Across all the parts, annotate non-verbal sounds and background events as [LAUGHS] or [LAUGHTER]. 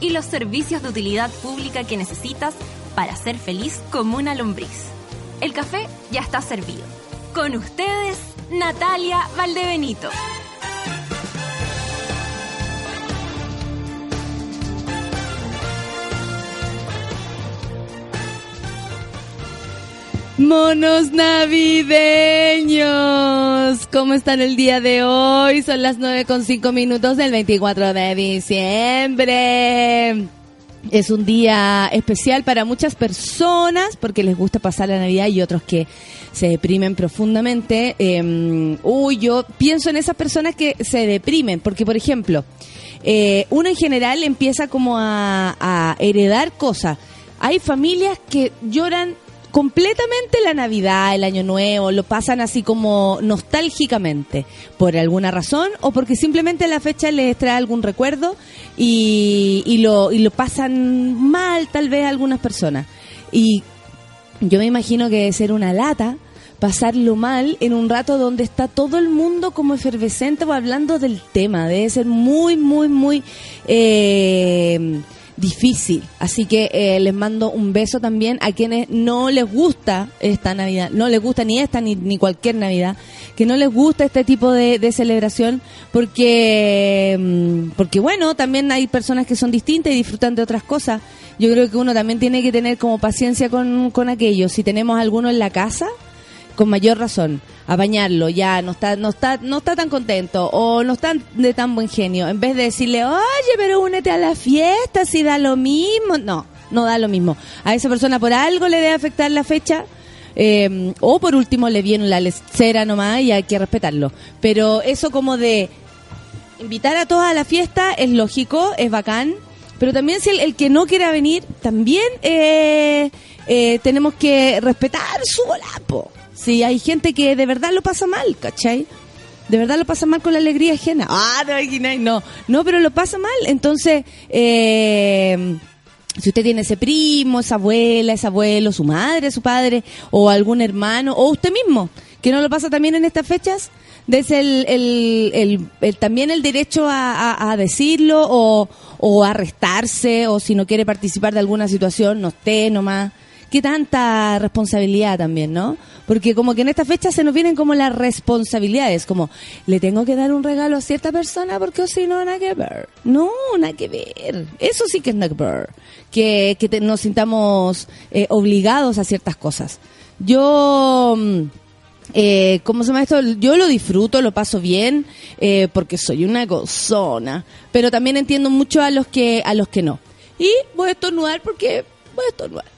y los servicios de utilidad pública que necesitas para ser feliz como una lombriz. El café ya está servido. Con ustedes, Natalia Valdebenito. Monos navideños, ¿cómo están el día de hoy? Son las nueve con cinco minutos del 24 de diciembre. Es un día especial para muchas personas porque les gusta pasar la Navidad y otros que se deprimen profundamente. Eh, uy, yo pienso en esas personas que se deprimen porque, por ejemplo, eh, uno en general empieza como a, a heredar cosas. Hay familias que lloran completamente la Navidad, el Año Nuevo, lo pasan así como nostálgicamente, por alguna razón o porque simplemente la fecha les trae algún recuerdo y, y, lo, y lo pasan mal tal vez algunas personas. Y yo me imagino que debe ser una lata pasarlo mal en un rato donde está todo el mundo como efervescente o hablando del tema. Debe ser muy, muy, muy... Eh, difícil. Así que eh, les mando un beso también a quienes no les gusta esta Navidad, no les gusta ni esta ni, ni cualquier Navidad, que no les gusta este tipo de, celebración porque, mm, porque bueno, también hay personas que son distintas y disfrutan de otras cosas. Yo creo que uno también tiene que tener como paciencia con, con aquello. Si tenemos alguno en la casa, con mayor razón a bañarlo, ya no está, no está, no está tan contento o no está de tan buen genio, en vez de decirle, oye, pero únete a la fiesta, si da lo mismo, no, no da lo mismo. A esa persona por algo le debe afectar la fecha, eh, o por último le viene la lecera nomás y hay que respetarlo. Pero eso como de invitar a todos a la fiesta es lógico, es bacán, pero también si el, que no quiera venir, también eh, eh, tenemos que respetar su volapo. Sí, hay gente que de verdad lo pasa mal, ¿cachai? De verdad lo pasa mal con la alegría ajena. Ah, imagináis, no. No, pero lo pasa mal. Entonces, eh, si usted tiene ese primo, esa abuela, ese abuelo, su madre, su padre, o algún hermano, o usted mismo, que no lo pasa también en estas fechas, des el, el, el, también el derecho a, decirlo o, o a arrestarse, o si no quiere participar de alguna situación, no esté nomás. Qué tanta responsabilidad también, ¿no? Porque como que en esta fecha se nos vienen como las responsabilidades, como le tengo que dar un regalo a cierta persona porque o si no, nada que ver. No, nada que ver. Eso sí que es nada que ver. Que, nos sintamos eh, obligados a ciertas cosas. Yo... mm, eh, ¿Cómo se llama esto? Yo lo disfruto, lo paso bien, eh, porque soy una gozona. Pero también entiendo mucho a los que a los que no. Y voy a estornudar porque voy a estornudar.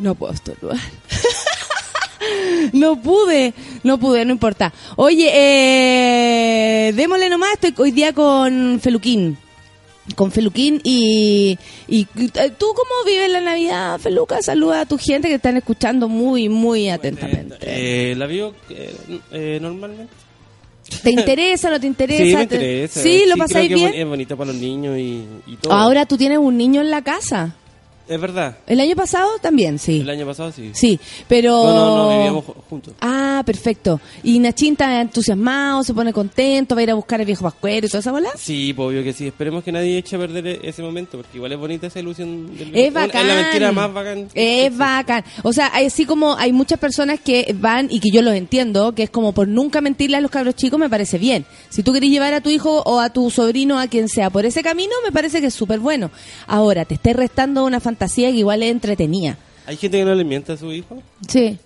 No puedo estornudar. [LAUGHS] no pude, no pude, no importa. Oye, eh, démosle nomás, estoy hoy día con Feluquín. Con Feluquín y, y eh, tú cómo vives la Navidad, Feluca, saluda a tu gente que están escuchando muy, muy atentamente. Eh, la vivo eh, eh, normalmente. ¿Te interesa, no te interesa? [LAUGHS] Sí, me ¿Te- interesa. Sí, lo creo pasáis bien. Es bonita para los niños y, y todo. Ahora tú tienes un niño en la casa. Es verdad. El año pasado también, sí. El año pasado sí. Sí, pero... No, no, no, vivíamos ju- juntos. Ah, perfecto. Y Nachín está entusiasmado, se pone contento, va a ir a buscar el viejo pascuero y toda esa bola. Sí, pues, obvio que sí. Esperemos que nadie eche a perder e- ese momento, porque igual es bonita esa ilusión. Del Es bacán. Es la mentira más bacán. Es bacán. O sea, así como hay muchas personas que van y que yo los entiendo, que es como por nunca mentirle a los cabros chicos, me parece bien. Si tú querés llevar a tu hijo o a tu sobrino, a quien sea, por ese camino, me parece que es súper bueno. Ahora, te estés restando una fantasía que igual es entretenida. Hay gente que no le miente a su hijo. Sí.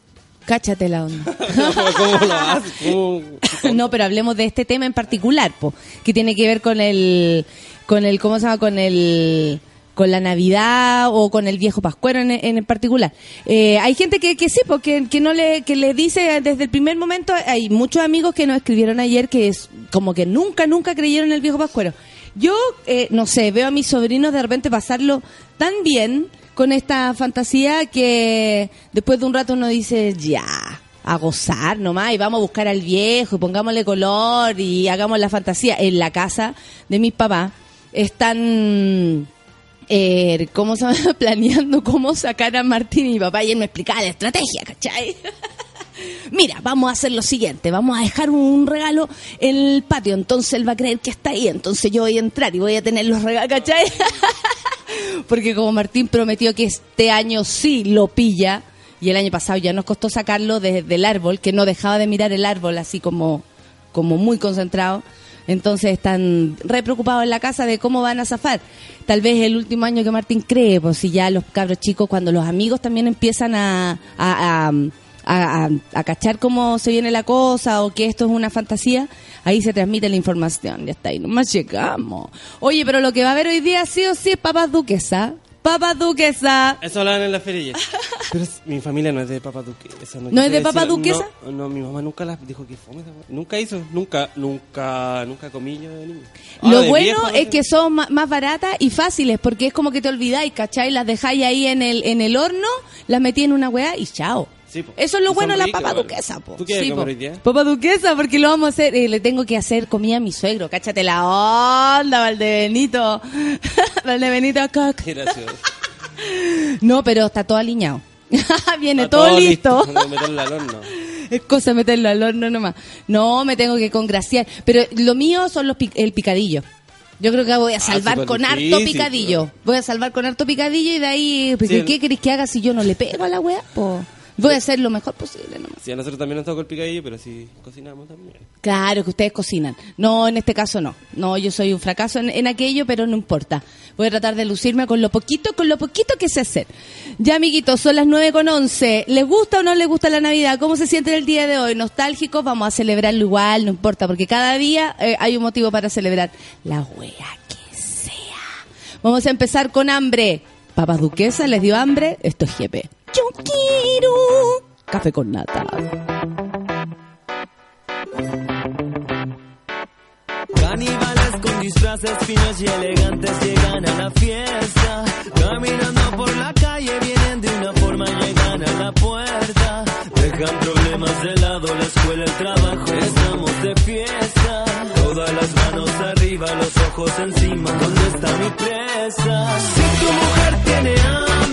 Cáchate la onda. [LAUGHS] ¿Cómo lo hace? ¿Cómo- [LAUGHS] no, pero hablemos de este tema en particular, po, que tiene que ver con el, con el, ¿cómo se llama? Con el, con la Navidad o con el viejo Pascuero en, en particular. Eh, hay gente que, que sí, porque que no le, que le dice desde el primer momento, hay muchos amigos que nos escribieron ayer que es como que nunca, nunca creyeron en el viejo Pascuero. Yo, eh, no sé, veo a mis sobrinos de repente pasarlo tan bien con esta fantasía que después de un rato uno dice, ya, a gozar nomás y vamos a buscar al viejo y pongámosle color y hagamos la fantasía. En la casa de mis papás están, eh, ¿cómo se? [LAUGHS] Planeando cómo sacar a Martín y mi papá y él me explicaba la estrategia, ¿cachai? [LAUGHS] Mira, vamos a hacer lo siguiente, vamos a dejar un regalo en el patio, entonces él va a creer que está ahí, entonces yo voy a entrar y voy a tener los regalos, ¿cachai? [LAUGHS] Porque como Martín prometió que este año sí lo pilla, y el año pasado ya nos costó sacarlo desde el árbol, que no dejaba de mirar el árbol así como, como muy concentrado. Entonces están re preocupados en la casa de cómo van a zafar. Tal vez el último año que Martín cree, pues si ya los cabros chicos, cuando los amigos también empiezan a, a, cachar cómo se viene la cosa o que esto es una fantasía, ahí se transmite la información. Ya está ahí, nomás llegamos. Oye, pero lo que va a haber hoy día sí o sí es papas duquesa. Papa Duquesa. Eso hablaban en la feria. [LAUGHS] Pero mi familia no es de Papa Duquesa. ¿No es de Papa decirlo. Duquesa? No, no, mi mamá nunca las dijo que fome. Nunca hizo, nunca, nunca, nunca comí yo de niño. Ahora Lo de bueno viejo, es que son más baratas y fáciles, porque es como que te olvidáis, ¿cachai? Las dejáis ahí en el, en el horno, las metí en una weá y chao. Sí. Eso es lo bueno de la papa duquesa, po. ¿Tú quieres Sí, comer po. hoy día? Papa duquesa, porque lo vamos a hacer, eh, le tengo que hacer comida a mi suegro, cáchate la onda, Valdebenito. [LAUGHS] Valdebenito, gracioso. [LAUGHS] No, pero está todo alineado. [LAUGHS] Viene Está todo, listo. Meterlo al horno. Es cosa de meterlo al horno nomás. No, me tengo que congraciar. Pero lo mío son los pic- el picadillo. Yo creo que voy a salvar súper con harto difícil, picadillo. Voy a salvar con harto picadillo y de ahí, pues, Sí. ¿qué querés que haga si yo no le pego a la weá? Po? Voy a hacer lo mejor posible nomás. Sí, a nosotros también nos tocó el picadillo, pero sí cocinamos también. Claro que ustedes cocinan. No, en este caso no. No, yo soy un fracaso en, en aquello, pero no importa. Voy a tratar de lucirme con lo poquito, con lo poquito que sé hacer. Ya, amiguitos, son las 9 con 11. ¿Les gusta o no les gusta la Navidad? ¿Cómo se sienten el día de hoy? ¿Nostálgicos? Vamos a celebrarlo igual, no importa, porque cada día eh, hay un motivo para celebrar. La wea que sea. Vamos a empezar con hambre. Papas Duquesa, ¿les dio hambre? Esto es GP. Yo quiero café con nata. Caníbales con disfraces finos y elegantes llegan a la fiesta. Caminando por la calle vienen de una forma llegan a la puerta. Dejan problemas de lado, la escuela, el trabajo, estamos de fiesta. Todas las manos arriba, los ojos encima, ¿dónde está mi presa? Si tu mujer tiene hambre,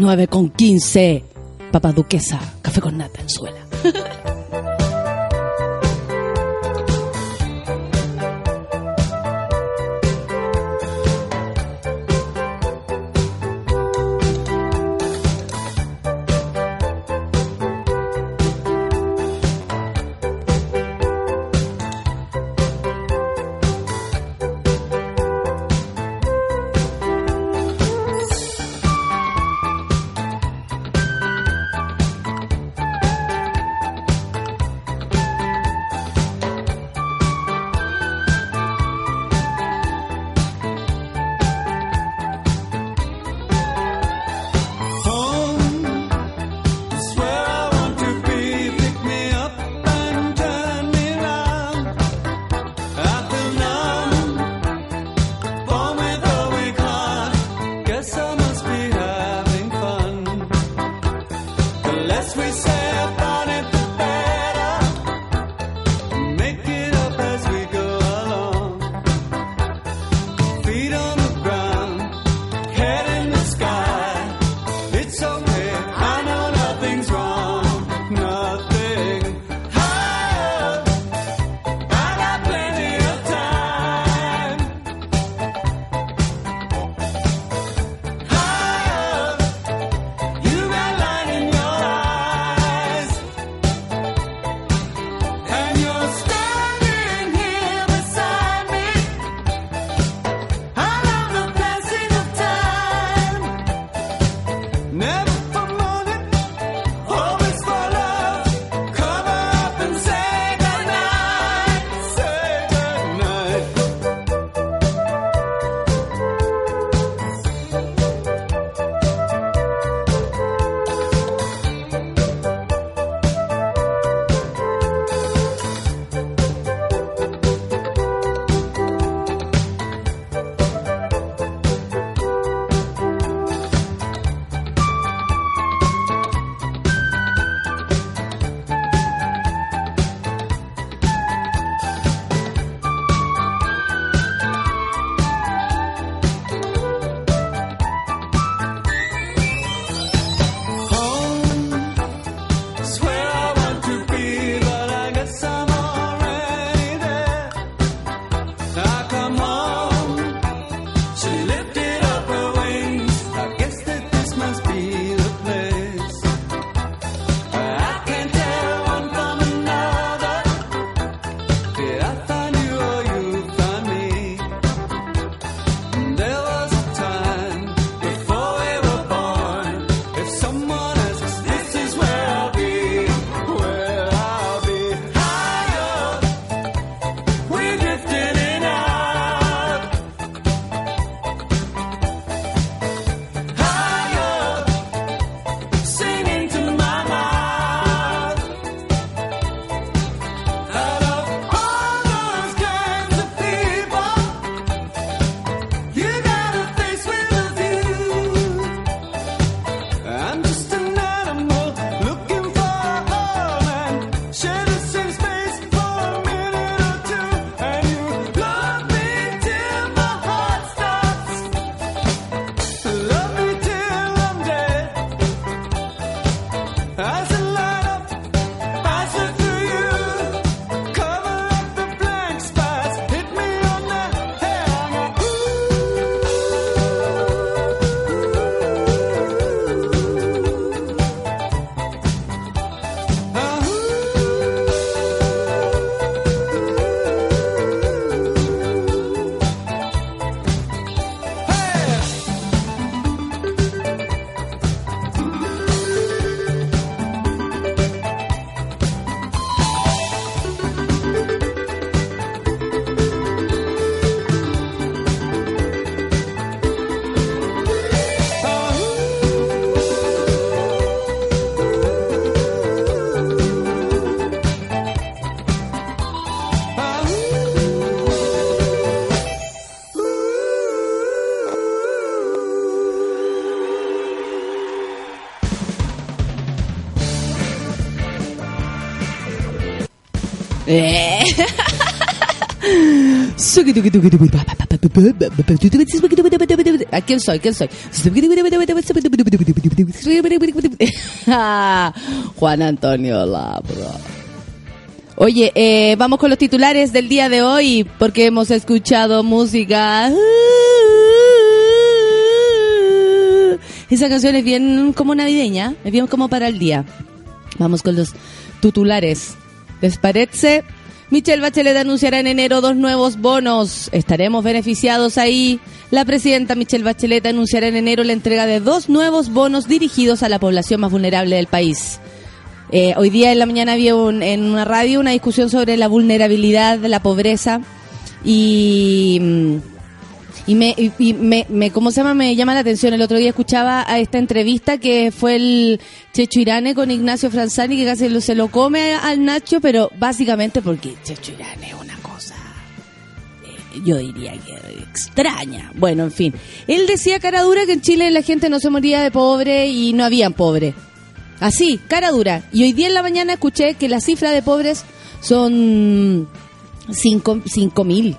9 con 15. Papa Duquesa. Café con nata ¿A quién soy? ¿Quién soy? Juan Antonio Labro. Oye, eh, vamos con los titulares del día de hoy porque hemos escuchado música. Esa canción es bien como navideña, es bien como para el día. Vamos con los titulares. ¿Les parece? Michelle Bachelet anunciará en enero dos nuevos bonos. Estaremos beneficiados ahí. La presidenta Michelle Bachelet anunciará en enero la entrega de dos nuevos bonos dirigidos a la población más vulnerable del país. Eh, hoy día en la mañana había en una radio una discusión sobre la vulnerabilidad, la pobreza y mm, y me, y, me, me- ¿cómo se llama? Me llama la atención. El otro día escuchaba a esta entrevista que fue el Checho Irane con Ignacio Franzani que casi lo- se lo come al Nacho, pero básicamente porque Checho Irane es una cosa, eh, yo diría que extraña. Bueno, en fin. Él decía cara dura que en Chile la gente no se moría de pobre y no habían pobre. Así, cara dura. Y hoy día en la mañana escuché que la cifra de pobres son cinco, cinco mil.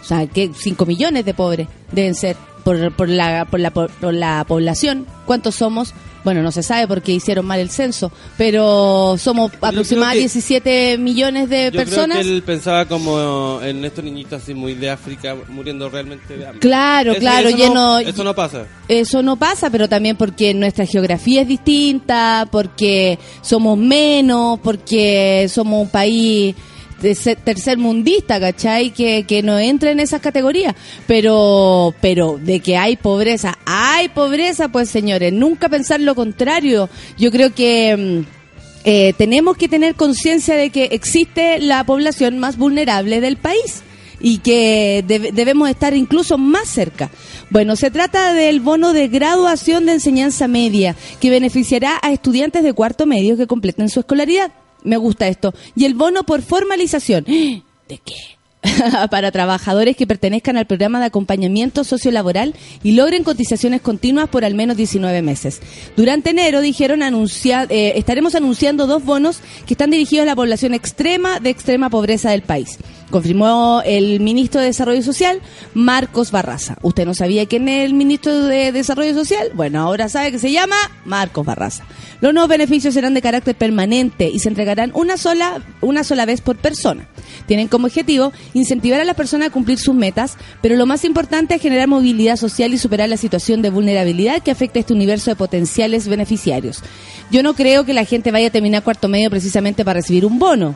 O sea, que 5 millones de pobres deben ser por, por, la, por, la, por, por la población. ¿Cuántos somos? Bueno, no se sabe porque hicieron mal el censo, pero somos aproximadamente que- 17 millones de Yo personas. creo que él pensaba como en estos niñitos así muy de África muriendo realmente de hambre. Claro, Eso- claro, eso lleno- No, eso no pasa. Eso no pasa, pero también porque nuestra geografía es distinta, porque somos menos, porque somos un país de se- tercer mundista, ¿cachai? Que, que no entra en esas categorías. Pero, pero de que hay pobreza, hay pobreza, pues señores, nunca pensar lo contrario. Yo creo que... mm, eh, tenemos que tener conciencia de que existe la población más vulnerable del país y que debe- debemos estar incluso más cerca. Bueno, se trata del bono de graduación de enseñanza media que beneficiará a estudiantes de cuarto medio que completen su escolaridad. Me gusta esto. Y el bono por formalización. [GASPS] ¿De qué? [LAUGHS] para trabajadores que pertenezcan al programa de acompañamiento sociolaboral y logren cotizaciones continuas por al menos 19 meses. Durante enero dijeron anunciar, eh, estaremos anunciando dos bonos que están dirigidos a la población extrema de extrema pobreza del país. Confirmó el ministro de Desarrollo Social, Marcos Barraza. ¿Usted no sabía quién es el ministro de Desarrollo Social? Bueno, ahora sabe que se llama Marcos Barraza. Los nuevos beneficios serán de carácter permanente y se entregarán una sola, una sola vez por persona. Tienen como objetivo incentivar a las personas a cumplir sus metas, pero lo más importante es generar movilidad social y superar la situación de vulnerabilidad que afecta a este universo de potenciales beneficiarios. Yo no creo que la gente vaya a terminar cuarto medio precisamente para recibir un bono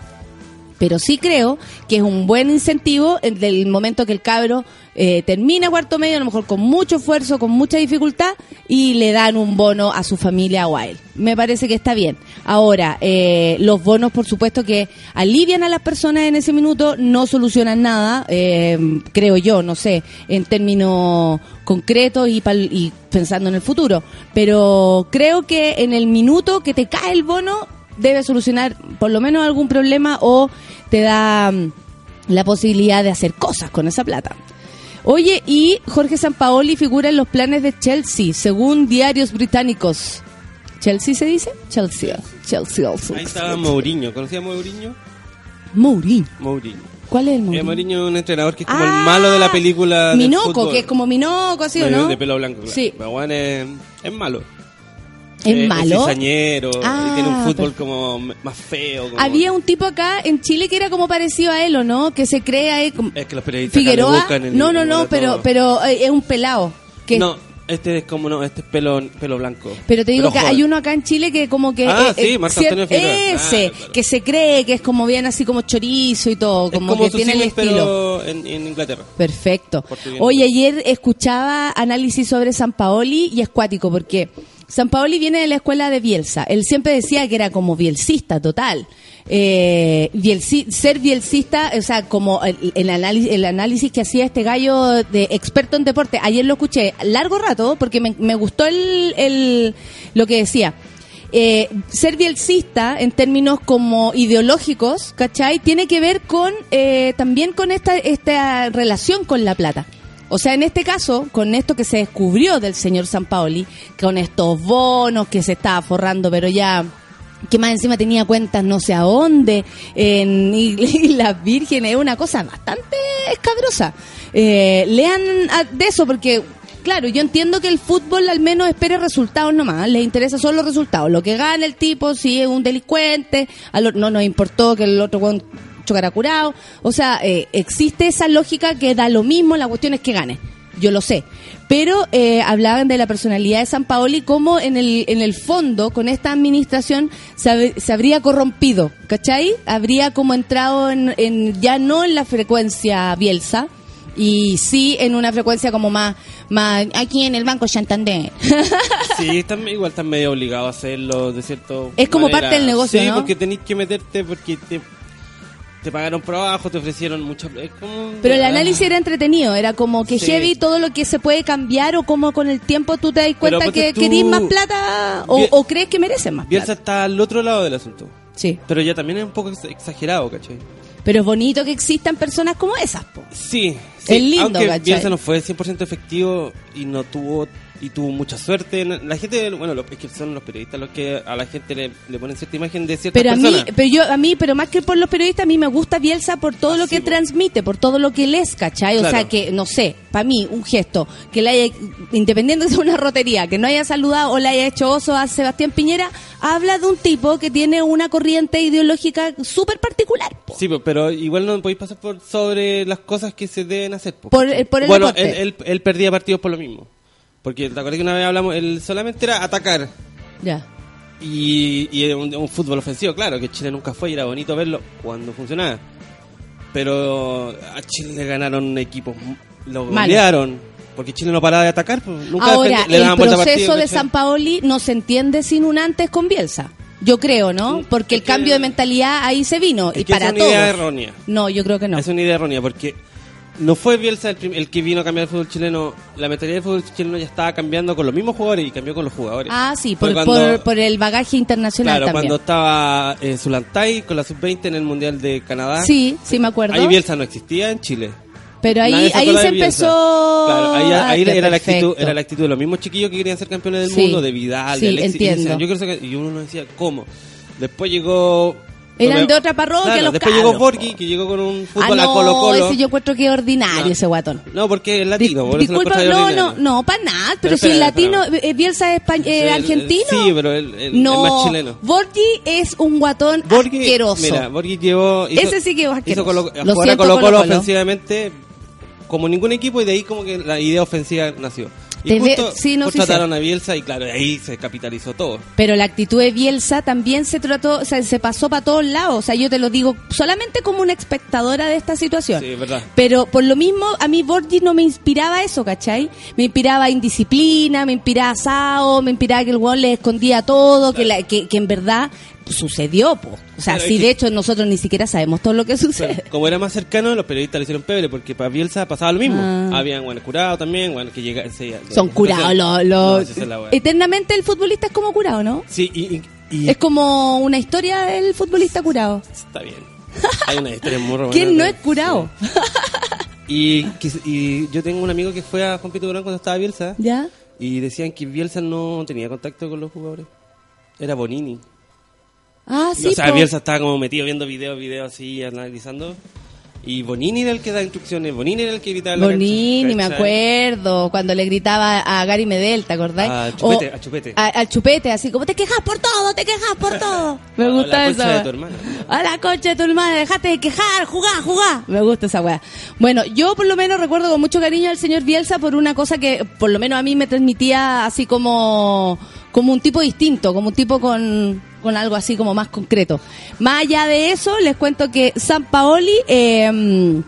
pero sí creo que es un buen incentivo en el momento que el cabro eh, termina cuarto medio, a lo mejor con mucho esfuerzo, con mucha dificultad, y le dan un bono a su familia o a él. Me parece que está bien. Ahora, eh, los bonos, por supuesto, que alivian a las personas en ese minuto, no solucionan nada, eh, creo yo, no sé, en términos concretos y, y pensando en el futuro. Pero creo que en el minuto que te cae el bono, debe solucionar por lo menos algún problema o te da mm, la posibilidad de hacer cosas con esa plata. Oye, y Jorge Sampaoli figura en los planes de Chelsea, según diarios británicos. ¿Chelsea se dice? Chelsea. Chelsea also. Ahí estaba Mourinho. ¿Conocía a Mourinho? Mourinho. Mourinho. ¿Cuál es el Eh, Mourinho? Mourinho es un entrenador que es como Ah, el malo de la película. del Minoco, que es como Minoco, así o no? De pelo blanco. claro. Sí. Pero bueno, es, es malo. ¿Es Eh, malo? Es cizañero. Ah, y tiene un fútbol pero- como más feo. como- Había un tipo acá en Chile que era como parecido a él, ¿o no? Que se cree ahí como... Es que los periodistas Figueroa. buscan el- No, no, no, todo. pero, pero eh, es un pelado. Que No, este es como no, este es pelo, pelo blanco. Pero te digo que joven. hay uno acá en Chile que como que... Ah, eh, sí, eh, Marco Antonio Figueroa. Ese, Claro, claro. que se cree que es como bien así como chorizo y todo, como, que tiene el estilo. pero en, en Inglaterra. Perfecto. Oye, ayer escuchaba análisis sobre San Paoli y es cuático porque San Paoli viene de la escuela de Bielsa. Él siempre decía que era como bielcista total. Eh, ser bielcista, o sea, como el, análisis, el análisis que hacía este gallo de experto en deporte. Ayer lo escuché largo rato porque me, me gustó el, el- lo que decía. Eh, ser bielcista en términos como ideológicos, ¿cachai? Tiene que ver con eh, también con esta, esta relación con la plata. O sea, en este caso, con esto que se descubrió del señor San Paoli, con estos bonos que se estaba forrando, pero ya que más encima tenía cuentas no sé a dónde, en [LAUGHS] Islas Vírgenes, es una cosa bastante escabrosa. Eh, lean de eso porque, claro, yo entiendo que el fútbol al menos espere resultados nomás, les interesa solo los resultados, lo que gana el tipo, si es un delincuente, no nos importó que el otro weón chocara curado, o sea, eh, existe esa lógica que da lo mismo, la cuestión es que gane yo lo sé. Pero eh, hablaban de la personalidad de San Paoli como en el, en el fondo, con esta administración, se, hab- se habría corrompido, ¿cachai? Habría como entrado en, en- ya no en la frecuencia Bielsa, y sí en una frecuencia como más, más aquí en el Banco Santander. [LAUGHS] Sí, están, igual están medio obligados a hacerlo de cierto Es como manera. parte del negocio, Sí, ¿no? porque tenéis que meterte porque te, te pagaron por abajo, te ofrecieron mucho... es como- Pero el Ah. análisis era entretenido, era como que Sí. heavy todo lo que se puede cambiar o como con el tiempo tú te das cuenta que tú- querís más plata o, crees que mereces más Bielsa plata. está al otro lado del asunto. Sí. Pero ya también es un poco ex- exagerado, ¿cachai? Pero es bonito que existan personas como esas, po. Sí, Es sí, lindo, aunque ¿cachai? Bielsa no fue 100% efectivo y no tuvo y tuvo mucha suerte. La gente, bueno, es que son los periodistas los que a la gente le, le ponen cierta imagen de ciertas Pero a mí, pero yo, a mí, pero más que por los periodistas, a mí me gusta Bielsa por todo lo que transmite, por todo lo que les, ¿cachai? O sea, que, no sé, para mí, un gesto, que le haya, independiente de una rotería, que no haya saludado o le haya hecho oso a Sebastián Piñera, habla de un tipo que tiene una corriente ideológica súper particular, po. Sí, pero igual no podéis pasar por sobre las cosas que se deben hacer. po, Por- por el bueno, él, él, él perdía partidos por lo mismo. Porque te acuerdas que una vez hablamos, él solamente era atacar. Ya. Y, y era un, un fútbol ofensivo, claro, que Chile nunca fue y era bonito verlo cuando funcionaba. Pero a Chile le ganaron equipos, lo golearon. Porque Chile no paraba de atacar, pues nunca Ahora, le el proceso partido, de. San Paoli no se entiende sin un antes con Bielsa. Yo creo, ¿no? Porque el cambio de mentalidad ahí se vino. Es y que para es una idea todos. errónea. No, yo creo que no. Es una idea errónea porque no fue Bielsa el, que vino a cambiar el fútbol chileno. La mentalidad del fútbol chileno ya estaba cambiando con los mismos jugadores y cambió con los jugadores. Ah, sí, por, cuando- por, por el bagaje internacional Claro, también. cuando estaba eh, Zulantay con la sub-20 en el Mundial de Canadá. Sí, sí me acuerdo. Ahí Bielsa no existía en Chile. Pero ahí, se ahí se empezó... Claro, ahí, Ah, ahí era, la actitud, era la actitud de los mismos chiquillos que querían ser campeones del Sí. mundo, de Vidal, Sí, de Alexis. Y, entiendo. decían, yo ser ca- y uno decía, ¿cómo? Después llegó... Eran no me- de otra parroquia Claro, los Después cabros, llegó Borghi, que llegó con un Ah, fútbol a no, Colo Colo. ese yo encuentro que es ordinario No. ese guatón. No, porque es latino. lo disculpa, no, no, no, para nada. Pero, Pero si el espera, latino, espera. eh, Bielsa es eh, el- argentino. sí, pero no, es más chileno. Borghi es un guatón Borghi, asqueroso. Mira, Borghi llevó. Hizo, Ese sí que es hizo asqueroso. Colo, Lo a siento, Colo Colo Colo-Colo. ofensivamente como ningún equipo y de ahí como que la idea ofensiva nació. Y justo sí, no, sí contrataron a Bielsa y claro, ahí se capitalizó todo. Pero la actitud de Bielsa también se trató, o sea, se pasó para todos lados. O sea, yo te lo digo solamente como una espectadora de esta situación. Verdad. Pero por lo mismo, a mí Borgi no me inspiraba eso, ¿cachai? Me inspiraba indisciplina, me inspiraba asado, me inspiraba que el weón le escondía todo, que, la, que, que en verdad sucedió, po. O sea, Claro, si de que- hecho nosotros ni siquiera sabemos todo lo que sucede. Como era más cercano, los periodistas lo hicieron pebre porque para Bielsa pasaba lo mismo. Ah. Habían bueno, curados también, bueno, que llega, se- Son curados los... No. Eternamente el futbolista es como curado, ¿no? Sí, y, y- Es como una historia del futbolista curado. está bien. Hay una historia muy [LAUGHS] romántica. ¿Quién no es curado? Y, y yo tengo un amigo que fue a Juan Pito Durán cuando estaba Bielsa ¿Ya? y decían que Bielsa no tenía contacto con los jugadores. Era Bonini. Ah, sí, o sea. Bielsa estaba como metido viendo videos, videos así, analizando. Y Bonini era el que da instrucciones, Bonini era el que gritaba la Bonini, cancha, me acuerdo, cuando le gritaba a Gary Medel, ¿te acordás? A Chupete, O- a Chupete. a- al chupete, así como te quejas por todo, te quejas por todo. [LAUGHS] Me A gusta la eso. concha de tu hermana. A la concha de tu hermana, dejate de quejar, jugá, jugá. Me gusta esa weá. Bueno, yo por lo menos recuerdo con mucho cariño al señor Bielsa por una cosa que por lo menos a mí me transmitía así como, como un tipo distinto, como un tipo con, con algo así como más concreto. Más allá de eso, les cuento que San Paoli, eh,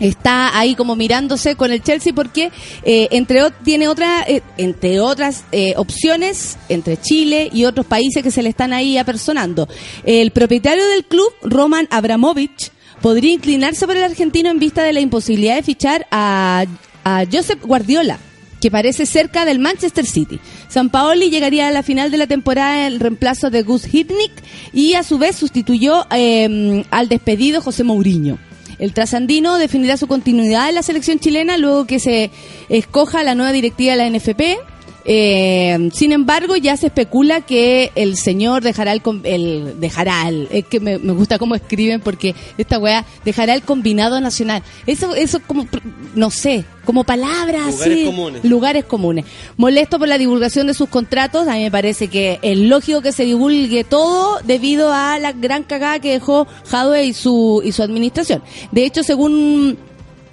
está ahí como mirándose con el Chelsea porque eh, entre tiene otra eh, entre otras eh, opciones entre Chile y otros países que se le están ahí apersonando. El propietario del club, Roman Abramovich, podría inclinarse por el argentino en vista de la imposibilidad de fichar a, a Josep Guardiola que parece cerca del Manchester City. San Paoli llegaría a la final de la temporada en el reemplazo de Gus Hiddink y a su vez sustituyó eh, al despedido José Mourinho. El trasandino definirá su continuidad en la selección chilena luego que se escoja la nueva directiva de la NFP Eh, sin embargo, ya se especula que el señor dejará el, el dejará el, es que me, me gusta cómo escriben porque esta weá dejará el combinado nacional. Eso, eso como, no sé, como palabras Lugares así, comunes. lugares comunes. Molesto por la divulgación de sus contratos, a mí me parece que es lógico que se divulgue todo debido a la gran cagada que dejó Jadwe y su, y su administración. De hecho, según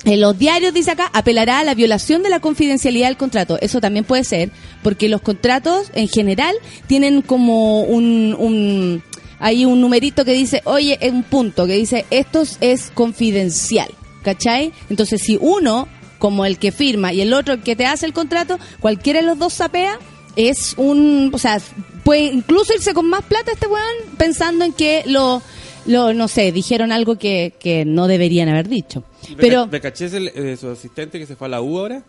en los diarios dice acá, apelará a la violación de la confidencialidad del contrato. Eso también puede ser, porque los contratos en general tienen como un, un hay un numerito que dice, oye, es un punto que dice, esto es confidencial, ¿cachai? Entonces, si uno, como el que firma, y el otro el que te hace el contrato, cualquiera de los dos sapea, es un, o sea, puede incluso irse con más plata este weón pensando en que lo, lo no sé, dijeron algo que, que no deberían haber dicho. Pero, Becachés, el, eh, su asistente que se fue a la U ahora,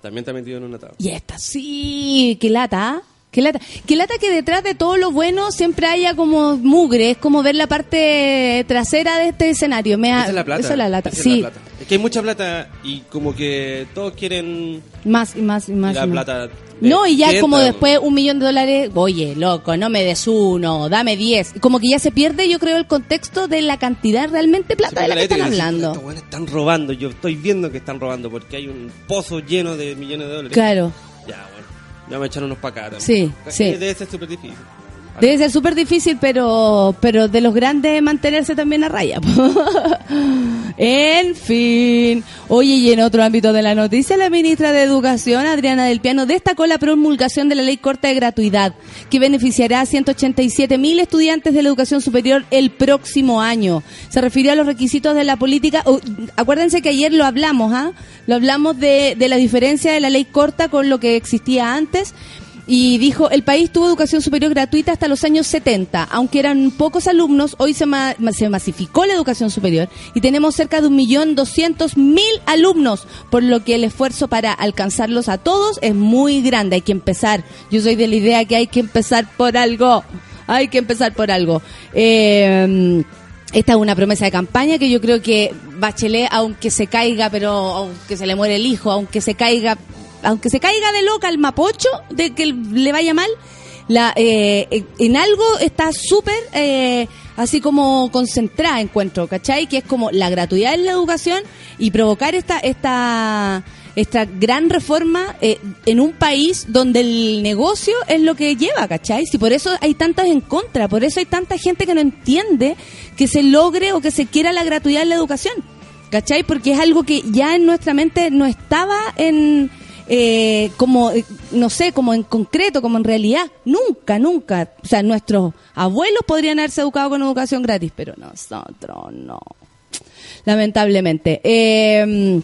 también está metido en un atado. y esta sí, qué lata. Qué lata. Qué lata que detrás de todo lo bueno siempre haya como mugre, es como ver la parte trasera de este escenario. Me ha- Esa es la plata. Eso es la lata, esa es sí. la plata. Es que hay mucha plata y como que todos quieren Más y más y más. la y más. plata. No, y ya como después un millón de dólares, oye, loco, no me des uno, dame diez. Como que ya se pierde, yo creo, el contexto de la cantidad realmente plata de la que están hablando. Estos están robando, yo estoy viendo que están robando porque hay un pozo lleno de millones de dólares. Claro. Ya, bueno, ya me echaron unos para acá. también. Sí, sí. Debe ser súper difícil. Debe ser súper difícil, pero, pero de los grandes mantenerse también a raya. [LAUGHS] en fin. Oye, y en otro ámbito de la noticia, la ministra de Educación, Adriana del Piano, destacó la promulgación de la ley corta de gratuidad, que beneficiará a 187 mil estudiantes de la educación superior el próximo año. Se refirió a los requisitos de la política. oh, acuérdense que ayer lo hablamos, ¿ah? Lo hablamos de, de la diferencia de la ley corta con lo que existía antes. Y dijo, el país tuvo educación superior gratuita hasta los años 70. Aunque eran pocos alumnos, hoy se, ma- se masificó la educación superior y tenemos cerca de un millón doscientos mil alumnos, por lo que el esfuerzo para alcanzarlos a todos es muy grande. Hay que empezar. Yo soy de la idea que hay que empezar por algo. Hay que empezar por algo. Eh, esta es una promesa de campaña que yo creo que Bachelet, aunque se caiga, pero aunque se le muere el hijo, aunque se caiga, aunque se caiga de loca el mapocho, de que le vaya mal, la, eh, en algo está súper eh, así como concentrada, encuentro, ¿cachai? Que es como la gratuidad en la educación y provocar esta, esta, esta gran reforma eh, en un país donde el negocio es lo que lleva, ¿cachai? Si por eso hay tantas en contra, por eso hay tanta gente que no entiende que se logre o que se quiera la gratuidad en la educación, ¿cachai? Porque es algo que ya en nuestra mente no estaba en... eh, como, eh, no sé, como en concreto, como en realidad, nunca, nunca. O sea, nuestros abuelos podrían haberse educado con educación gratis, pero nosotros no lamentablemente. Eh,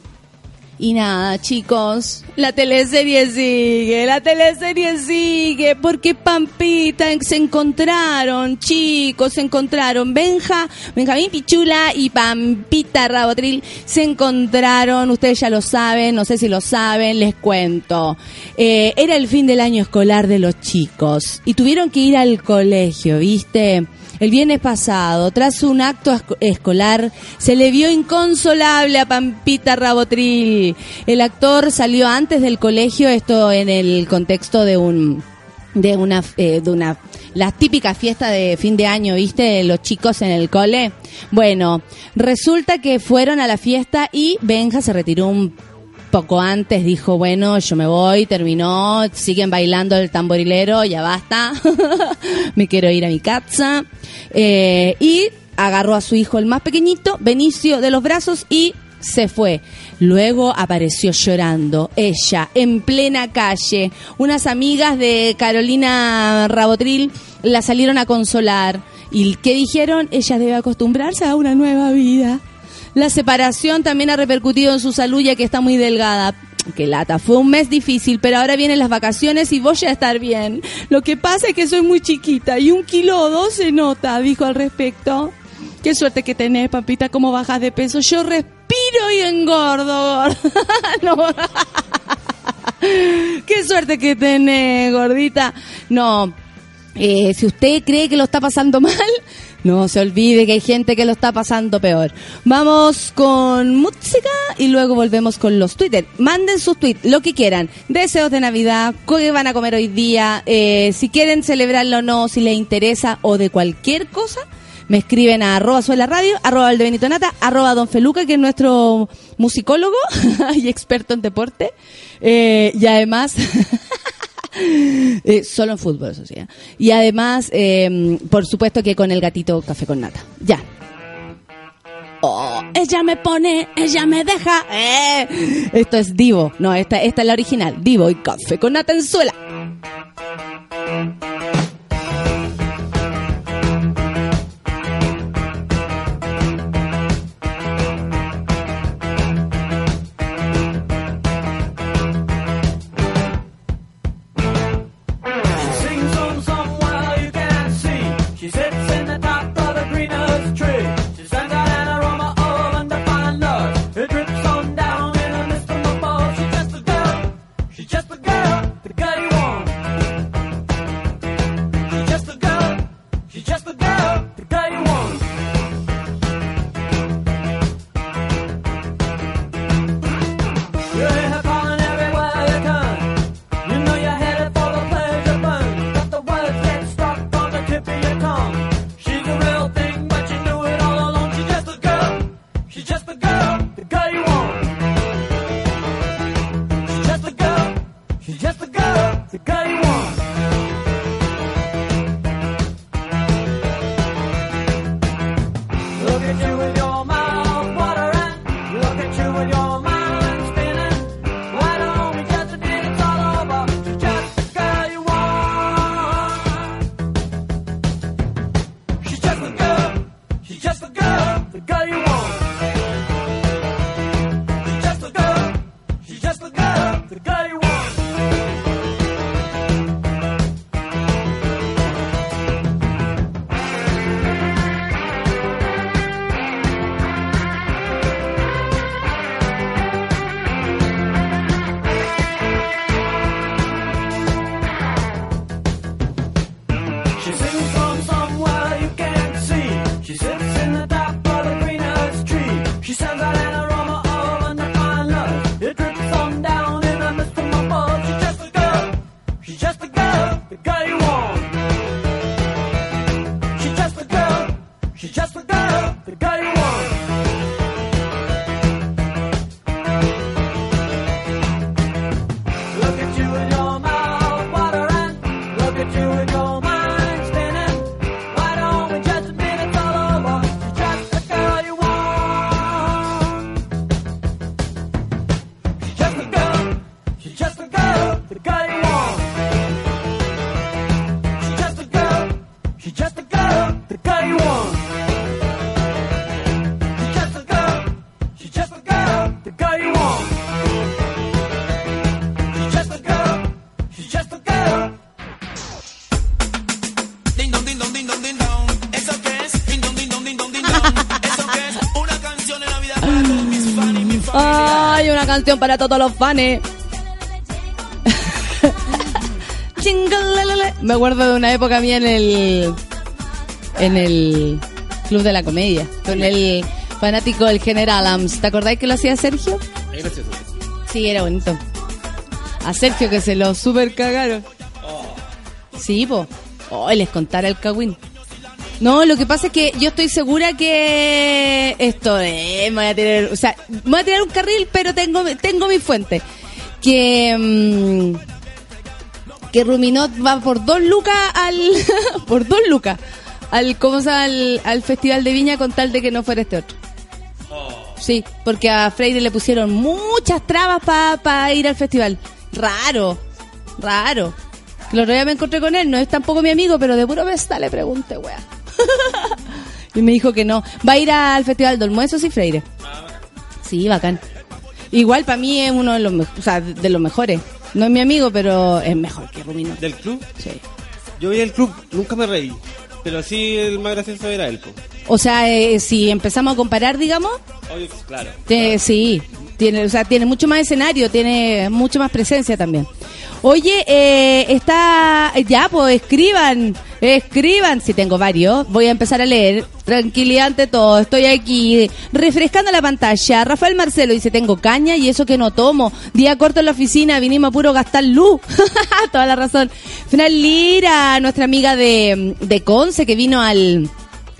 y nada, chicos, la teleserie sigue, la teleserie sigue, porque Pampita se encontraron, chicos, se encontraron, Benja, Benjamín Pichula y Pampita Rabotril se encontraron, ustedes ya lo saben, no sé si lo saben, les cuento. Eh, era el fin del año escolar de los chicos y tuvieron que ir al colegio, ¿viste? El viernes pasado, tras un acto esco- escolar, se le vio inconsolable a Pampita Rabotril. El actor salió antes del colegio, esto en el contexto de un de una eh, de una la típica fiesta de fin de año, ¿viste? Los chicos en el cole. Bueno, resulta que fueron a la fiesta y Benja se retiró un poco antes dijo, bueno, yo me voy, terminó, siguen bailando el tamborilero, ya basta, [LAUGHS] me quiero ir a mi casa. Eh, y agarró a su hijo, el más pequeñito, Benicio, de los brazos y se fue. Luego apareció llorando, ella, en plena calle. Unas amigas de Carolina Rabotril la salieron a consolar. ¿Y qué dijeron? Ella debe acostumbrarse a una nueva vida. La separación también ha repercutido en su salud ya que está muy delgada. Que lata, fue un mes difícil, pero ahora vienen las vacaciones y voy a estar bien. Lo que pasa es que soy muy chiquita y un kilo o dos se nota, dijo al respecto. Qué suerte que tenés, papita, cómo bajas de peso. Yo respiro y engordo. gorda. [LAUGHS] No. Qué suerte que tenés, gordita. No, eh, si usted cree que lo está pasando mal, No se olvide que hay gente que lo está pasando peor. Vamos con música y luego volvemos con los Twitter. Manden sus tweets, lo que quieran. Deseos de Navidad, qué van a comer hoy día, eh, si quieren celebrarlo o no, si les interesa o de cualquier cosa. Me escriben a arroba suela radio, arroba Valdebenito Nata, arroba don Feluca, que es nuestro musicólogo [LAUGHS] y experto en deporte. Eh, y además... [LAUGHS] Eh, solo en fútbol, eso sí. ¿eh? Y además, eh, por supuesto que con el gatito café con nata. Ya. Oh, ella me pone, ella me deja. Eh. Esto es Divo. No, esta, esta es la original. Divo y café con nata en suela. Canción para todos los fans. [LAUGHS] Me acuerdo de una época mía en el en el Club de la Comedia con el fanático del General Adams. ¿Te acordáis que lo hacía Sergio? Sí, era bonito. A Sergio que se lo super cagaron. Sí, po. Hoy les contara el cagüín. No, lo que pasa es que yo estoy segura que esto eh, me voy a tener, o sea, voy a tirar un carril, pero tengo tengo mi fuente. Que mm, que Ruminot va por dos lucas al [LAUGHS] por dos lucas al cómo se al, al festival de Viña con tal de que no fuera este otro. Sí, porque a Freire le pusieron muchas trabas para ir al festival. Raro, raro. El otro día me encontré con él, no es tampoco mi amigo, pero de puro besta le pregunté, wea. [LAUGHS] y me dijo que no. Va a ir al Festival del Muesos y Freire. Sí, bacán. Igual para mí es uno de los, me- o sea, de los mejores. No es mi amigo, pero es mejor que Rumino. ¿Del club? Sí. Yo vi el club, nunca me reí. Pero sí, el más gracioso era él. O sea, eh, si empezamos a comparar, digamos, Oye, claro. eh, sí. Tiene, o sea, tiene mucho más escenario, tiene mucho más presencia también. Oye, eh, está, ya, pues escriban, escriban, si tengo varios, voy a empezar a leer. Tranquilidad ante todo, estoy aquí refrescando la pantalla. Rafael Marcelo dice, tengo caña y eso que no tomo. Día corto en la oficina, vinimos a puro gastar luz. [LAUGHS] Toda la razón. Fran Lira, nuestra amiga de, de Conce, que vino al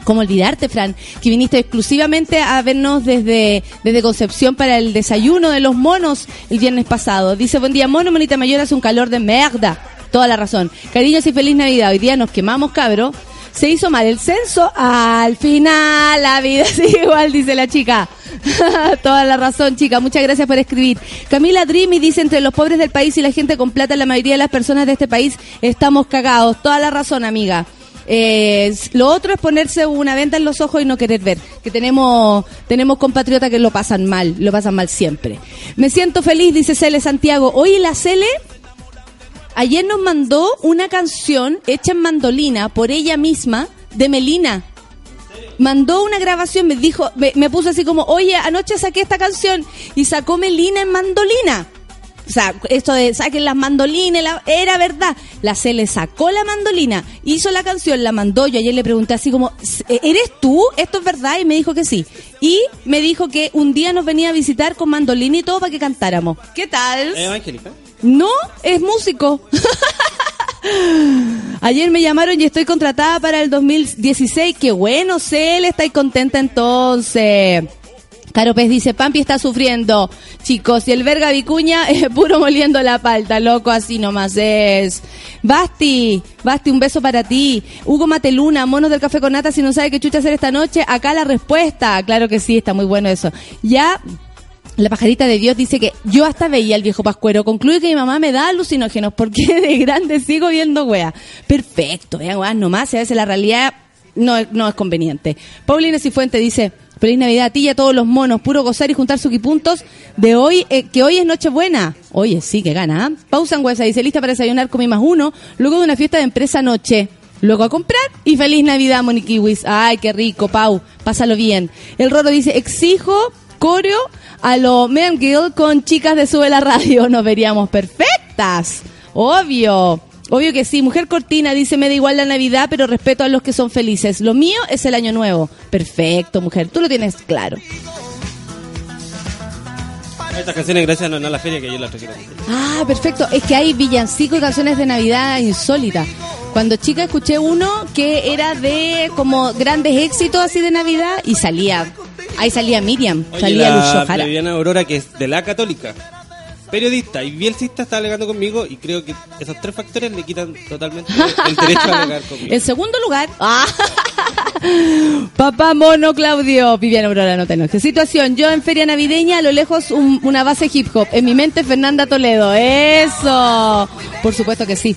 ¿Cómo olvidarte, Fran? Que viniste exclusivamente a vernos desde, desde Concepción para el desayuno de los monos el viernes pasado. Dice, buen día, mono, monita mayor, hace un calor de merda. Toda la razón. Cariños y feliz Navidad. Hoy día nos quemamos, cabro. Se hizo mal el censo. Al final, la vida [LAUGHS] sigue igual, dice la chica. [LAUGHS] Toda la razón, chica. Muchas gracias por escribir. Camila Dreamy dice, entre los pobres del país y la gente con plata, la mayoría de las personas de este país estamos cagados. Toda la razón, amiga. Eh, lo otro es ponerse una venda en los ojos y no querer ver. Que tenemos, tenemos compatriotas que lo pasan mal, lo pasan mal siempre. Me siento feliz, dice Cele Santiago. Hoy la Cele ayer nos mandó una canción hecha en mandolina por ella misma de Melina. Mandó una grabación, me dijo, me, me puso así como, oye, anoche saqué esta canción y sacó Melina en mandolina. O sea, esto de saquen las mandolinas, la- era verdad. La C le sacó la mandolina, hizo la canción, la mandó. Yo ayer le pregunté así como, ¿eres tú? ¿Esto es verdad? Y me dijo que sí. Y me dijo que un día nos venía a visitar con mandolina y todo para que cantáramos. ¿Qué tal? No, es músico. [LAUGHS] Ayer me llamaron y estoy contratada para el 2016. Qué bueno, Cel, estáis contenta entonces. Caro Pez dice, Pampi está sufriendo. Chicos, y el verga Vicuña, [LAUGHS] eh, puro moliendo la palta, loco, así nomás es. Basti, Basti, un beso para ti. Hugo Mateluna, monos del café con nata, si no sabe qué chucha hacer esta noche, acá la respuesta. Claro que sí, está muy bueno eso. Ya la pajarita de Dios dice que yo hasta veía al viejo pascuero. Concluye que mi mamá me da alucinógenos porque [LAUGHS] de grande sigo viendo wea. Perfecto, vean weas nomás. A veces la realidad no, es- no es conveniente. Paulina Cifuente dice, feliz Navidad a ti y a todos los monos. Puro gozar y juntar suquipuntos de hoy, eh, que hoy es Nochebuena. Oye, sí, que gana. ¿ah? Pausa en Huesa dice, lista para desayunar con mi más uno, luego de una fiesta de empresa anoche. Luego a comprar y feliz Navidad, Moniquiwis. Ay, qué rico, Pau. Pásalo bien. El Roro dice, exijo coreo a lo Man Guild con chicas de Sube la Radio. [LAUGHS] Nos veríamos perfectas. Obvio. Obvio que sí. Mujer Cortina dice, me da igual la Navidad, pero respeto a los que son felices. Lo mío es el Año Nuevo. Perfecto, mujer. Tú lo tienes claro. Estas canciones gracias a no, a la feria que yo las traje. Ah, perfecto. Es que hay villancicos y canciones de Navidad insólitas. Cuando chica escuché uno que era de como grandes éxitos así de Navidad y salía, ahí salía Miriam, Oye, salía la Jara. Viviana Aurora, que es de la católica, periodista y bielcista, está alegando conmigo y creo que esos tres factores le quitan totalmente [LAUGHS] el derecho a alegar conmigo. En segundo lugar, [LAUGHS] ah, papá mono Claudio, Viviana Aurora, no te enojes. Situación, yo en feria navideña, a lo lejos un- una base hip hop, en mi mente Fernanda Toledo, eso, por supuesto que sí.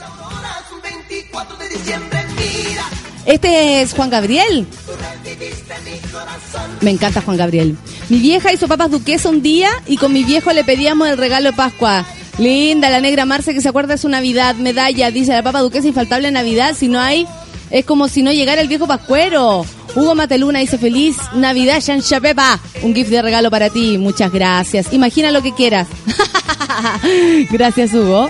Este es Juan Gabriel. Me encanta Juan Gabriel. Mi vieja hizo papas duquesa un día y con mi viejo le pedíamos el regalo de Pascua. Linda, la negra Marce que se acuerda de su Navidad, medalla, dice la papa duquesa infaltable Navidad, si no hay, es como si no llegara el viejo pascuero. Hugo Mateluna dice feliz Navidad, Jean Chapepa. Un gift de regalo para ti, muchas gracias. Imagina lo que quieras. [LAUGHS] gracias Hugo.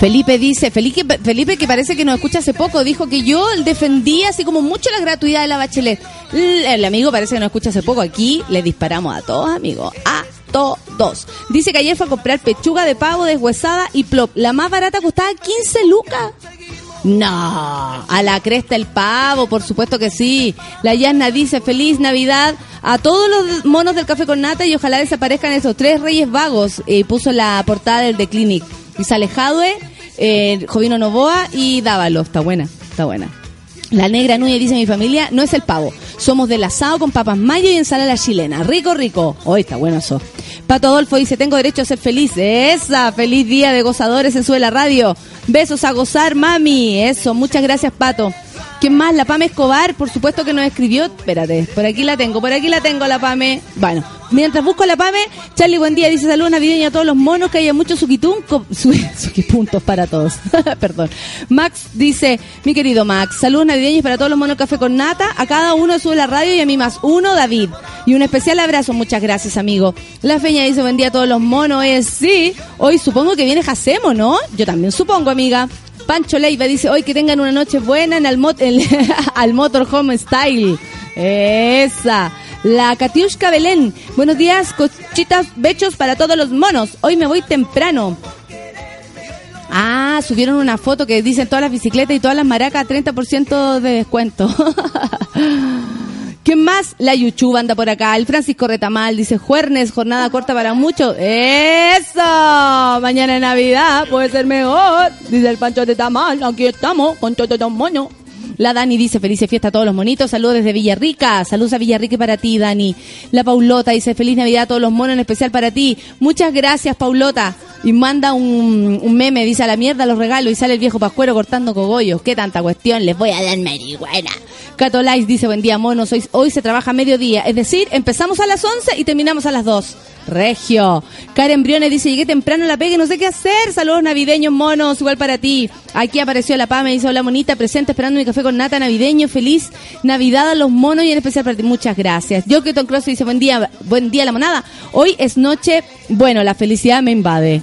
Felipe dice, Felipe, Felipe que parece que nos escucha hace poco, dijo que yo defendía así como mucho la gratuidad de la bachelet. El, amigo parece que nos escucha hace poco. Aquí le disparamos a todos, amigos. A todos. Dice que ayer fue a comprar pechuga de pavo deshuesada y plop. La más barata costaba 15 lucas. No, a la cresta el pavo, por supuesto que sí. La Yasna dice feliz Navidad a todos los monos del café con nata y ojalá desaparezcan esos tres reyes vagos. Y puso la portada del The Clinic. Y sale Jadwe, eh, Jovino Novoa y Dávalo. Está buena, está buena. La negra Núñez dice mi familia no es el pavo. Somos del asado con papas mayo y ensalada chilena. Rico, rico. Hoy está bueno eso. Pato Adolfo dice, tengo derecho a ser feliz. Esa, feliz día de gozadores en Sube la Radio. Besos a gozar, mami. Eso, muchas gracias, Pato. ¿Quién más? La Pame Escobar, por supuesto que nos escribió. Espérate, por aquí la tengo, por aquí la tengo la Pame. Bueno, mientras busco la Pame, Charlie Buen Día dice saludos navideños a todos los monos, que haya muchos suquitunco, [LAUGHS] su, suquipuntos para todos. [LAUGHS] Perdón. Max dice, mi querido Max, saludos navideños para todos los monos café con nata, a cada uno sube la radio y a mí más uno, David. Y un especial abrazo, muchas gracias, amigo. La Feña dice, buen día a todos los monos, es sí. Hoy supongo que viene Jacemo, ¿no? Yo también supongo, amiga. Pancho Leiva dice, hoy que tengan una noche buena en el mot [LAUGHS] Motorhome Style. Esa. La Katiushka Belén. Buenos días, cochitas, bechos para todos los monos. Hoy me voy temprano. Ah, subieron una foto que dicen todas las bicicletas y todas las maracas 30% de descuento. [LAUGHS] ¿Quién más? La Yuchu anda por acá. El Francisco Retamal dice Juernes, jornada corta para muchos. ¡Eso! Mañana es Navidad, puede ser mejor. Dice el Pancho de Tamal. Aquí estamos, con todo los moño. La Dani dice feliz fiesta a todos los monitos. Saludos desde Villarrica. Saludos a Villarrica para ti, Dani. La Paulota dice feliz Navidad a todos los monos, en especial para ti. Muchas gracias, Paulota. Y manda un, meme, dice a la mierda los regalos y sale el viejo pascuero cortando cogollos. ¿Qué tanta cuestión? Les voy a dar marihuana. Catolais dice buen día, monos. Hoy, hoy se trabaja a mediodía. Es decir, empezamos a las 11 y terminamos a las 2. Regio. Karen Briones dice, llegué temprano a la pega y no sé qué hacer. Saludos navideños, monos, igual para ti. Aquí apareció la PAME, dice, hola monita, presente, esperando mi café con nata navideño. Feliz Navidad a los monos y en especial para ti. Muchas gracias. Joketon Cross dice, buen día, buen día la monada. Hoy es noche, bueno, la felicidad me invade.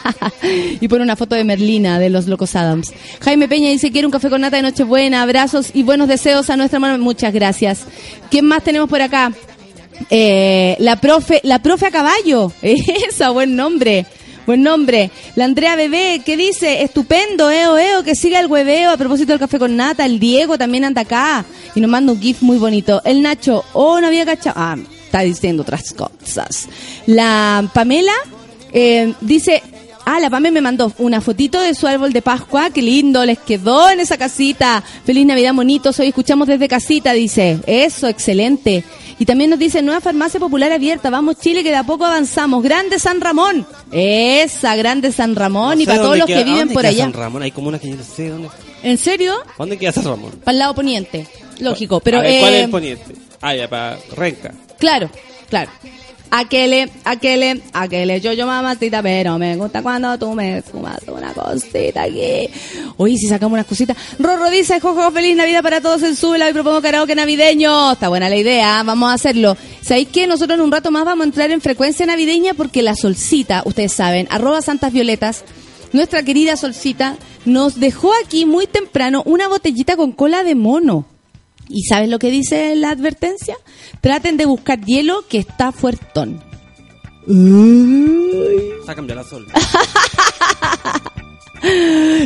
[LAUGHS] y pone una foto de Merlina de los Locos Adams. Jaime Peña dice, quiero un café con nata de Nochebuena. Abrazos y buenos deseos a nuestra mano. Muchas gracias. ¿Quién más tenemos por acá? Eh, la profe, la profe a caballo. [LAUGHS] Esa, buen nombre. Buen nombre. La Andrea Bebé, ¿qué dice? Estupendo, eo, eo, que siga el hueveo. A propósito del café con nata, el Diego también anda acá. Y nos manda un gif muy bonito. El Nacho, oh, no había cachado. Ah, está diciendo otras cosas. La Pamela eh, dice, Ah, la Pame me mandó una fotito de su árbol de Pascua. Qué lindo, les quedó en esa casita. Feliz Navidad, monitos. Hoy escuchamos desde casita, dice. Eso, excelente. Y también nos dice, nueva farmacia popular abierta. Vamos, Chile, que de a poco avanzamos. Grande San Ramón. Esa, Grande San Ramón. No y para todos los queda- que viven ¿dónde por queda allá. San Ramón, hay como una que yo no sé dónde. ¿En serio? ¿Dónde queda San Ramón? Para el lado poniente. Lógico. Pero, A ver, ¿Cuál eh, es el poniente? Ah, ya, para Renca. Claro, claro. Aquele, aquele, aquele, yo, yo mamacita, pero me gusta cuando tú me fumas una cosita aquí. Oye, si sacamos unas cositas. Rorro dice, jojo, feliz Navidad para todos en Súbela y propongo karaoke navideño. Está buena la idea, vamos a hacerlo. ¿Sabéis que nosotros en un rato más vamos a entrar en frecuencia navideña? Porque la solcita, ustedes saben, arroba santas violetas, nuestra querida solcita, nos dejó aquí muy temprano una botellita con cola de mono. ¿Y sabes lo que dice la advertencia? Traten de buscar hielo que está fuertón. Cambiado la sol. [LAUGHS]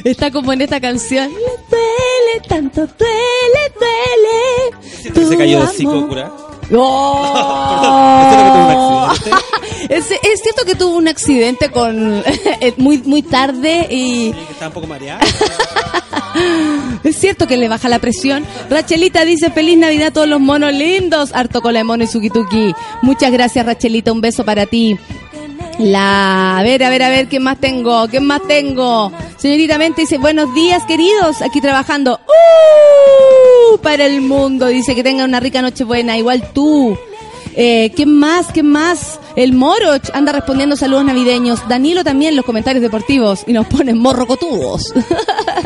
Está como en esta canción. Le duele, tanto duele, duele. Se cayó de amor. ¡Oh! [LAUGHS] Perdón, ¿es cierto que tuvo un accidente? es, es cierto que tuvo un accidente con [LAUGHS] eh, muy muy tarde y Sí, que estaba un poco mareado. [LAUGHS] es cierto que le baja la presión. Rachelita dice feliz Navidad a todos los monos lindos. Harto con la mono y sukituki. Muchas gracias Rachelita, un beso para ti. La, a ver, a ver, a ver, ¿qué más tengo? ¿Qué más tengo? Señorita Mente dice, buenos días, queridos, aquí trabajando. ¡Uh! Para el mundo, dice que tengan una rica noche buena, igual tú. Eh, ¿Qué más? ¿Qué más? El Moroch anda respondiendo saludos navideños. Danilo también los comentarios deportivos y nos ponen morrocotudos.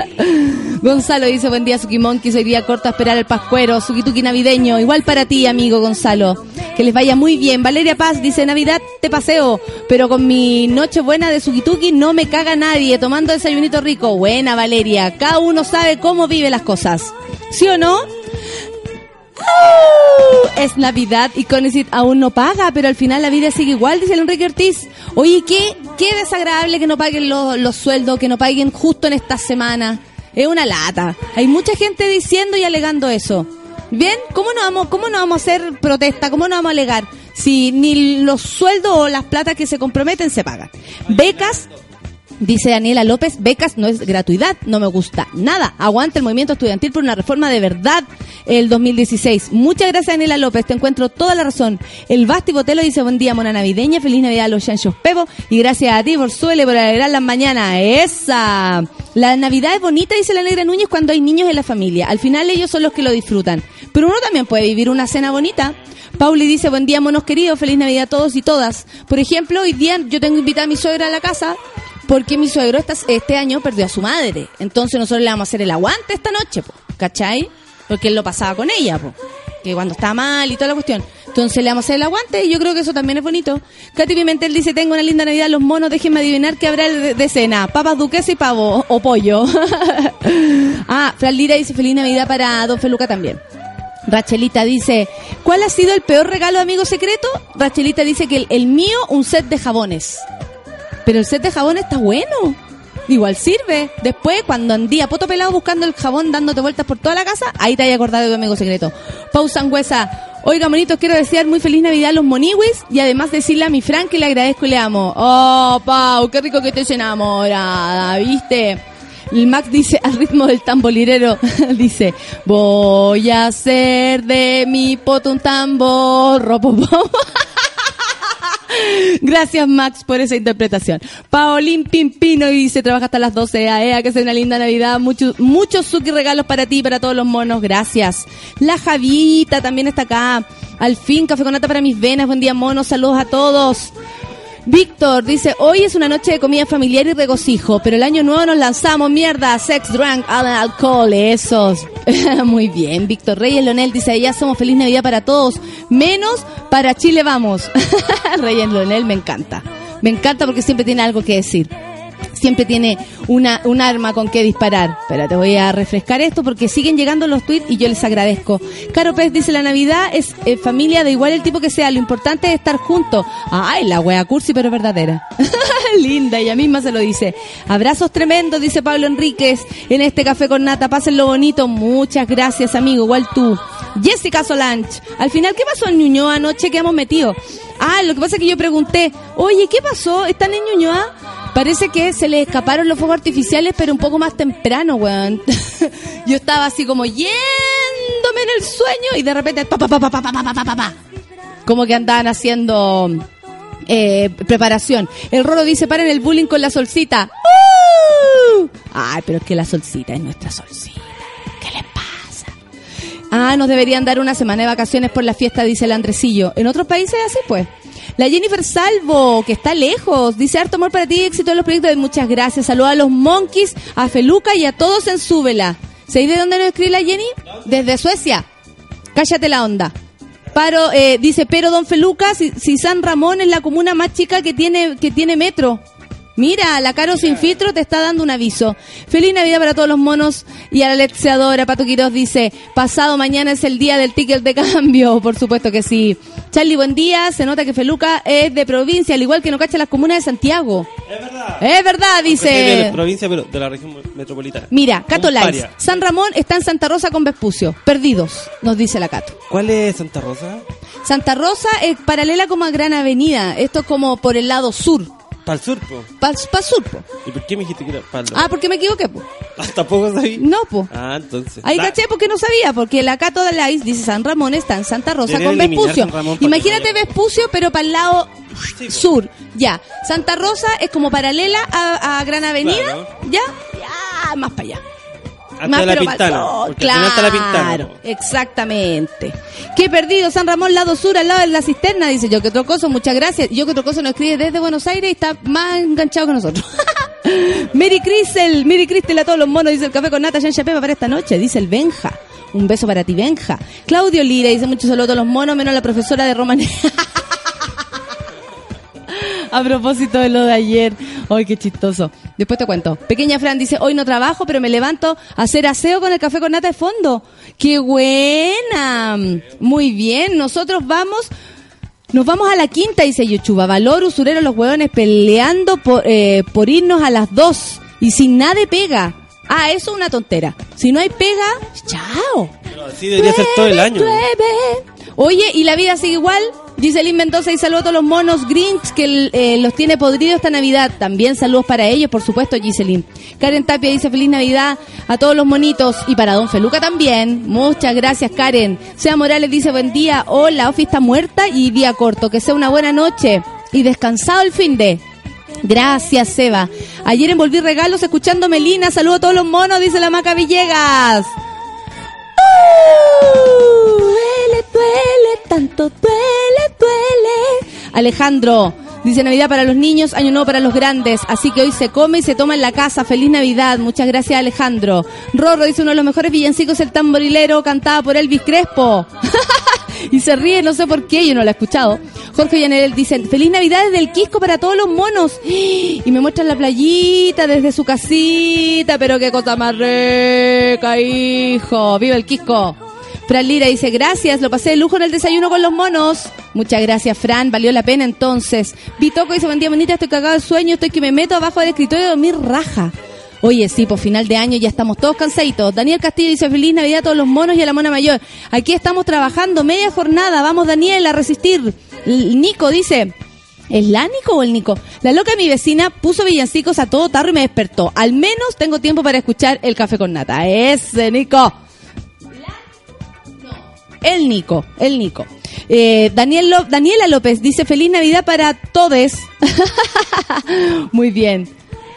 [LAUGHS] Gonzalo dice buen día Sukimonki, hoy día corto a esperar el pascuero, Sukituki navideño, igual para ti amigo Gonzalo, que les vaya muy bien. Valeria Paz dice Navidad te paseo, pero con mi noche buena de Sukituki no me caga nadie, tomando desayunito rico. Buena Valeria, cada uno sabe cómo vive las cosas. ¿Sí o no? Es Navidad y Conesit aún no paga, pero al final la vida sigue igual, dice el Enrique Ortiz. Oye, qué, qué desagradable que no paguen los, los sueldos, que no paguen justo en esta semana. Es una lata. Hay mucha gente diciendo y alegando eso. Bien, ¿cómo no vamos, cómo no vamos a hacer protesta? ¿Cómo no vamos a alegar? Si ni los sueldos o las platas que se comprometen se pagan. Becas, Dice Daniela López, becas no es gratuidad, no me gusta nada. Aguanta el movimiento estudiantil por una reforma de verdad el 2016. Muchas gracias Daniela López, te encuentro toda la razón. El Basti Botelo dice, buen día, mona navideña, feliz Navidad a los chanchos Pevo y gracias a ti por suele por alegrar las mañanas. Esa. La Navidad es bonita, dice la Negra Núñez, cuando hay niños en la familia. Al final ellos son los que lo disfrutan. Pero uno también puede vivir una cena bonita. Pauli dice, buen día, monos queridos, feliz Navidad a todos y todas. Por ejemplo, hoy día yo tengo invitada a mi suegra a la casa porque mi suegro esta- este año perdió a su madre. Entonces nosotros le vamos a hacer el aguante esta noche, po, ¿cachai? Porque él lo pasaba con ella, po, que cuando estaba mal y toda la cuestión. Entonces le vamos a hacer el aguante y yo creo que eso también es bonito. Katy Pimentel dice, tengo una linda Navidad, los monos, déjenme adivinar qué habrá de, de cena. Papas duquesa y pavo, o pollo. [LAUGHS] ah, Fran Lira dice, feliz Navidad para Don Feluca también. Rachelita dice, ¿cuál ha sido el peor regalo de amigo secreto? Rachelita dice que el mío, un set de jabones. Pero el set de jabón está bueno. Igual sirve. Después, cuando andía poto pelado buscando el jabón, dándote vueltas por toda la casa, ahí te hay acordado de tu amigo secreto. Pau Sangüesa. Oiga, monitos, quiero desear muy feliz Navidad a los moniwis y además decirle a mi Fran que le agradezco y le amo. Oh, Pau, qué rico que estés enamorada, ¿viste? El Max dice al ritmo del tambolirero, [LAUGHS] dice, voy a hacer de mi poto un tambor. [LAUGHS] Gracias, Max, por esa interpretación. Paolín Pimpino dice, trabaja hasta las 12 a que sea una linda Navidad. Muchos muchos Suki regalos para ti y para todos los monos. Gracias. La Javita también está acá. Al fin, café con nata para mis venas. Buen día, monos. Saludos a todos. Víctor dice, hoy es una noche de comida familiar y regocijo, pero el año nuevo nos lanzamos, mierda, sex, drunk, al- alcohol, esos. [LAUGHS] Muy bien, Víctor Reyes Leonel dice, ya somos feliz Navidad para todos, menos para Chile vamos. [LAUGHS] Reyes Leonel me encanta, me encanta porque siempre tiene algo que decir. Siempre tiene una, un arma con que disparar. Pero te voy a refrescar esto porque siguen llegando los tweets y yo les agradezco. Caro Pérez dice, la Navidad es eh, familia de igual el tipo que sea. Lo importante es estar juntos. Ay, la wea cursi pero verdadera. [LAUGHS] Linda, ella misma se lo dice. Abrazos tremendos, dice Pablo Enríquez, en este café con nata. Pásenlo bonito. Muchas gracias, amigo. Igual tú. Jessica Solange. Al final, ¿qué pasó en Ñuñoa anoche que hemos metido? Ah, lo que pasa es que yo pregunté, oye, ¿qué pasó? ¿Están en Ñuñoa? Parece que se les escaparon los fuegos artificiales, pero un poco más temprano, weón. [LAUGHS] yo estaba así como yéndome en el sueño y de repente, pa, pa, pa, pa, pa, pa, pa, pa, pa, como que andaban haciendo eh, preparación. El Roro dice, paren el bullying con la solcita. ¡Uh! Ay, pero es que la solcita es nuestra solcita. ¿Qué les pasa? Ah, nos deberían dar una semana de vacaciones por la fiesta, dice el Andresillo. En otros países es así, pues. La Jennifer Salvo, que está lejos, dice harto amor para ti, éxito en los proyectos. Muchas gracias. Saluda a los Monkeys, a Feluca y a todos en Súbela. ¿Sabéis de dónde nos escribe la Jenny? Desde Suecia. Cállate la onda. Paro, eh, dice, pero don Feluca, si, si San Ramón es la comuna más chica que tiene, que tiene metro. Mira, la Caro sin filtro te está dando un aviso. Feliz Navidad para todos los monos. Y a la Alexiadora, Pato Quiroz dice, pasado mañana es el día del ticket de cambio. [LAUGHS] Por supuesto que sí. Charlie, buen día. Se nota que Feluca es de provincia, al igual que no cacha las comunas de Santiago. Es verdad. Es verdad, Aunque soy de dice. la provincia, pero de la región metropolitana. Mira, Cato Un Lice. paria. San Ramón está en Santa Rosa con Vespucio. Perdidos, nos dice la Cato. ¿Cuál es Santa Rosa? Santa Rosa es paralela como a Gran Avenida. Esto es como por el lado sur. Para el sur, po. Para sur, po. ¿Y por qué me dijiste que era para el Ah, porque me equivoqué, po. [LAUGHS] Ah, ¿Tampoco sabí? No, po. Ah, entonces. Ahí caché porque no sabía, porque la Cato de Lice dice San Ramón está en Santa Rosa con Vespucio. Imagínate Vespucio, pero para el lado Sí, sur. Ya. Santa Rosa es como paralela a, a Gran Avenida. Claro. Ya. Ya, más para allá. Más la pero pintana. la pintana. Claro, po. exactamente. Qué perdido, San Ramón, lado sur, al lado de la cisterna, dice yo que otro coso, muchas gracias. Yo que otro coso nos escribe desde Buenos Aires y está más enganchado que nosotros. [LAUGHS] Mary Cristel, Mary Cristel a todos los monos, dice el café con nata, Jean Chapepa para esta noche, dice el Benja. Un beso para ti, Benja. Claudio Lira dice muchos saludos a todos los monos, menos la profesora de Romané. [LAUGHS] A propósito de lo de ayer. Ay, qué chistoso. Después te cuento. Pequeña Fran dice, hoy no trabajo, pero me levanto a hacer aseo con el café con nata de fondo. ¡Qué buena! Muy bien. Nosotros vamos... Nos vamos a la quinta, dice Yuchuba. Valor, usurero, los hueones peleando por, eh, por irnos a las dos. Y sin nada pega. Ah, eso es una tontera. Si no hay pega, chao. Así debería ser todo el año. Llueve. Oye, ¿y la vida sigue igual? Giselín Mendoza y saludos a todos los monos Grinch que eh, los tiene podridos esta Navidad. También saludos para ellos, por supuesto, Giselín. Karen Tapia dice feliz Navidad a todos los monitos y para Don Feluca también. Muchas gracias, Karen. Sea Morales dice buen día. Hola, Ofi está muerta y día corto. Que sea una buena noche y descansado el fin de. Gracias, Seba. Ayer envolví regalos escuchando Melina. Saludos a todos los monos, dice la Maca Villegas. ¡Uh! duele, duele, tanto duele, duele. Alejandro, dice Navidad para los niños, Año Nuevo para los grandes. Así que hoy se come y se toma en la casa. Feliz Navidad. Muchas gracias, Alejandro. Rorro dice uno de los mejores villancicos, el tamborilero, cantada por Elvis Crespo. [LAUGHS] y se ríe, no sé por qué, yo no lo he escuchado. Jorge Llanel dice, feliz Navidad desde el Quisco para todos los monos. Y me muestran la playita desde su casita, pero qué cosa más rica, hijo. Viva el Quisco. Fran Lira dice, gracias, lo pasé de lujo en el desayuno con los monos. Muchas gracias, Fran, valió la pena entonces. Vitoco dice, buen día, bonita, estoy cagado de sueño, estoy que me meto abajo del escritorio a dormir raja. Oye, sí, por final de año ya estamos todos cansaditos. Daniel Castillo dice, feliz Navidad a todos los monos y a la mona mayor. Aquí estamos trabajando media jornada, vamos Daniel a resistir. Nico dice, ¿Es la Nico o el Nico? La loca de mi vecina puso villancicos a todo tarro y me despertó. Al menos tengo tiempo para escuchar el café con nata. Ese Nico. El Nico, el Nico. Eh, Daniel Daniela López dice feliz Navidad para todos. [LAUGHS] Muy bien.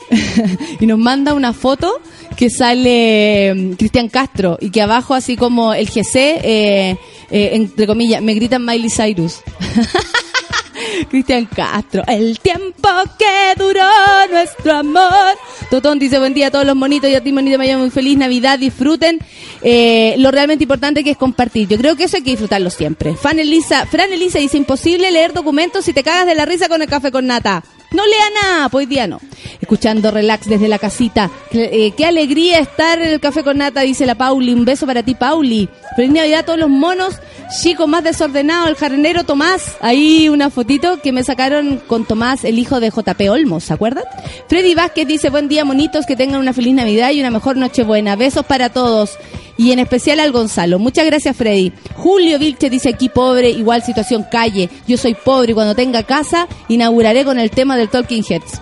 [LAUGHS] y nos manda una foto que sale mm, Cristian Castro y que abajo así como el GC, eh, eh, entre comillas, me gritan Miley Cyrus. [LAUGHS] Cristian Castro, el tiempo que duró nuestro amor. Totón dice buen día a todos los monitos y a ti monito Miami, muy feliz Navidad, disfruten eh, lo realmente importante que es compartir. Yo creo que eso hay que disfrutarlo siempre. Fan Elisa, Fran Elisa dice imposible leer documentos si te cagas de la risa con el café con nata. No lea nada, pues día no. Escuchando relax desde la casita. Qué, eh, qué alegría estar en el café con nata, dice la Pauli. Un beso para ti, Pauli. Feliz Navidad a todos los monos. Chico más desordenado, el jardinero Tomás. Ahí una fotito que me sacaron con Tomás, el hijo de JP Olmos, ¿se acuerdan? Freddy Vázquez dice, buen día, monitos, que tengan una feliz Navidad y una mejor Nochebuena. Besos para todos. Y en especial al Gonzalo. Muchas gracias, Freddy. Julio Vilche dice aquí pobre, igual situación calle. Yo soy pobre y cuando tenga casa inauguraré con el tema del Talking Heads.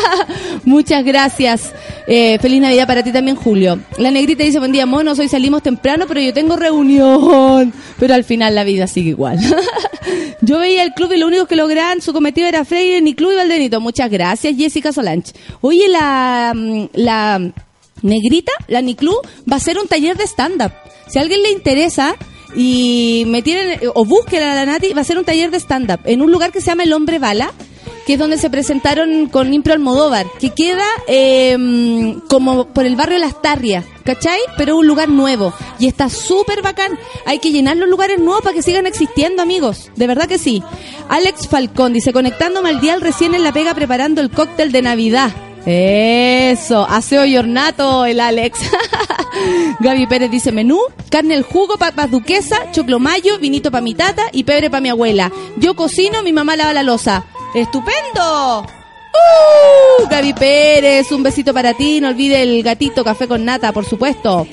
[LAUGHS] Muchas gracias. Eh, feliz Navidad para ti también, Julio. La negrita dice, buen día, monos, hoy salimos temprano, pero yo tengo reunión. Pero al final la vida sigue igual. [LAUGHS] yo veía el club y lo único que lograban su cometido era Freire, ni club y Valdenito. Muchas gracias, Jessica Solange. Oye, la... mm, la Negrita, la Niclú, va a hacer un taller de stand-up. Si a alguien le interesa y me tienen, o busquen a la Nati, va a ser un taller de stand-up en un lugar que se llama El Hombre Bala, que es donde se presentaron con Impro Almodóvar, que queda eh, como por el barrio Las Tarrias, ¿cachai? Pero un lugar nuevo. Y está súper bacán. Hay que llenar los lugares nuevos para que sigan existiendo, amigos. De verdad que sí. Alex Falcón dice, conectándome al dial recién en la pega preparando el cóctel de Navidad. Eso, aseo y ornato el Alex. [LAUGHS] Gaby Pérez dice menú, carne al jugo, papas duquesa, choclo mayo, vinito para mi tata y pebre para mi abuela. Yo cocino, mi mamá lava la losa. ¡Estupendo! ¡Uh! Gaby Pérez, un besito para ti. No olvide el gatito café con nata, por supuesto.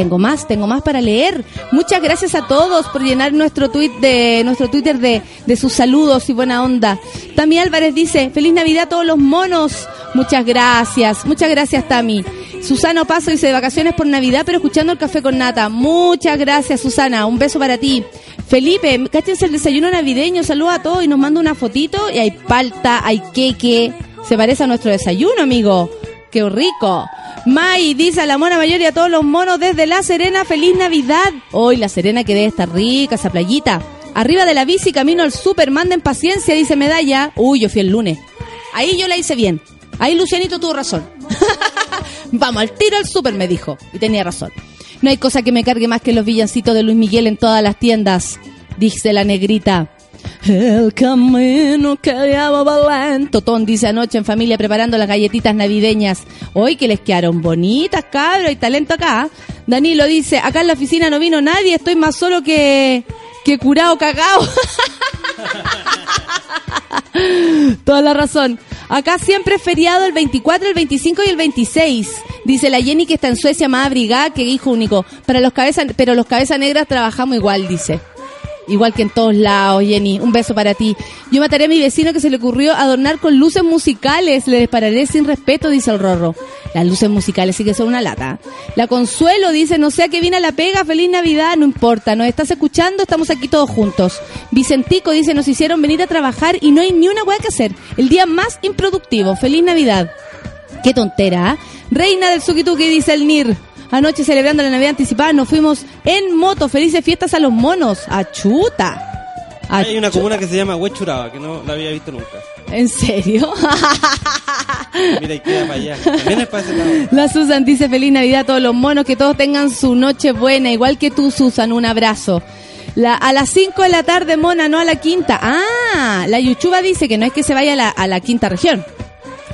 Tengo más, tengo más para leer. Muchas gracias a todos por llenar nuestro tweet de nuestro Twitter de, de sus saludos y buena onda. Tami Álvarez dice, feliz Navidad a todos los monos. Muchas gracias, muchas gracias Tami. Susana Paso dice, de vacaciones por Navidad, pero escuchando el café con nata. Muchas gracias Susana, un beso para ti. Felipe, cáchense el desayuno navideño, saluda a todos y nos manda una fotito y hay palta, hay queque. Se parece a nuestro desayuno, amigo. ¡Qué rico! May dice a la mona mayor y a todos los monos desde La Serena, feliz Navidad. Hoy La Serena que debe estar rica, esa playita. Arriba de la bici, camino al súper, manden paciencia, dice Medalla. Uy, yo fui el lunes. Ahí yo la hice bien. Ahí Lucianito tuvo razón. [LAUGHS] Vamos, al tiro al súper, me dijo. Y tenía razón. No hay cosa que me cargue más que los villancitos de Luis Miguel en todas las tiendas, dice la negrita. El camino que lleva Belén. Totón dice anoche en familia preparando las galletitas navideñas. Hoy que les quedaron bonitas, cabros, hay talento acá. Danilo dice, acá en la oficina no vino nadie, estoy más solo que, que curado cagao. [LAUGHS] Toda la razón. Acá siempre es feriado el 24, el 25 y el 26. Dice la Jenny que está en Suecia, más abrigada que hijo único. Para los cabezas, pero los cabezas negras trabajamos igual, dice. Igual que en todos lados, Jenny. Un beso para ti. Yo mataré a mi vecino que se le ocurrió adornar con luces musicales. Le dispararé sin respeto, dice el Rorro. Las luces musicales sí que son una lata. La Consuelo dice, no sé a qué viene la pega, feliz Navidad, no importa. Nos estás escuchando, estamos aquí todos juntos. Vicentico dice, nos hicieron venir a trabajar y no hay ni una hueá que hacer. El día más improductivo. Feliz Navidad. Qué tontera, ¿ah? Reina del Sukituki, dice el Nir. Anoche celebrando la Navidad anticipada nos fuimos en moto. Felices fiestas a los monos. A chuta. A Hay una comuna que se llama Huechuraba, que no la había visto nunca. ¿En serio? [LAUGHS] Mira, y queda para allá. También es para ese lado. La Susan dice feliz Navidad a todos los monos, que todos tengan su noche buena, igual que tú, Susan, un abrazo. La, a las 5 de la tarde, mona, no a la quinta. Ah, la Yuchuba dice que no es que se vaya a la, a la quinta región.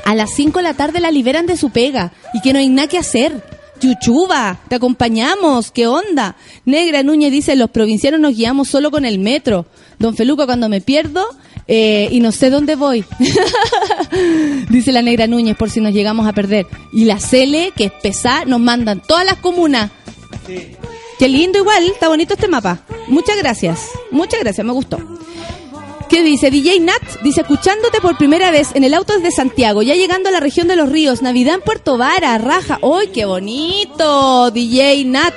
A las 5 de la tarde la liberan de su pega y que no hay nada que hacer. Yuchuba, te acompañamos, ¿qué onda? Negra Núñez dice, los provincianos nos guiamos solo con el metro. Don Feluco, cuando me pierdo eh, y no sé dónde voy. [LAUGHS] dice la Negra Núñez, por si nos llegamos a perder. Y la Cele, que es pesada, nos mandan todas las comunas. Qué lindo igual, está bonito este mapa. Muchas gracias, muchas gracias, me gustó. ¿Qué dice? DJ Nat dice, escuchándote por primera vez en el auto desde Santiago, ya llegando a la región de los ríos, Navidad en Puerto Vara, raja. ¡Ay, qué bonito! DJ Nat.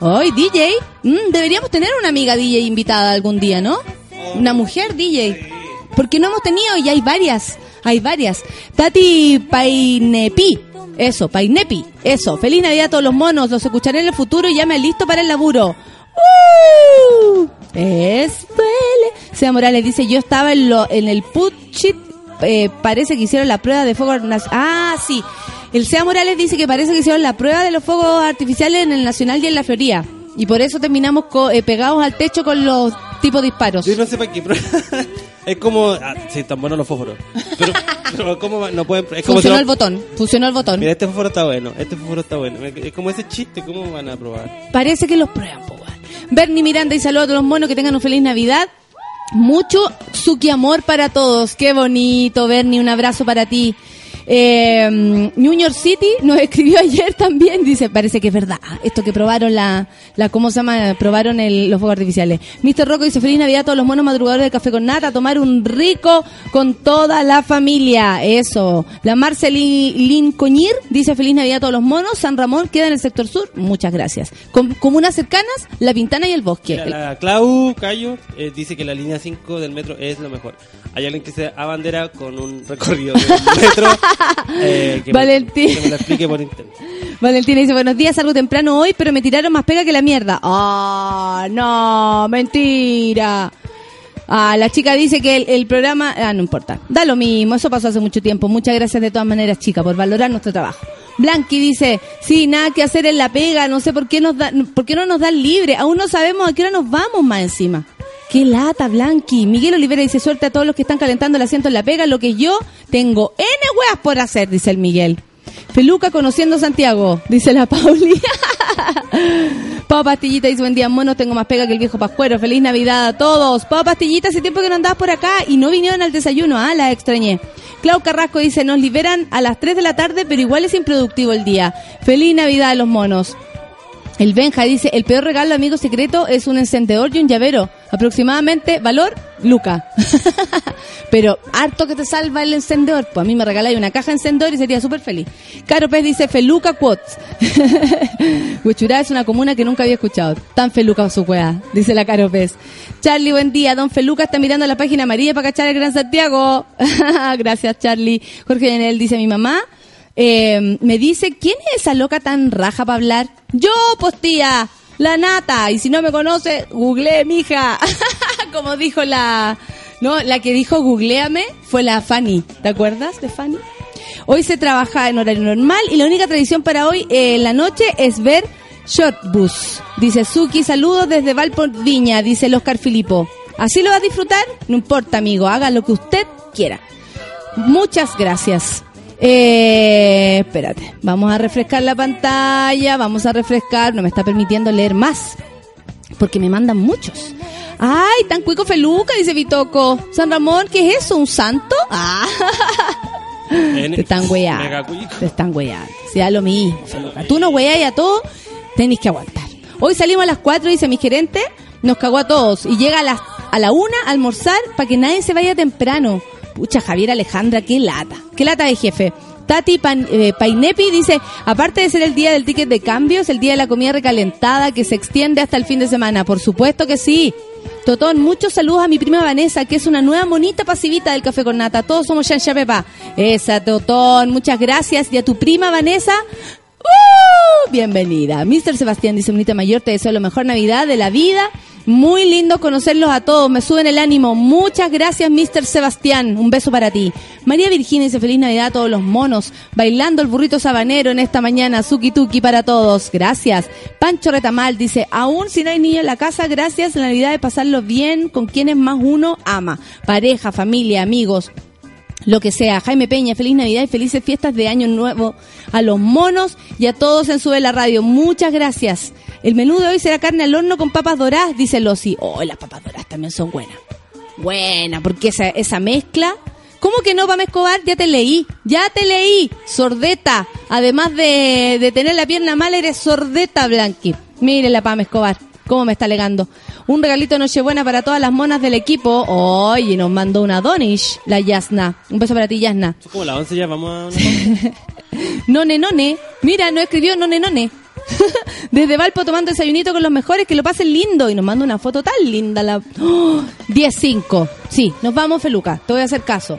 ¡Ay, DJ! Mm, deberíamos tener una amiga DJ invitada algún día, ¿no? Una mujer DJ. Porque no hemos tenido y hay varias. Hay varias. Tati Painepi. Eso, Painepi. Eso. Feliz Navidad a todos los monos. Los escucharé en el futuro y ya me listo para el laburo. ¡Uh! Es Pele. Sea Morales dice, yo estaba en, lo, en el Putchit, eh, parece que hicieron la prueba de fuego. Ah, sí. El Sea Morales dice que parece que hicieron la prueba de los fuegos artificiales en el Nacional y en la Florida. Y por eso terminamos co- eh, pegados al techo con los tipos disparos. Yo no sé para qué, pero [LAUGHS] es como... Ah, sí, están buenos los fósforos. Pero, pero ¿cómo no pueden... Es como si Funcionó no- el botón, funcionó el botón. Mira, este fósforo está bueno, este fósforo está bueno. Es como ese chiste, ¿cómo van a probar? Parece que los prueban, po. Bernie Miranda y saludos a todos los monos que tengan un feliz Navidad. Mucho Suki amor para todos. Qué bonito, Bernie, un abrazo para ti. Eh, New York City nos escribió [LAUGHS] ayer también, dice, parece que es verdad, esto que probaron la, la ¿cómo se llama? Probaron el- los fuegos artificiales. Mr. Rocco dice, feliz Navidad a todos los monos madrugadores de Café con Nata, a tomar un rico con toda la familia, eso. La Marcelín Coñir dice, feliz Navidad a todos los monos, San Ramón queda en el sector sur, muchas gracias. Com- comunas cercanas, La Pintana y el Bosque. Mira, la Clau Cayo eh, dice que la línea 5 del metro es lo mejor. Hay alguien que se abandera con un recorrido del [LAUGHS] metro. [LAUGHS] eh, que, me, Valentín. que me lo explique por internet. [LAUGHS] Valentina dice, buenos días, salgo temprano hoy, pero me tiraron más pega que la mierda. Ah, no, mentira. Ah, la chica dice que el, el programa... Ah, no importa. Da lo mismo, eso pasó hace mucho tiempo. Muchas gracias de todas maneras, chica, por valorar nuestro trabajo. Blanqui dice, sí, nada que hacer en la pega, no sé por qué, nos da, por qué no nos dan libre. Aún no sabemos a qué hora nos vamos más encima. Qué lata, Blanqui. Miguel Olivera dice, suerte a todos los que están calentando el asiento en la pega, lo que yo tengo N weas por hacer, dice el Miguel. Peluca conociendo Santiago, dice la Pauli. [LAUGHS] Pau Pastillita dice, buen día, monos, tengo más pega que el viejo Pascuero. Feliz Navidad a todos. Pau Pastillita, hace tiempo que no andabas por acá y no vinieron al desayuno, ah, la extrañé. Clau Carrasco dice, nos liberan a las 3 de la tarde, pero igual es improductivo el día. Feliz Navidad a los monos. El Benja dice, el peor regalo amigo secreto es un encendedor y un llavero. Aproximadamente, valor, Luca. [LAUGHS] Pero harto que te salva el encendedor. Pues a mí me regaláis una caja de encendedor y sería súper feliz. Caro Pez dice, Feluca Quotes. [LAUGHS] Huechurá es una comuna que nunca había escuchado. Tan feluca su weá, dice la Caro Pez. Charlie, buen día. Don Feluca está mirando la página amarilla para cachar el Gran Santiago. [LAUGHS] Gracias, Charlie. Jorge Yanel dice, mi mamá eh, me dice, ¿quién es esa loca tan raja para hablar? Yo, pues tía, la nata. Y si no me conoce, googleé, mija. [LAUGHS] Como dijo la... No, la que dijo googleame fue la Fanny. ¿Te acuerdas de Fanny? Hoy se trabaja en horario normal y la única tradición para hoy eh, en la noche es ver Shortbus. Dice Suki, saludos desde Valpo Viña, dice el Oscar Filipo. ¿Así lo va a disfrutar? No importa, amigo, haga lo que usted quiera. Muchas gracias. Eh, espérate, vamos a refrescar la pantalla, vamos a refrescar, no me está permitiendo leer más, porque me mandan muchos. Ay, tan cuico feluca, dice Vitoco. San Ramón, ¿qué es eso? ¿Un santo? Ah. Te están cuico. Te están weyando. Sea lo mismo, Feluca. Tú no weyas a todos, tenés que aguantar. Hoy salimos a las 4, dice mi gerente, nos cagó a todos. Y llega a las a la una a almorzar para que nadie se vaya temprano. Pucha, Javier Alejandra, qué lata. Qué lata de jefe. Tati eh, Painepi dice, aparte de ser el día del ticket de cambio, es el día de la comida recalentada que se extiende hasta el fin de semana. Por supuesto que sí. Totón, muchos saludos a mi prima Vanessa, que es una nueva monita pasivita del Café con Nata. Todos somos Shansha Pepa. Esa, Totón, muchas gracias. Y a tu prima Vanessa, ¡uh! bienvenida. Mr. Sebastián dice, monita mayor, te deseo lo mejor Navidad de la vida. Muy lindo conocerlos a todos, me suben el ánimo. Muchas gracias, Mr. Sebastián. Un beso para ti. María Virginia dice, feliz Navidad a todos los monos. Bailando el burrito sabanero en esta mañana. Suki tuki para todos. Gracias. Pancho Retamal dice, aún si no hay niño en la casa, gracias. La Navidad de pasarlo bien con quienes más uno ama. Pareja, familia, amigos, lo que sea. Jaime Peña, feliz Navidad y felices fiestas de Año Nuevo a los monos y a todos en Sube la Radio. Muchas gracias. El menú de hoy será carne al horno con papas doradas, dice Losi. Oh, las papas doradas también son buenas. Buena, porque esa, esa mezcla. ¿Cómo que no, Pame Escobar? Ya te leí, ya te leí. Sordeta. Además de, de tener la pierna mala, eres sordeta, Blanqui. Mire la Pame Escobar. ¿Cómo me está alegando? Un regalito de Nochebuena para todas las monas del equipo. Oye, nos mandó una Donish, la Yasna. Un beso para ti, Yasna. Son como las 11 ya, vamos a... [LAUGHS] None, none. Mira, no escribió none, none. [LAUGHS] Desde Valpo tomando desayunito con los mejores, que lo pasen lindo. Y nos manda una foto tan linda. la [GASPS] ¡Oh! 10-5. Sí, nos vamos, Feluca. Te voy a hacer caso.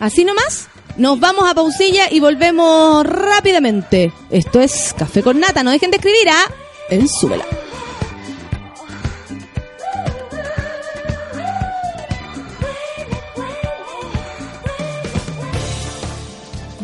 ¿Así nomás? Nos vamos a pausilla y volvemos rápidamente. Esto es Café con Nata. No dejen de escribir, ¿ah? En Súbela.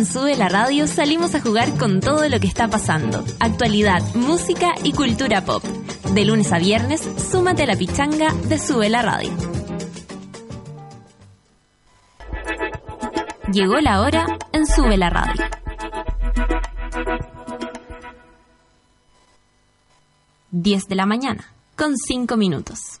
En Sube la Radio salimos a jugar con todo lo que está pasando. Actualidad, música y cultura pop. De lunes a viernes, súmate a la pichanga de Sube la Radio. Llegó la hora en Sube la Radio. Diez de la mañana, con cinco minutos.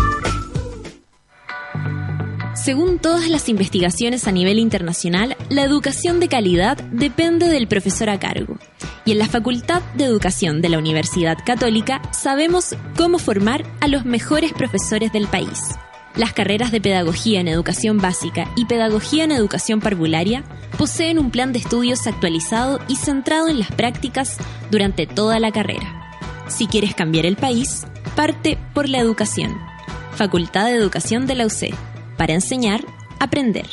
Según todas las investigaciones a nivel internacional, la educación de calidad depende del profesor a cargo. Y en la Facultad de Educación de la Universidad Católica sabemos cómo formar a los mejores profesores del país. Las carreras de Pedagogía en Educación Básica y Pedagogía en Educación Parvularia poseen un plan de estudios actualizado y centrado en las prácticas durante toda la carrera. Si quieres cambiar el país, parte por la educación. Facultad de Educación de la UC para enseñar, aprender.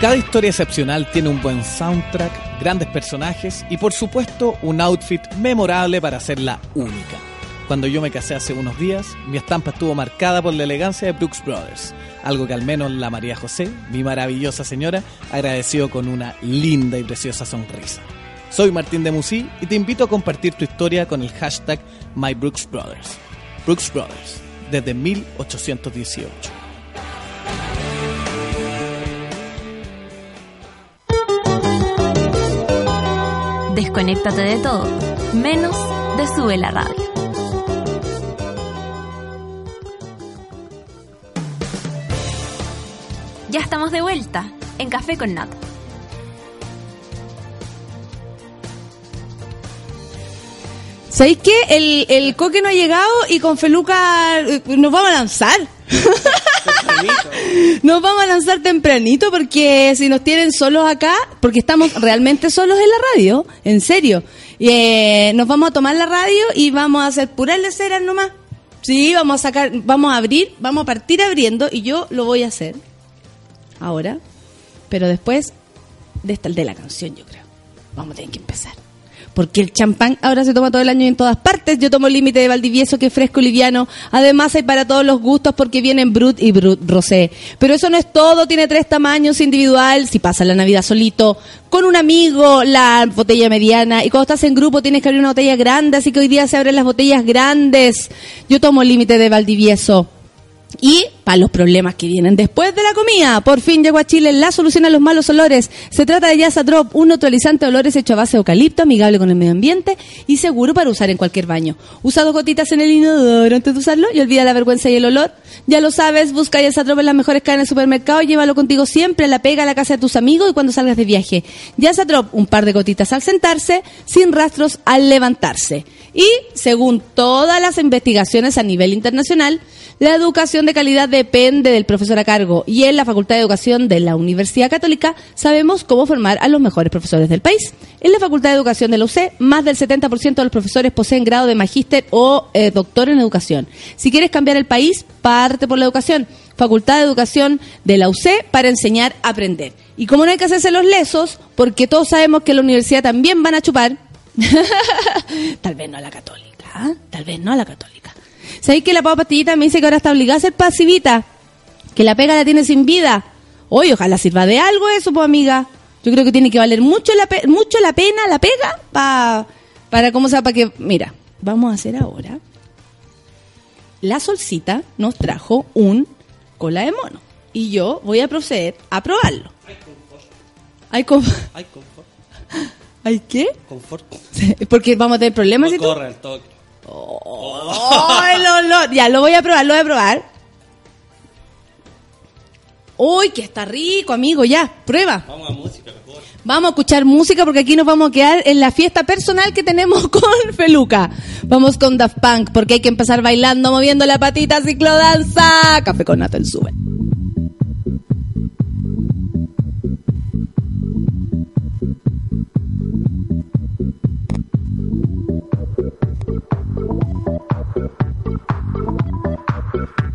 Cada historia excepcional tiene un buen soundtrack, grandes personajes y por supuesto un outfit memorable para hacerla única. Cuando yo me casé hace unos días, mi estampa estuvo marcada por la elegancia de Brooks Brothers, algo que al menos la María José, mi maravillosa señora, agradeció con una linda y preciosa sonrisa. Soy Martín de Musí y te invito a compartir tu historia con el hashtag MyBrooksBrothers. Brooks Brothers, desde 1818. Desconéctate de todo, menos de Sube la Radio. Ya estamos de vuelta en Café con Nata. ¿Sabéis qué? El, el coque no ha llegado y con Feluca eh, nos vamos a lanzar. Nos vamos a lanzar tempranito porque si nos tienen solos acá, porque estamos realmente solos en la radio, en serio. Y, eh, nos vamos a tomar la radio y vamos a hacer puras leceras nomás. Sí, vamos a sacar, vamos a abrir, vamos a partir abriendo y yo lo voy a hacer ahora, pero después de esta de la canción, yo creo. Vamos a tener que empezar. Porque el champán ahora se toma todo el año y en todas partes. Yo tomo el límite de Valdivieso, que es fresco y liviano. Además hay para todos los gustos porque vienen Brut y Brut Rosé. Pero eso no es todo, tiene tres tamaños individual. Si pasa la Navidad solito, con un amigo, la botella mediana. Y cuando estás en grupo tienes que abrir una botella grande, así que hoy día se abren las botellas grandes. Yo tomo el límite de Valdivieso. Y para los problemas que vienen después de la comida, por fin llegó a Chile la solución a los malos olores. Se trata de Yasa Drop, un neutralizante de olores hecho a base de eucalipto, amigable con el medio ambiente y seguro para usar en cualquier baño. Usa dos gotitas en el inodoro antes de usarlo y olvida la vergüenza y el olor. Ya lo sabes, busca Yasa Drop en las mejores cadenas de supermercado y llévalo contigo siempre la pega a la casa de tus amigos y cuando salgas de viaje. Yasa Drop, un par de gotitas al sentarse, sin rastros al levantarse. Y según todas las investigaciones a nivel internacional, la educación de calidad depende del profesor a cargo y en la Facultad de Educación de la Universidad Católica sabemos cómo formar a los mejores profesores del país. En la Facultad de Educación de la UC, más del 70% de los profesores poseen grado de magíster o eh, doctor en educación. Si quieres cambiar el país, parte por la educación. Facultad de Educación de la UC para enseñar a aprender. Y como no hay que hacerse los lesos, porque todos sabemos que la universidad también van a chupar, [LAUGHS] tal vez no a la católica, ¿ah? tal vez no a la católica. ¿Sabéis que la papa pastillita me dice que ahora está obligada a ser pasivita? Que la pega la tiene sin vida. Oye, ojalá sirva de algo eso, pues amiga. Yo creo que tiene que valer mucho la, pe- mucho la pena, la pega, pa- para cómo sea, para que... Mira, vamos a hacer ahora... La solcita nos trajo un cola de mono. Y yo voy a proceder a probarlo. Hay confort. Ay, confort. [LAUGHS] ¿Hay qué? Confort. [LAUGHS] Porque vamos a tener problemas y No todo. corre el toque. ¡Oh, el olor! Ya, lo voy a probar, lo voy a probar. ¡Uy, que está rico, amigo! Ya, prueba. Vamos a música mejor. Vamos a escuchar música porque aquí nos vamos a quedar en la fiesta personal que tenemos [LAUGHS] con Feluca. Vamos con Daft Punk porque hay que empezar bailando, moviendo la patita, ciclodanza. Café con nata en sube. Jeffrey.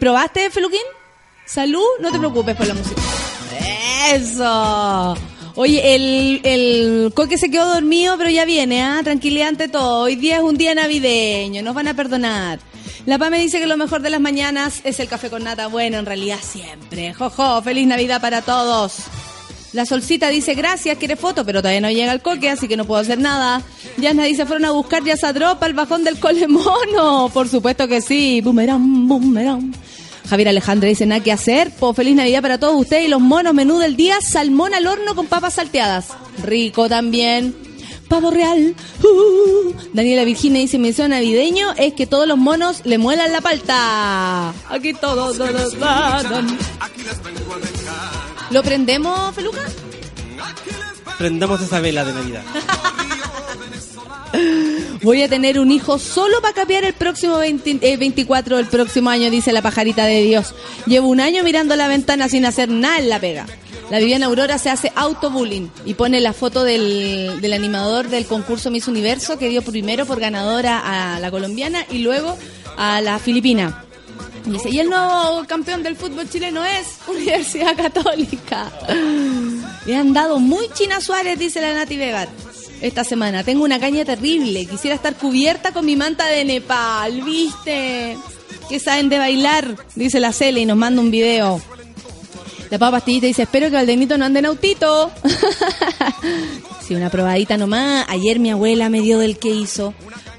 ¿Probaste, Feluquín? ¿Salud? No te preocupes por la música. ¡Eso! Oye, el, el coque se quedó dormido, pero ya viene, ¿ah? Tranquilidad ante todo. Hoy día es un día navideño, nos van a perdonar. La PA me dice que lo mejor de las mañanas es el café con nata. Bueno, en realidad siempre. Jojo, feliz Navidad para todos. La solcita dice gracias, quiere foto, pero todavía no llega el coque, así que no puedo hacer nada. Yana dice, fueron a buscar ya esa dropa al bajón del colemono. Por supuesto que sí. Boomerang, boomerang. Javier Alejandro dice, nada que hacer. Po, feliz Navidad para todos ustedes y los monos. Menú del día, salmón al horno con papas salteadas. Rico también. Pavo real. Uh. Daniela Virginia dice, mi deseo navideño es que todos los monos le muelan la palta. Aquí todos los dan. ¿Lo prendemos, Feluca? Prendamos esa vela de Navidad. [LAUGHS] Voy a tener un hijo solo para capear el próximo 20 eh, 24 del próximo año, dice la pajarita de Dios. Llevo un año mirando la ventana sin hacer nada en la pega. La Viviana Aurora se hace autobullying y pone la foto del, del animador del concurso Miss Universo que dio primero por ganadora a la colombiana y luego a la filipina. Y dice, y el nuevo campeón del fútbol chileno es Universidad Católica. [LAUGHS] Le han dado muy China Suárez, dice la Nati Vegar. Esta semana tengo una caña terrible. Quisiera estar cubierta con mi manta de Nepal, ¿viste? Que saben de bailar, dice la Cele y nos manda un video. La papa pastillita dice, espero que Valdenito no ande en autito. [LAUGHS] sí, una probadita nomás. Ayer mi abuela me dio del que hizo.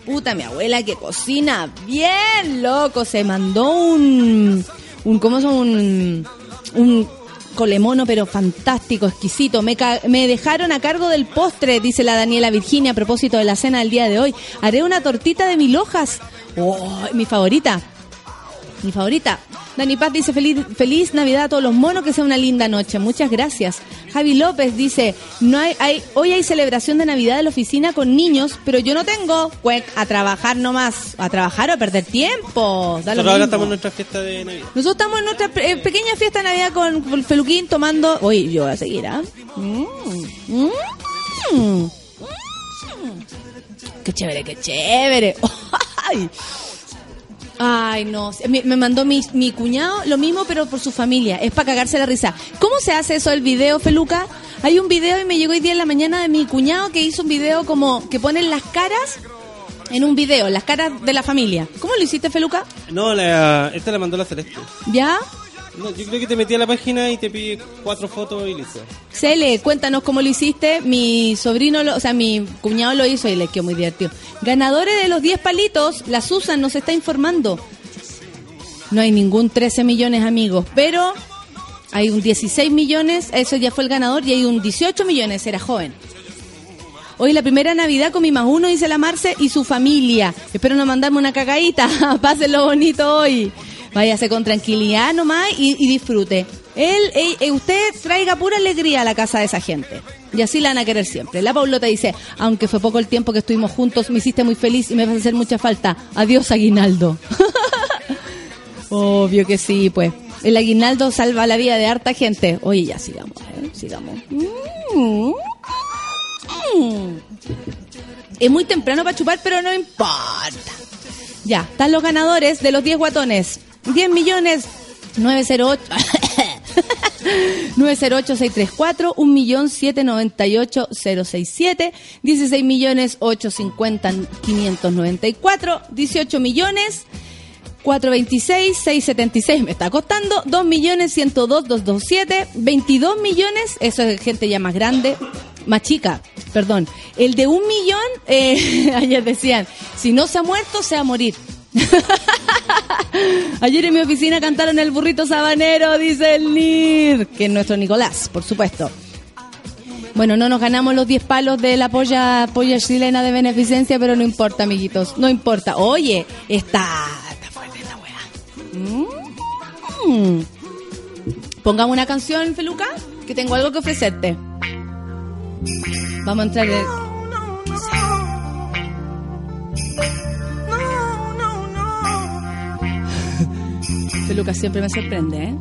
Puta, mi abuela que cocina bien, loco. Se mandó un... un ¿Cómo son? Un... un colemono, pero fantástico, exquisito. Me, me dejaron a cargo del postre, dice la Daniela Virginia a propósito de la cena del día de hoy. Haré una tortita de mil hojas. Oh, mi favorita. Mi favorita. Dani Paz dice feliz, feliz Navidad a todos los monos, que sea una linda noche. Muchas gracias. Javi López dice, no hay, hay, hoy hay celebración de Navidad en la oficina con niños, pero yo no tengo. Cuec, a trabajar nomás. A trabajar o a perder tiempo. Da Nosotros ahora estamos en nuestra fiesta de Navidad. Nosotros estamos en nuestra eh, pequeña fiesta de Navidad con Feluquín tomando... Oye, yo voy a seguir, ¿ah? Mm, mm, mm. Qué chévere, qué chévere. [LAUGHS] Ay, Ay, no. Me, me mandó mi, mi cuñado lo mismo, pero por su familia. Es para cagarse la risa. ¿Cómo se hace eso el video, Feluca? Hay un video y me llegó hoy día en la mañana de mi cuñado que hizo un video como que ponen las caras en un video, las caras de la familia. ¿Cómo lo hiciste, Feluca? No, la, esta la mandó la Celeste. ¿Ya? No, yo creo que te metí a la página y te pide cuatro fotos y listo. Cele, cuéntanos cómo lo hiciste. Mi sobrino, lo- o sea, mi cuñado lo hizo y le quedó muy divertido. Ganadores de los 10 palitos, la Susan nos está informando. No hay ningún 13 millones, amigos, pero hay un 16 millones, eso ya fue el ganador, y hay un 18 millones, era joven. Hoy la primera Navidad con mi más uno, dice la Marce, y su familia. Espero no mandarme una cagadita. [LAUGHS] Pásenlo bonito hoy. Váyase con tranquilidad nomás y, y disfrute. Él, él- eh, usted traiga pura alegría a la casa de esa gente. Y así la van a querer siempre. La Paulota dice, aunque fue poco el tiempo que estuvimos juntos, me hiciste muy feliz y me vas a hacer mucha falta. Adiós, Aguinaldo. [LAUGHS] Obvio que sí, pues. El aguinaldo salva la vida de harta gente. Oye, ya sigamos, ¿eh? sigamos. Mm. Es muy temprano para chupar, pero no importa. Ya, están los ganadores de los 10 guatones. 10 millones 908 908-634, 1.798-067, 16 millones 850 594, 18 millones 426, 676 me está costando, 2 millones 102, 227, 22 millones, eso es gente ya más grande, más chica, perdón. El de un millón, eh, [LAUGHS] ayer decían, si no se ha muerto, se va a morir. [LAUGHS] Ayer en mi oficina cantaron el burrito sabanero, dice el NIR, que es nuestro Nicolás, por supuesto. Bueno, no nos ganamos los 10 palos de la polla, chilena de beneficencia, pero no importa, amiguitos, no importa. Oye, está, está fuerte esta weá. Mm. Pongamos una canción, Feluca, que tengo algo que ofrecerte. Vamos a entrar en... Feluca siempre me sorprende, ¿eh?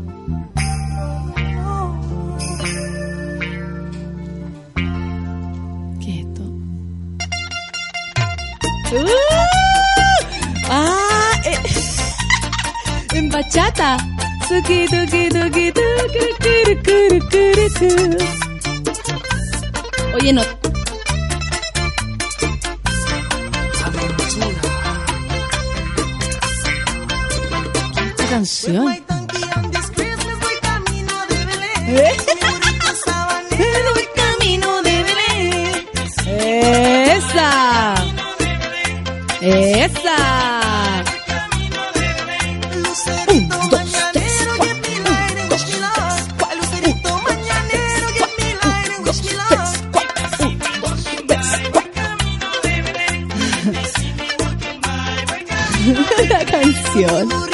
¿Qué es esto? ¡Uh! ¡Ah! eh, en bachata. Tuki, tuki, canción? ¿Eh? [LAUGHS] ¡Esa! ¡Esa! Un, dos, tres, cuatro. Un, dos, tres, cuatro. Un, dos, tres, cuatro. La canción.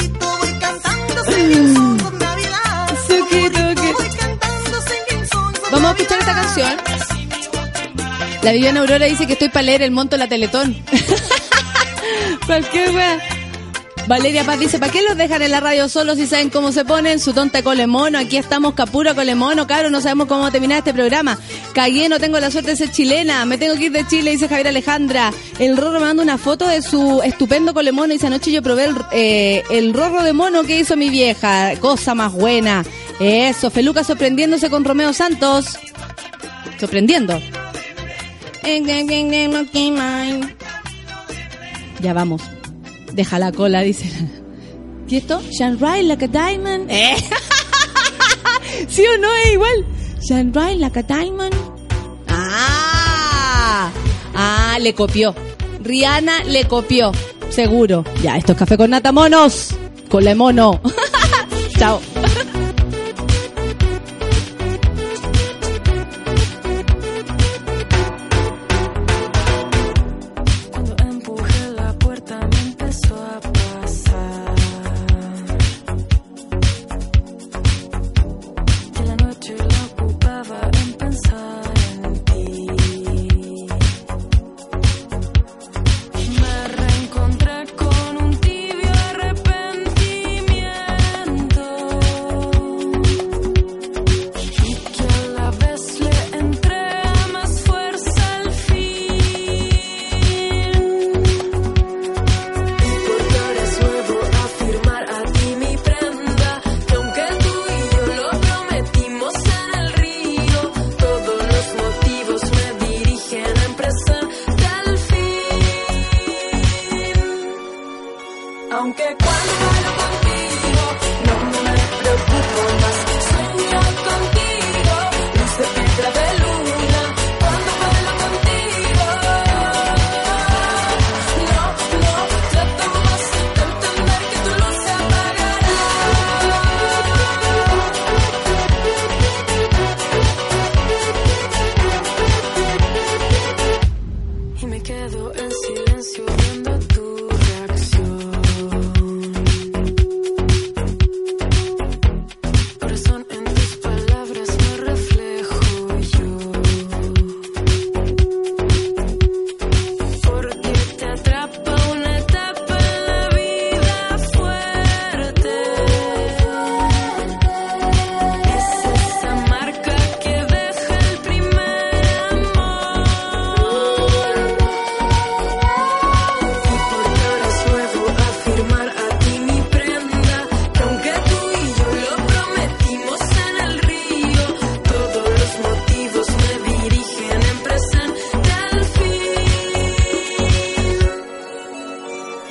La Viviana Aurora dice que estoy para leer el monto de la Teletón. [LAUGHS] Cualquier wea. Valeria Paz dice, ¿para qué los dejan en la radio solos si saben cómo se ponen? Su tonta colemono, aquí estamos capura colemono, caro, no sabemos cómo terminar este programa. Cagué, no tengo la suerte de ser chilena, me tengo que ir de Chile, dice Javier Alejandra. El Rorro me manda una foto de su estupendo colemono, dice anoche yo probé el, eh, el Rorro de mono que hizo mi vieja, cosa más buena. Eso, Feluca sorprendiéndose con Romeo Santos. Sorprendiendo. Ya vamos. Deja la cola, dice. ¿Y esto? Shine right like a diamond. ¿Eh? [LAUGHS] ¿Sí o no es igual? Shine right like a diamond. Ah, ah, le copió. Rihanna le copió. Seguro. Ya, esto es café con nata monos. Con la mono. [LAUGHS] Chao.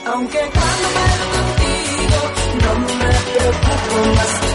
Aunque cuando bailo contigo no me preocupo más,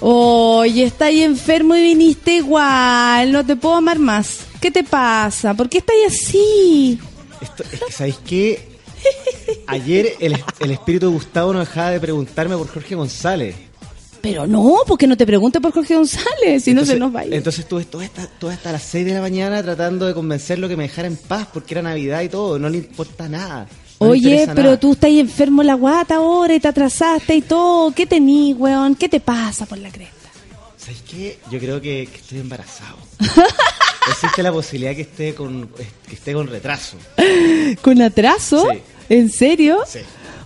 Oye, está ahí enfermo y viniste igual. No te puedo amar más. ¿Qué te pasa? ¿Por qué estás así? Esto, es que, ¿sabéis qué? Ayer el, el espíritu de Gustavo no dejaba de preguntarme por Jorge González. Pero no, porque no te pregunte por Jorge González, si no se nos va a ir. Entonces estuve toda esta, toda hasta las 6 de la mañana tratando de convencerlo que me dejara en paz porque era Navidad y todo. No le importa nada. Oye, pero tú estás enfermo la guata ahora y te atrasaste y todo. ¿Qué tenís, weón? ¿Qué te pasa por la cresta? ¿Sabes qué? Yo creo que, que estoy embarazado. [LAUGHS] Existe la posibilidad que esté con, que esté con retraso. ¿Con atraso? Sí. ¿En serio? Sí.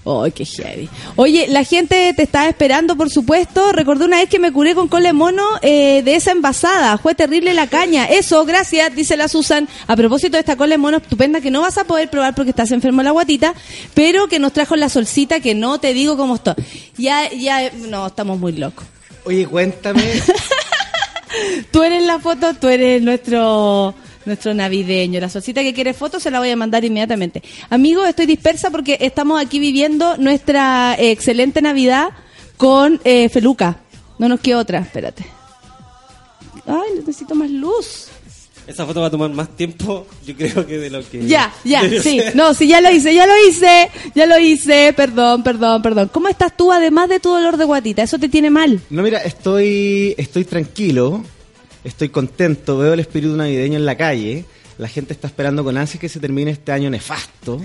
Ay, qué heavy. Oye, la gente te está esperando, por supuesto. Recordé una vez que me curé con cole mono eh, de esa envasada. Fue terrible la caña. Eso, gracias, dice la Susan. A propósito de esta cole mono estupenda que no vas a poder probar porque estás enfermo la guatita, pero que nos trajo la solcita que no te digo cómo está. Ya, ya, no, estamos muy locos. Oye, cuéntame. [LAUGHS] Tú eres la foto, tú eres nuestro nuestro navideño. La solcita que quiere foto se la voy a mandar inmediatamente. Amigos, estoy dispersa porque estamos aquí viviendo nuestra eh, excelente Navidad con eh, Feluca. No nos queda otra, espérate. Ay, necesito más luz. Esa foto va a tomar más tiempo, yo creo que de lo que... Ya, ya, [LAUGHS] sí. ser. No, sí, ya lo hice, ya lo hice, ya lo hice. Perdón, perdón, perdón. ¿Cómo estás tú además de tu dolor de guatita? ¿Eso te tiene mal? No, mira, estoy, estoy tranquilo, estoy contento, veo el espíritu navideño en la calle, la gente está esperando con ansias que se termine este año nefasto,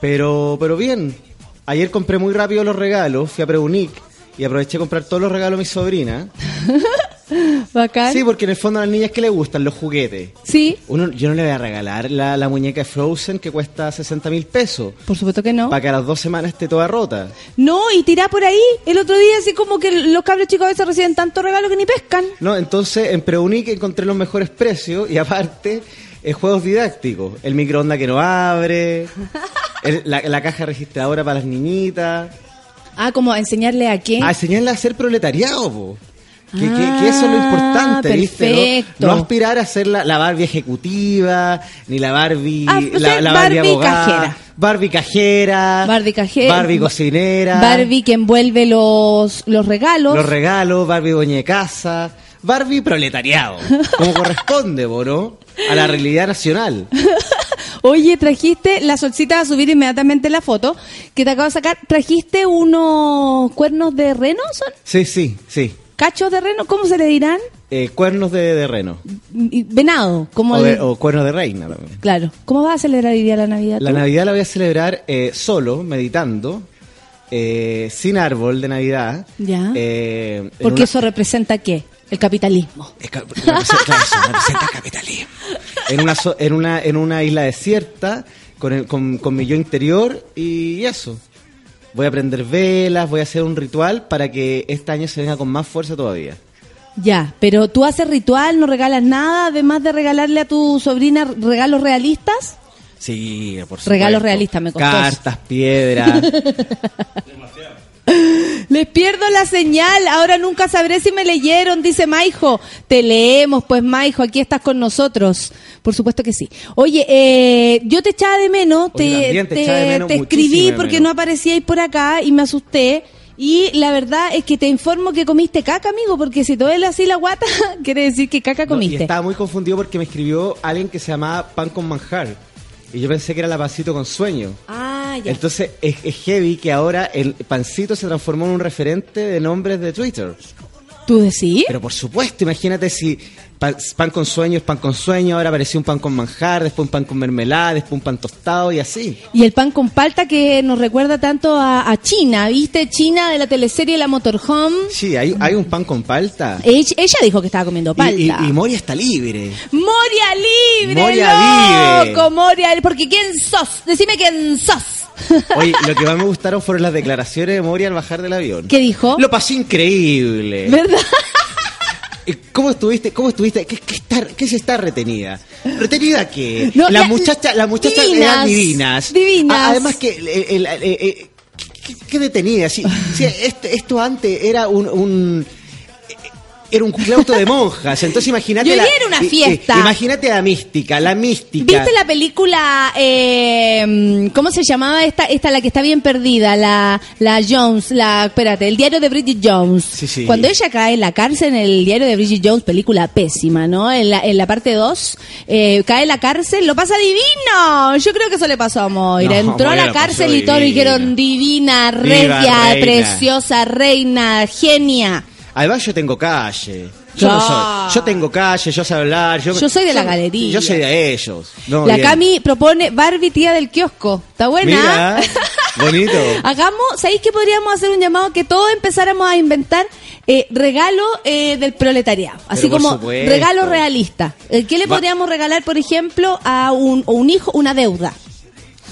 pero, pero bien, ayer compré muy rápido los regalos, fui a Preunic y aproveché a comprar todos los regalos a mi sobrina. [LAUGHS] [LAUGHS] Bacán. Sí, porque en el fondo a las niñas que le gustan los juguetes. Sí, Uno, yo no le voy a regalar la, la muñeca de Frozen que cuesta 60 mil pesos. por supuesto que no. Para que a las dos semanas esté toda rota. No, y tirá por ahí. El otro día, así como que los cabros chicos a veces reciben tanto regalo que ni pescan. No, entonces en Preunic encontré los mejores precios y aparte eh, juegos didácticos. El microondas que no abre, [LAUGHS] el- la, la caja registradora para las niñitas. Ah, como enseñarle a qué. A enseñarle a hacer proletariado, po. Que, que- Ah, que eso es lo importante, ¿viste? No- aspirar a ser la, la Barbie ejecutiva, ni la Barbie, Ah, la, sea, la Barbie, Barbie abogada. cajera. Barbie cajera. Barbie cajera. Barbie cocinera. Barbie que envuelve los, los regalos. Los regalos, Barbie dueña de casa, Barbie proletariado, [LAUGHS] como corresponde, po, ¿no? A la realidad nacional. [LAUGHS] Oye, trajiste, la solcita a subir inmediatamente la foto que te acabo de sacar. ¿Trajiste unos cuernos de reno? ¿Son Sí, sí, sí. Cachos de reno? ¿Cómo se le dirán? Eh, cuernos de, de reno. Venado. Como O, de- el- o cuernos de reina también. Claro. ¿Cómo vas a celebrar hoy día la Navidad? La tú? Navidad la voy a celebrar eh, solo, meditando, eh, sin árbol de Navidad. Ya. Eh, Porque una- eso representa qué? El capitalismo. Es ca- representa capitalismo. En una, so- en una, en una isla desierta, con, el- con, con mi yo interior y eso. Voy a prender velas, voy a hacer un ritual para que este año se venga con más fuerza todavía. Ya, pero tú haces ritual, no regalas nada, además de regalarle a tu sobrina regalos realistas. Sí, por supuesto. Regalos realistas, me costó Cartas, piedras. [LAUGHS] [LAUGHS] Les pierdo la señal, ahora nunca sabré si me leyeron, dice Maijo. Te leemos, pues Maijo, aquí estás con nosotros. Por supuesto que sí. Oye, eh, yo te echaba de menos, Oye, te, también te te- echaba de menos, te muchísimo escribí porque menos. no aparecíais por acá y me asusté. Y la verdad es que te informo que comiste caca, amigo, porque si te duele así la guata, [LAUGHS] quiere decir que caca No, y comiste. estaba muy confundido porque me escribió alguien que se llamaba Pan con Manjar. Y yo pensé que era la pancito con sueño. Ah, ya. Entonces es, es heavy que ahora el pancito se transformó en un referente de nombres de Twitter. ¿Tú decís? Pero por supuesto, imagínate si pan, pan con sueño es pan con sueño, ahora apareció un pan con manjar, después un pan con mermelada, después un pan tostado y así. Y el pan con palta que nos recuerda tanto a, a China, ¿viste? China de la teleserie La Motorhome. Sí, hay, hay un pan con palta. Ella, ella dijo que estaba comiendo palta. Y, y- y Moria está libre. Moria libre, Moria loco, Moria, porque ¿quién sos? Decime quién sos. [LAUGHS] Oye, lo que más me gustaron fueron las declaraciones de Moria al bajar del avión. ¿Qué dijo? Lo pasé increíble. ¿Verdad? [LAUGHS] ¿Cómo estuviste? ¿Cómo estuviste? ¿Qué, qué está, qué se está retenida? ¿Retenida qué? No, las la- muchachas, las muchachas divinas, eran divinas. divinas. A- además que el- el- el- eh, eh, ¿qué, qué detenida? Sí, sí, esto antes era un, un- era un claustro de monjas. [LAUGHS] Entonces imagínate. Yo la- iría a una fiesta. imagínate la mística, la mística. ¿Viste la película, eh, cómo se llamaba esta, esta la que está bien perdida, la, la Jones, la, espérate, el diario de Bridget Jones? Sí, sí. Cuando ella cae en la cárcel en el diario de Bridget Jones, película pésima, ¿no? En la, en la parte 2, eh, cae en la cárcel, lo pasa divino. Yo creo que eso le pasó a Moira. No, Entró a la cárcel y todo, divina. dijeron divina, Viva, regia, reina. preciosa, reina, genia. Además yo tengo calle. Yo, no soy- yo tengo calle, yo sé hablar. Yo, Yo soy de la galería. Yo soy de ellos. No, la bien. Cami propone Barbie tía del kiosco. ¿Está buena? Mira, [LAUGHS] bonito. Hagamos, ¿sabéis que podríamos hacer un llamado que todos empezáramos a inventar eh, regalo eh, del proletariado? Así Pero como regalo realista. Eh, ¿Qué le Va- podríamos regalar, por ejemplo, a un, o un hijo una deuda?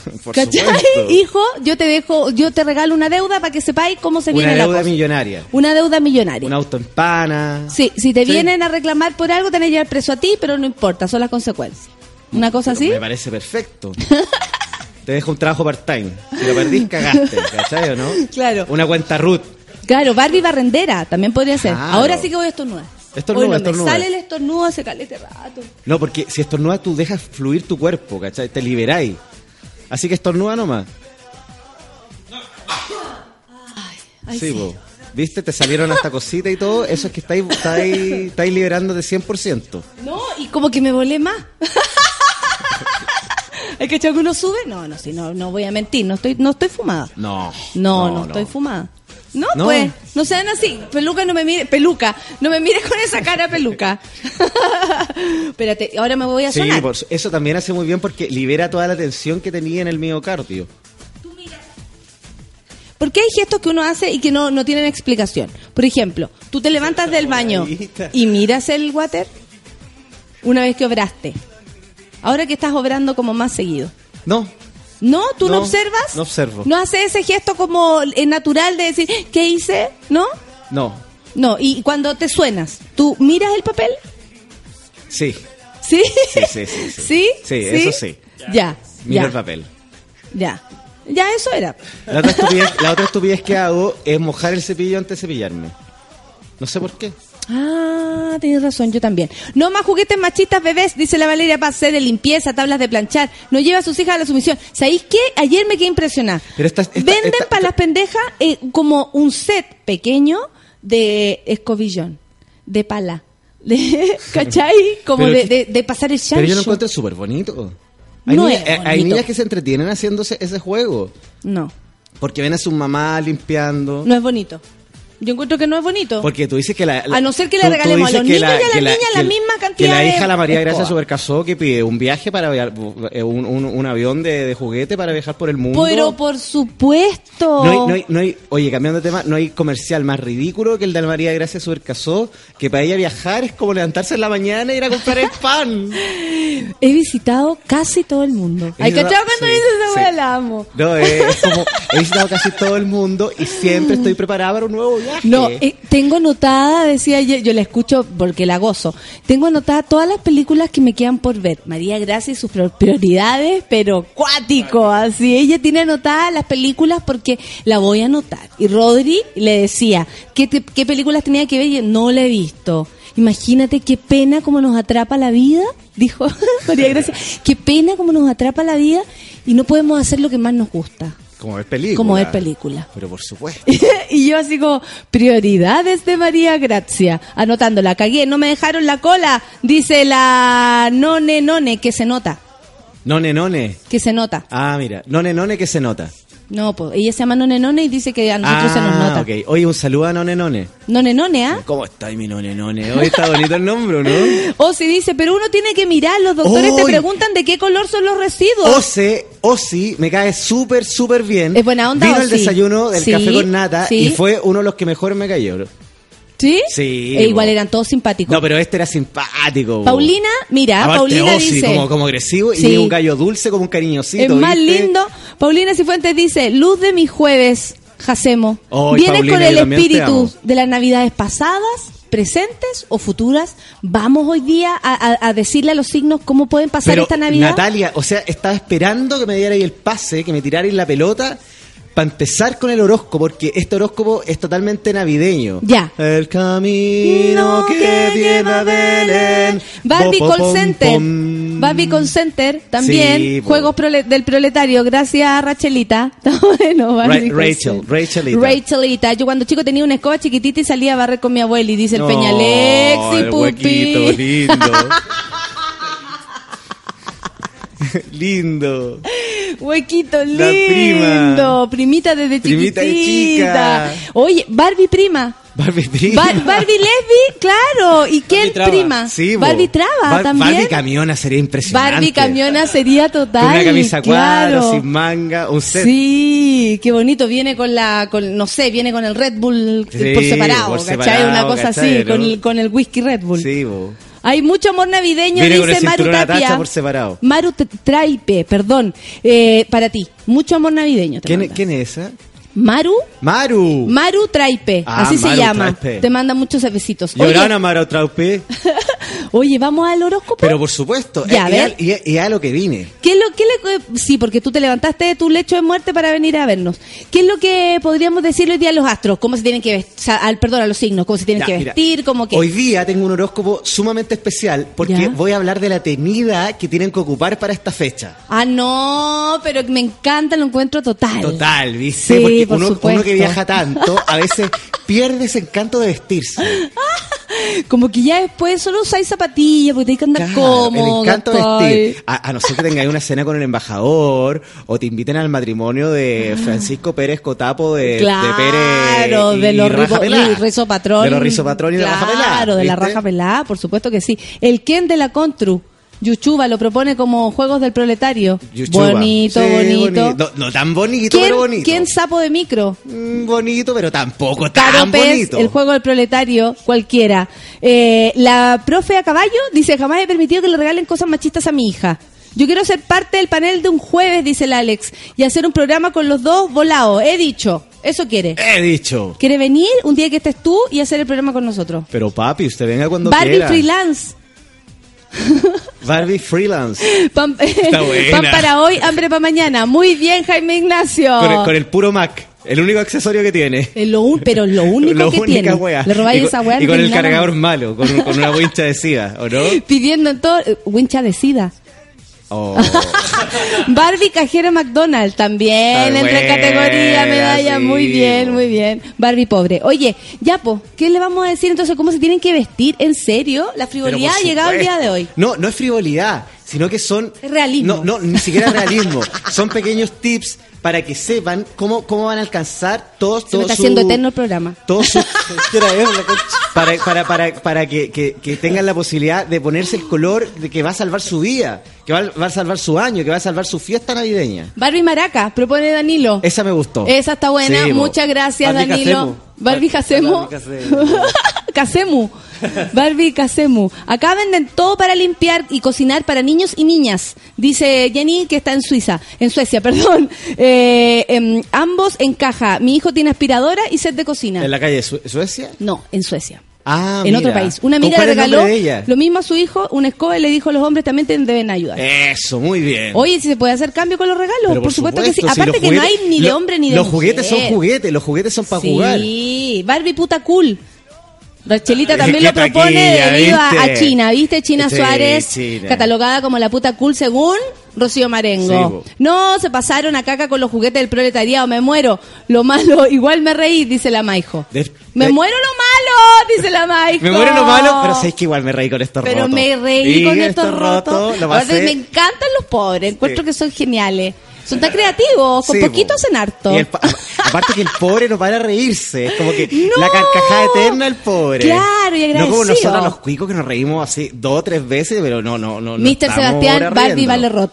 [LAUGHS] Por ¿Cachai? supuesto. [LAUGHS] Hijo, yo te dejo, yo te regalo una deuda para que sepáis cómo se Una viene la deuda cosa. millonaria. Una deuda millonaria. Un auto en pana. Sí, si te Sí. vienen a reclamar por algo, tenés que llevar preso a ti, pero no importa, son las consecuencias. ¿Una cosa así? Me parece perfecto. [LAUGHS] Te dejo un trabajo part-time. Si lo perdís, cagaste. ¿Cachai o no? Claro. Una cuenta root. Claro, Barbie barrendera también podría ser. Claro. Ahora sí que voy a estornudar. Estornuda, Hoy no estornuda. Me sale el estornudo hace calete rato. No, porque si estornudas tú dejas fluir tu cuerpo, ¿cachai? Te liberáis. Así que estornuda nomás. Ay, sí, po. ¿Viste? Te salieron hasta cositas y todo. Eso es que estáis, estáis, estáis liberando de 100%. No, y como que me volé más. [LAUGHS] ¿Hay que que uno sube? No, no, sí, no, no voy a mentir, no estoy, no estoy fumada. No. No, no, estoy fumada. No, No. pues, no sean así. Peluca no me mire, peluca, no me mires con esa cara peluca. [LAUGHS] Espérate, ahora me voy a Sí, sonar. por- eso también hace muy bien porque libera toda la tensión que tenía en el miocardio. Porque hay gestos que uno hace y que no, no tienen explicación. Por ejemplo, tú te levantas del baño y miras el water una vez que obraste. Ahora que estás obrando como más seguido. No, ¿No? ¿Tú no, No, observas? no observo. ¿No haces ese gesto como eh, natural de decir, ¿qué hice? ¿No? no, No, y cuando te suenas, ¿tú miras el papel? sí. ¿Sí? Sí, sí, sí, sí. [LAUGHS] ¿Sí? Sí, eso sí. Ya, Mira ya, el papel. ya. Ya, eso era. La otra, estupidez, la otra estupidez que hago es mojar el cepillo antes de cepillarme. No sé por qué. Ah, tienes razón, yo también. No más juguetes machistas bebés, dice la Valeria Paz, sé de limpieza, tablas de planchar. No lleva a sus hijas a la sumisión. ¿Sabéis qué? Ayer me quedé impresionada. Pero esta- esta- Venden esta- para las pendejas eh, como un set pequeño de escobillón, de pala. De, [LAUGHS] ¿Cachai? Como de, que- de, de pasar el chancho. Pero yo lo encuentro súper bonito. Hay, No niñas, eh, hay niñas que se entretienen haciéndose ese juego. No, Porque ven a su mamá limpiando. no es bonito. Yo encuentro que no es bonito. Porque tú dices que la, la- A no ser que le tú- tú regalemos a los que niños y a las que niñas la que misma Que cantidad la de hija, la María Gracia. Supercasó, que pide un viaje para eh, un, un- un avión de, de juguete para viajar por el mundo. Pero por supuesto. No hay, no hay- no hay- oye, cambiando de tema, no hay comercial más ridículo que el de la María Gracia Supercasó, que para ella viajar es como levantarse en la mañana e ir a comprar el [LAUGHS] pan. He visitado casi todo el mundo. Ay, He ¿cachai? visitado- Cuando sí, dices sí. la amo. No, eh, es como, [LAUGHS] he visitado casi todo el mundo y siempre estoy preparada para un nuevo viaje. No, eh, tengo anotada, decía ayer, yo la escucho porque la gozo. Tengo anotada todas las películas que me quedan por ver. María Gracia y sus prioridades, pero cuático, así. Ella tiene anotadas las películas porque la voy a anotar. Y Rodri le decía, ¿qué, te- qué películas tenía que ver? Y yo, no la he visto. Imagínate qué pena como nos atrapa la vida, dijo [LAUGHS] María Gracia. Qué pena como nos atrapa la vida y no podemos hacer lo que más nos gusta. Como ver película. Como ver película. Pero por supuesto. [LAUGHS] y yo así como, prioridades de María Gracia. Anotando, la cagué, no me dejaron la cola. Dice la none none, que se nota. None, none. Que se nota. Ah, mira. None, none que se nota. No, pues ella se llama none none y dice que a nosotros se nos ah, nota. ok. Oye, un saludo a None, none. None none, ¿ah? ¿Cómo está mi None, none? Hoy está bonito el nombre, ¿no? [LAUGHS] O si dice, pero uno tiene que mirar, los doctores te preguntan de qué color son los residuos. Ose, Osi, me cae súper, súper bien. Es buena onda, Vino el Osi. desayuno del Sí, café con nata sí. y fue uno de los que mejor me cayó. ¿Sí? Sí, E igual eran todos simpáticos. No, pero este era simpático. Paulina, mira, Aparte, Paulina Osi, dice... como, como agresivo Sí. y un gallo dulce como un cariñosito. Es más ¿viste? lindo. Paulina Cifuentes dice, luz de mis jueves, Jacemo. ¿Vienes Paulina, con el espíritu de las navidades pasadas, presentes o futuras? Vamos hoy día a, a- a decirle a los signos cómo pueden pasar Pero, esta Navidad. Natalia, o sea, estaba esperando que me dierais el pase, que me tirarais la pelota para empezar con el horóscopo, porque este horóscopo es totalmente navideño. Ya. El camino No que que viene a lleva Belén. Barbie Bo, Call pom, Center. pom. Barbie Call Center también. Sí. Juegos prole- del proletario. Gracias, Rachelita. [LAUGHS] Está bueno, Barbie Ra- Call Rachel. Rachelita. Rachelita. Yo cuando chico tenía una escoba chiquitita y salía a barrer con mi abuela y dice el No, Peñalex y el huequito, Pupi. lindo. [LAUGHS] [LAUGHS] lindo. Huequito lindo. La prima. Primita desde Primita de chiquitita. chica. Oye, Barbie prima. Barbie prima. Bar- Barbie lesbi, claro. ¿Y quién prima? Sí. Barbie traba Bar- también. Barbie camiona sería impresionante. Barbie camiona sería total. Con una camisa cuadro, claro. sin manga, un set. Sí, qué bonito. Viene con la, con, no sé, viene con el Red Bull Sí, por separado, por ¿cachai? separado, Una cosa ¿cachai, así, no? con, el, con el whisky Red Bull. Sí, bo. Hay mucho amor navideño, Viene dice Maru Tapia. por separado. Maru Traipe, perdón, eh, para ti. Mucho amor navideño. te ¿Quién. ¿Quién es esa? Maru, Maru. Maru Traipe, Ah, así se llama. Traipe. Te manda muchos besitos. Llorana Maru Traupe. [LAUGHS] oye, vamos al horóscopo. Pero por supuesto, Ya, es, ver. es a lo que vine. ¿Qué es lo que le, sí, porque tú te levantaste de tu lecho de muerte para venir a vernos. ¿Qué es lo que podríamos decirle hoy día a los astros? ¿Cómo se tienen que vestir? al, perdón, a los signos, ¿cómo se tienen Ya, que mira, vestir? ¿Cómo que? Hoy día tengo un horóscopo sumamente especial porque Ya. voy a hablar de la tenida que tienen que ocupar para esta fecha. Ah, no, pero me encanta, lo encuentro total. Total, ¿viste? Sí, porque por uno, supuesto. uno que viaja tanto, a veces [LAUGHS] pierde ese encanto de vestirse. [LAUGHS] Como que ya después solo usáis zapatillas porque tenéis que andar Claro, cómodo. el encanto vestir. A, a no ser que tengáis una cena con el embajador o te inviten al matrimonio de Francisco Pérez Cotapo de, Claro, de Pérez y de los rizo patrón. De los rizo patrón y de la raja pelá. Claro, de la raja pelá, por supuesto que sí. El Ken de la Contru, Yuchuba, lo propone como Juegos del Proletario. Yuchuba. Bonito, Sí, bonito. No, no tan bonito, ¿Quién, pero bonito. quién sapo de micro? Mm, bonito, pero tampoco tan bonito. el juego del proletario, cualquiera. Eh, la profe a caballo dice, jamás he permitido que le regalen cosas machistas a mi hija. Yo quiero ser parte del panel de un jueves, dice el Alex, y hacer un programa con los dos volados. He dicho, eso quiere. He dicho. Quiere venir un día que estés tú y hacer el programa con nosotros. Pero papi, usted venga cuando Barbie quiera. Freelance. [LAUGHS] Barbie Freelance. Pan, [LAUGHS] buena. pan para hoy, hambre para mañana. Muy bien, Jaime Ignacio. Con, el, con el puro Mac. El único accesorio que tiene. Lo un- pero lo [LAUGHS] único que tiene. wea. Le robáis esa weá. Y con el cargador malo, con, un- con una wincha de SIDA, ¿o no? Pidiendo en todo. Wincha de sida. Oh. [LAUGHS] Barbie cajera McDonald's también entre buena, categoría, medalla, sí, muy bien, muy bien. Barbie pobre. Oye, ya po, ¿qué le vamos a decir entonces? ¿Cómo se tienen que vestir? ¿En serio? La frivolidad ha llegado el día de hoy. No, no es frivolidad, sino que son... Realismo. No, no, ni siquiera realismo. [LAUGHS] son pequeños tips para que sepan cómo, cómo van a alcanzar todos... Se me todo está su- haciendo eterno el programa. Todos sus... [LAUGHS] para, para, para, para que, que- que tengan la posibilidad de ponerse el color de que va a salvar su vida, que va, a- va a salvar su año, que va a salvar su fiesta navideña. Barbie Maraca, propone Danilo. Esa me gustó. Esa está buena, Sí, muchas gracias Danilo. Barbie Casemu. Barbie [LAUGHS] Casemu. Barbie Casemu. Acá venden todo para limpiar y cocinar para niños y niñas. Dice Jenny que está en Suiza, en Suecia, [LAUGHS] perdón. Eh, em, ambos en caja. Mi hijo tiene aspiradora y set de cocina. ¿En la calle Suecia? No, en Suecia. Ah, en mira. otro país. Una ¿Con amiga le regaló lo mismo a su hijo, una escoba y le dijo a los hombres también te deben ayudar. Eso, muy bien. Oye, si se puede hacer cambio con los regalos, por, supuesto, que sí. si Aparte los que no hay ni de hombre ni de Los juguetes son mujer. juguetes, los juguetes son para sí, jugar. Barbie puta cool. Rachelita también lo propone debido a, a China, ¿viste? China Sí, Suárez, China. catalogada como la puta cool según Rocío Marengo. no, se pasaron a caca con los juguetes del proletariado, me muero. Lo malo, [LAUGHS] igual me reí, dice la Maijo. De- me de- muero lo malo, dice la Maijo. Me muero lo malo, pero sabéis que igual me reí con estos Pero rotos. me reí con estos rotos. lo Aparte, pasé- me encantan los pobres, encuentro Sí. que son geniales. Son tan creativos, con Sí, poquito po. hacen harto. El aparte que el pobre no para reírse, es como que No. [LAUGHS] la carcajada eterna del pobre. Claro, y No como agradecido. nosotros los cuicos que nos reímos así dos o tres veces, pero no, no, no. estamos Sebastián Barbie. Valerrot.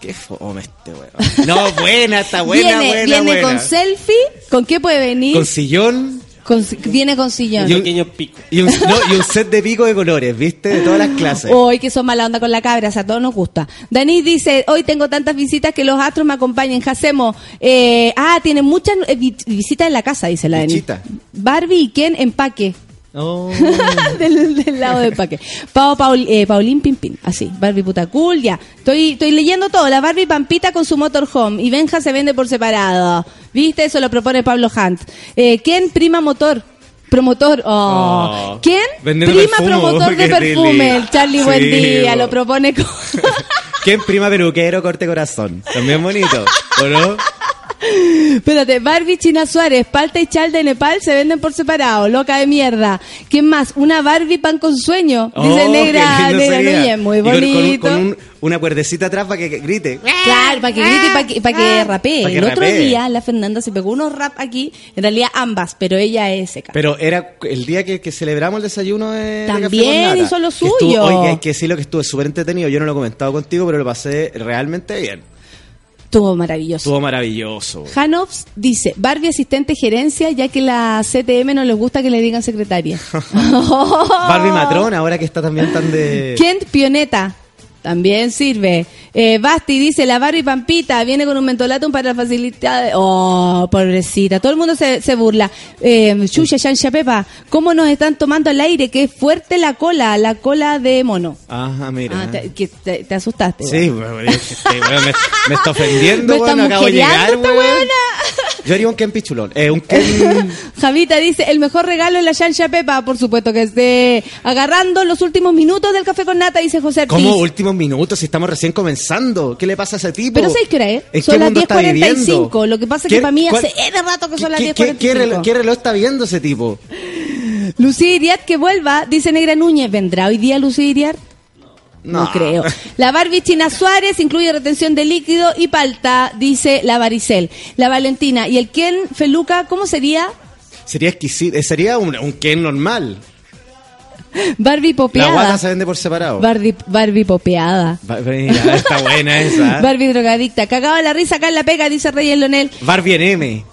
Qué fome este weón. No, buena, está buena, viene buena, viene buena. con selfie. ¿Con qué puede venir? Con sillón Con viene con sillón. Y un pequeño pico. y un, no, y un set de pico de colores, ¿viste? De todas las clases. Hoy que son mala onda con la cabra, o sea, a todos nos gusta. Danis dice, hoy tengo tantas visitas que los astros me acompañen. Jacemo, eh, ah, tienen muchas eh, vi- visitas en la casa, dice la. Bichita. Barbie y Ken empaque. Oh. [LAUGHS] del, del lado de Paque. Pau, Paul, eh, Paulín Pimpín, así. Barbie puta cool, ya. Estoy, estoy leyendo todo. La Barbie Pampita con su motorhome. Y Benja se vende por separado. ¿Viste? Eso lo propone Pablo Hunt. Eh, ¿Quién prima motor? Promotor. Oh. Oh. ¿Quién? Vendiendo prima promotor [LAUGHS] de perfume. El Charlie Buen Sí, Día. bo. Lo propone con... [LAUGHS] ¿Quién prima peluquero corte corazón? También bonito, ¿o no? Espérate, Barbie China Suárez, Palta y Chal de Nepal se venden por separado, loca de mierda. ¿Quién más? Una Barbie pan con sueño, dice Oh, Negra, [LAUGHS] qué lindo Negra. Núñez, muy Y con- con un- bonito. Con, un- una cuerdecita atrás para que, grite. Claro, para que grite y para que, para que rapee. Pa' que el otro rapee. día la Fernanda se pegó unos rap aquí, en realidad ambas, pero ella es seca. Pero era el día que, que celebramos el desayuno de, Café También hizo lo que estuvo- suyo. Oye, hay que decirlo que estuvo súper entretenido. Yo no lo he comentado contigo, pero lo pasé realmente bien. Estuvo maravilloso. Estuvo maravilloso. Hanops dice, Barbie asistente gerencia, ya que la CTM no les gusta que le digan secretaria. [LAUGHS] [LAUGHS] Barbie Matrón, ahora que está también tan de... Kent Pioneta. También sirve. Eh, Basti dice, la Barbie Pampita viene con un mentolatum para facilitar... Oh, pobrecita. Todo el mundo se, se burla. Eh, Chucha, Shansha Pepa, ¿cómo nos están tomando al aire? Qué fuerte la cola, la cola de mono. Ajá, mira. Ah, te, que te, te asustaste. Sí, weón me, me está [LAUGHS] ofendiendo, Me está weón, acabo de llegar. Yo haría un Ken Pichulón. Eh, un Ken... [LAUGHS] Javita dice, el mejor regalo es la Shansha Pepa, por supuesto que esté agarrando los últimos minutos del café con nata, dice José Ortiz. ¿Cómo minutos si estamos recién comenzando? ¿Qué le pasa a ese tipo? Pero ¿sabes qué hora es? ¿En Son qué las mundo está 10:45. viviendo? Lo que pasa es que ¿Qué- para mí cuál- hace N rato que son las ¿Qué, qué, qué 10:45. reloj, qué reloj está viendo ese tipo? Lucía Iriart que vuelva, dice Negra Núñez. ¿Vendrá hoy día Lucía Iriart? No. creo. [LAUGHS] La Barbie China Suárez incluye retención de líquido y palta, dice la Varicel. La Valentina. ¿Y el Ken Feluca cómo sería? Sería exquisito. eh, Sería un, un Ken normal. Barbie La popeada. guata se vende por separado. Barbie, Barbie popeada. Ba- Mira, está buena esa. Barbie drogadicta. Cagaba la risa acá en la pega, dice Reyes Lonel. Barbie en M.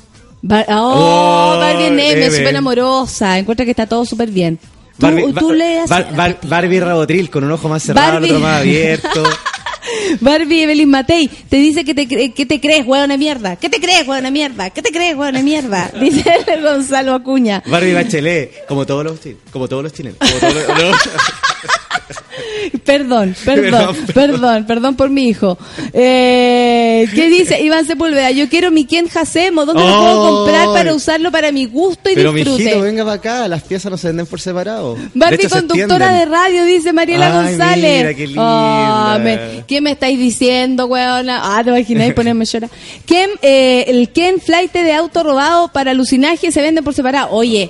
Bar- oh, Oh, Barbie Neme, Neme. súper amorosa. Encuentra que está todo súper bien. Tú, Barbie, tú haces Bar- la Bar- tetilla. Barbie Rabotril con un ojo más cerrado, Barbie. el otro más abierto. [LAUGHS] [LAUGHS] Barbie Evelyn Matei te dice que te, que te crees, huevona mierda. ¿Qué te crees, huevona mierda? ¿Qué te crees, huevona mierda? [LAUGHS] Dice Gonzalo Acuña. Barbie Bachelet, como todos los. Como todos los chilenos. Como todos los- [LAUGHS] no. [LAUGHS] Perdón, perdón, Perdón, perdón, por mi hijo. Eh, ¿Qué dice Iván Sepúlveda? Yo quiero mi Ken Hasemo. ¿Dónde lo puedo comprar para usarlo para mi gusto y Pero disfrute? mijito, venga para acá, las piezas no se venden por separado. De Barbie se conductora de radio, dice Mariela Ay, González. mira, qué linda. Ah, me- ¿Qué me estáis diciendo, weona? Ah, te imagináis ponerme a llorar. ¿Quién, eh, el Ken Flight de auto robado para alucinaje se vende por separado. Oye,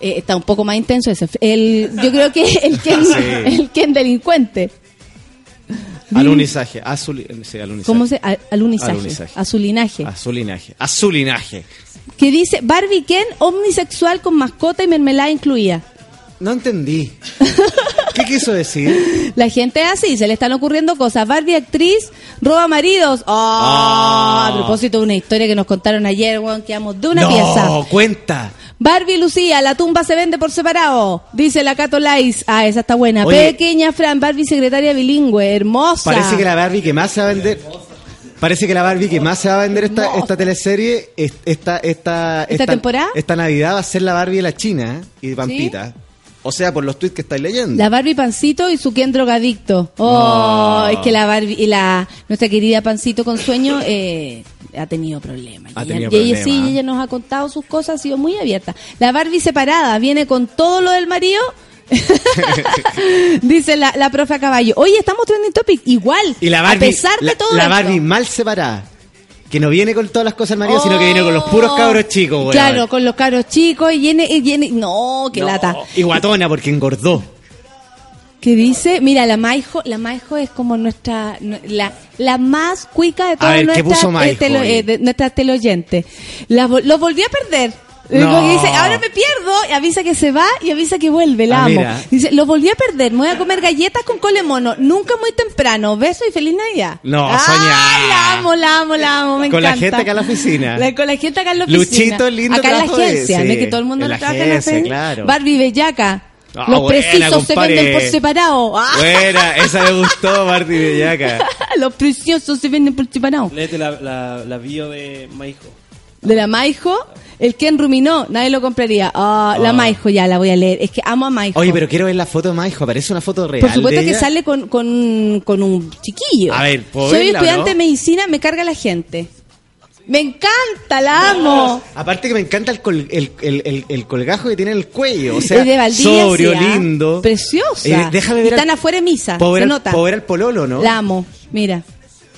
eh, está un poco más intenso ese. El, yo creo que el [LAUGHS] Ken, Sí. el Ken delincuente. Alunizaje. Azul, sí, alunizaje. ¿Cómo se? a- Alunizaje. Alunizaje. Azulinaje. Azulinaje. Azulinaje. Que dice Barbie Ken omnisexual con mascota y mermelada incluida. No entendí. [LAUGHS] ¿Qué quiso decir? La gente es así, se le están ocurriendo cosas. Barbie actriz roba maridos. Oh. A propósito de una historia que nos contaron ayer, weón, quedamos de una no, pieza. cuenta. Barbie Lucía, la tumba se vende por separado. Dice la Cato Lais. Ah, esa está buena. Oye. Pequeña Fran, Barbie secretaria bilingüe, hermosa. Parece que la Barbie que más se va a vender. Parece que la Barbie que más se va a vender esta, esta teleserie, es- esta, esta, ¿Esta temporada? Esta Navidad va a ser la Barbie de la China y de Pampita. O sea, por los tweets que estáis leyendo. La Barbie Pancito y su Ken drogadicto. Oh, No. es que la Barbie y la nuestra querida Pancito con sueño eh, ha tenido problemas. Ha tenido ella, sí, ella nos ha contado sus cosas, ha sido muy abierta. La Barbie separada viene con todo lo del marido. [LAUGHS] Dice la, la profe a caballo. Oye, estamos trending topic. Igual. Y la Barbie, a pesar de la, todo la esto. Barbie mal separada. Que no viene con todas las cosas del marido, sino que viene con los puros cabros chicos, weón. Claro, con los cabros chicos y viene, y viene- no, qué No, lata. Y guatona porque engordó. Que dice, mira, la Maijo, la Maijo es como nuestra, nu- la, la más cuica de todas ver, ¿qué nuestras Maijo telo- eh, de nuestras teleoyentes. La Lo volvió a perder. Eh, No. Porque dice, ahora me pierdo, y avisa que se va y avisa que vuelve, la Ah, amo. mira. Dice, lo volví a perder, me voy a comer galletas con cole mono, nunca muy temprano, beso y feliz Navidad. No, soñar. La amo, la amo, la amo, me Con la encanta. gente acá en la oficina. La- con la gente acá en la oficina. Luchito, lindo Acá en la agencia, sí, no que todo el mundo en la trabaja en la agencia. claro. Barbie Bellaca. Ah, Los buena, precisos se venden por separado. Ah. Buena, esa me gustó, Barbie Bellaca. [LAUGHS] Los preciosos se venden por separado. Léete la, la, la bio de Maijo. De la Maijo. El Ken ruminó, nadie lo compraría. Ah, La Oh. Maijo, ya la voy a leer. Es que amo a Maijo. Oye, pero quiero ver la foto de Maijo. Aparece una foto real. Por supuesto de que ella? sale con, con, con un chiquillo. A ver, ¿puedo Soy verla estudiante no? de medicina, me carga la gente. Me encanta, la amo. Aparte que me encanta el, col- el, el, el- el colgajo que tiene en el cuello. O sea, Es de Valdivia, sobrio, sí, ¿ah? lindo. Preciosa. Eh, déjame ver. Están al- afuera de misa, puedo ver se al- nota. puedo ver al pololo, ¿no? La amo, mira.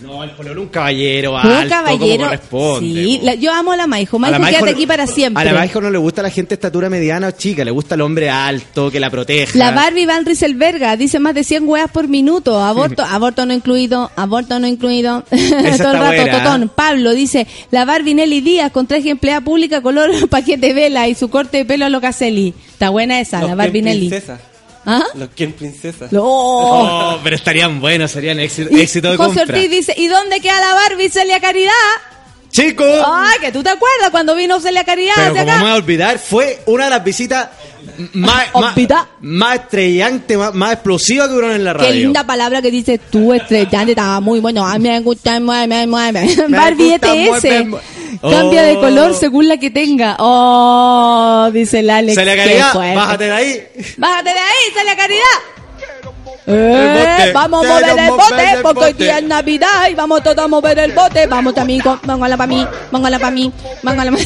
No, el pololo un caballero Un alto, caballero. como corresponde. sí, la- yo amo a la Maijo. A la Maijo, Maijo quédate no- aquí para siempre. A la Maijo no le gusta la gente de estatura mediana o chica, le gusta el hombre alto, que la proteja. La Barbie Van Rieselberga dice más de 100 weas por minuto. Aborto, aborto no incluido, aborto no incluido. [LAUGHS] Todo el rato, buena. totón. Pablo dice, la Barbie Nelly Díaz con traje empleada pública color [LAUGHS] paquete vela y su corte de pelo a lo Caselli. Está buena esa, Los la Barbie Nelly. Princesa. ¿Ah? Los Ken Princesa. Lo- [LAUGHS] Oh, pero estarían buenos, serían éxito, Y éxito de José compra. Ortiz dice, ¿y dónde queda la Barbie Celia Caridad? Chicos, Ay, que tú te acuerdas cuando vino Celia Caridad pero hacia como acá. me voy a olvidar, fue una de las visitas más, más, más estrellante, más, más explosiva que hubieron en la radio. Qué linda palabra que dices tú, estrellante, estaba muy bueno. A mí me gusta, mueve, mueve. Barbie ETS. Cambia de Oh. color según la que tenga. Oh, dice el Alex. Celia qué Caridad, bájate de ahí. Bájate de ahí, Celia Caridad. El Eh, vamos a mover el bote porque hoy día es Navidad y vamos todos a mover el bote. Vamos amigo, póngala para mí, póngala para mí, póngala para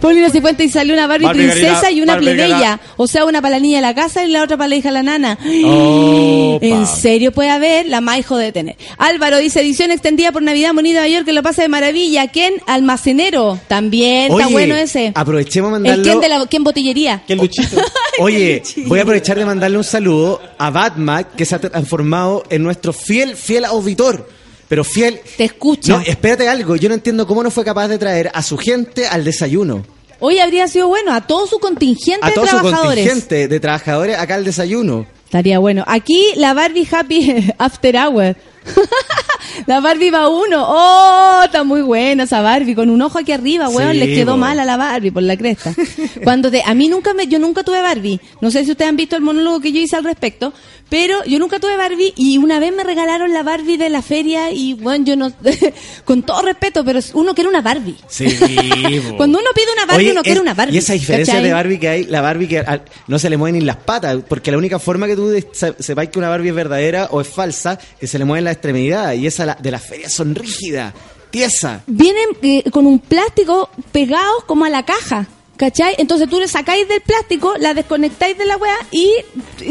Paulina Cifuentes y salió una Barbie, princesa y una plebeya. O sea, una para la niña de la casa y la otra para la hija de la nana. En serio puede haber, la Maijo de tener. Álvaro dice edición extendida por Navidad Bonita Nueva York que lo pasa de maravilla. Ken Almacenero, también está Oye, bueno ese. aprovechemos a El mandarlo. Ken de la Ken Botillería. Ken Luchito. [LAUGHS] Oye, voy a aprovechar de mandarle un saludo a Batman, que se ha transformado en nuestro fiel, fiel auditor. Pero fiel. Te escucha. No, espérate algo. Yo no entiendo cómo no fue capaz de traer a su gente al desayuno. Hoy habría sido bueno a todo su contingente A todo de su trabajadores. contingente de trabajadores acá al desayuno. Estaría bueno. Aquí la Barbie Happy [LAUGHS] After Hour. [LAUGHS] la Barbie va uno. Oh, está muy buena esa Barbie. Con un ojo aquí arriba, weón. Sí, Le quedó po. mal a la Barbie por la cresta. [LAUGHS] Cuando te, a mí nunca me, yo nunca tuve Barbie. No sé si ustedes han visto el monólogo que yo hice al respecto. Pero yo nunca tuve Barbie y una vez me regalaron la Barbie de la feria y bueno, yo no, [LAUGHS] con todo respeto, pero uno quiere una Barbie. Sí. [LAUGHS] Cuando uno pide una Barbie, Oye, uno quiere una Barbie. Y esa diferencia ¿cachai? de Barbie que hay, la Barbie que al- no se le mueven ni las patas, porque la única forma que tú sepáis que una Barbie es verdadera o es falsa, que se le mueven las extremidades, y esa la- de las ferias son rígidas, tiesas. vienen eh, con un plástico pegados como a la caja. ¿Cachai? Entonces tú le sacáis del plástico, la desconectáis de la weá y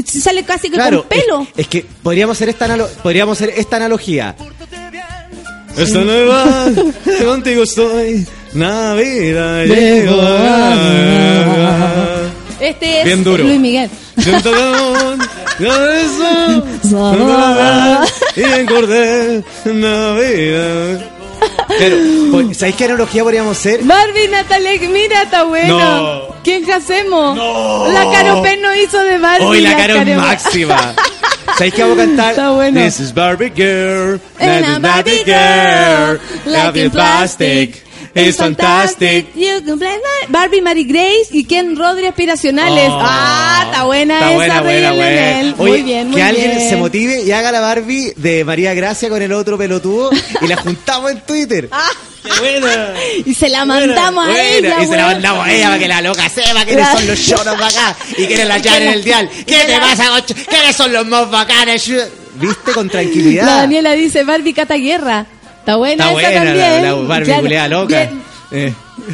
sale casi que Claro, con pelo. Es, es que podríamos hacer esta analo- podríamos hacer esta analogía. Esta nueva, [LAUGHS] contigo estoy, Navidad llegó. Este es Bien duro. Luis Miguel. [LAUGHS] Y encordé Navidad. Pues, ¿sabéis qué analogía podríamos hacer? Barbie Natalia, mira, está bueno. No. ¿Quién hacemos? No. La Caro no hizo de Barbie. Hoy la cara es Caro- máxima. ¿Sabéis qué vamos a cantar? Está bueno. This is Barbie Girl. And This is Barbie girl, Love in plastic. It's fantastic. Barbie Mary Grace y Ken Rodri aspiracionales. Oh. ah, está buena Está esa, buena, buena, buena. Oye, muy bien, muy que alguien bien. se motive y haga la Barbie de María Gracia con el otro pelotudo y la juntamos en Twitter. Ah, ¡Qué buena! [LAUGHS] y se la mandamos Buena, a ella. Y se la mandamos a ella para que la loca sepa quiénes son los choros acá y quiénes la [LAUGHS] llaman en el dial. [LAUGHS] ¿Qué te pasa? ¿Quiénes son los más bacanes? ¿Viste? Con tranquilidad. La Daniela dice Barbie Cataguerra. Está buena Está esa buena también. la Barbie Claro. loca. Viene, Eh.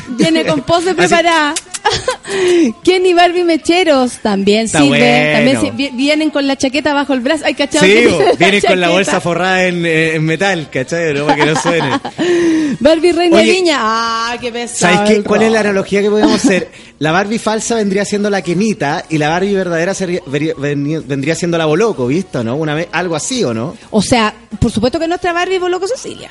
viene con pose [LAUGHS] preparada. [LAUGHS] y Barbie Mecheros también Está sirven. bueno. También si- vienen con la chaqueta bajo el brazo. Ay, cachado. Sí, [LAUGHS] vienen con la bolsa forrada en, eh, en metal, ¿cachai? No, para que no suene. [LAUGHS] Barbie Reina Oye, de Viña. Ah, qué pesado. ¿Sabes qué? ¿Cuál es la analogía que podemos hacer? La Barbie falsa vendría siendo la Kenita y la Barbie verdadera sería- vendría siendo la Boloco, ¿visto? ¿No? Una vez, algo así, ¿o no? O sea, por supuesto que nuestra Barbie voló con Cecilia.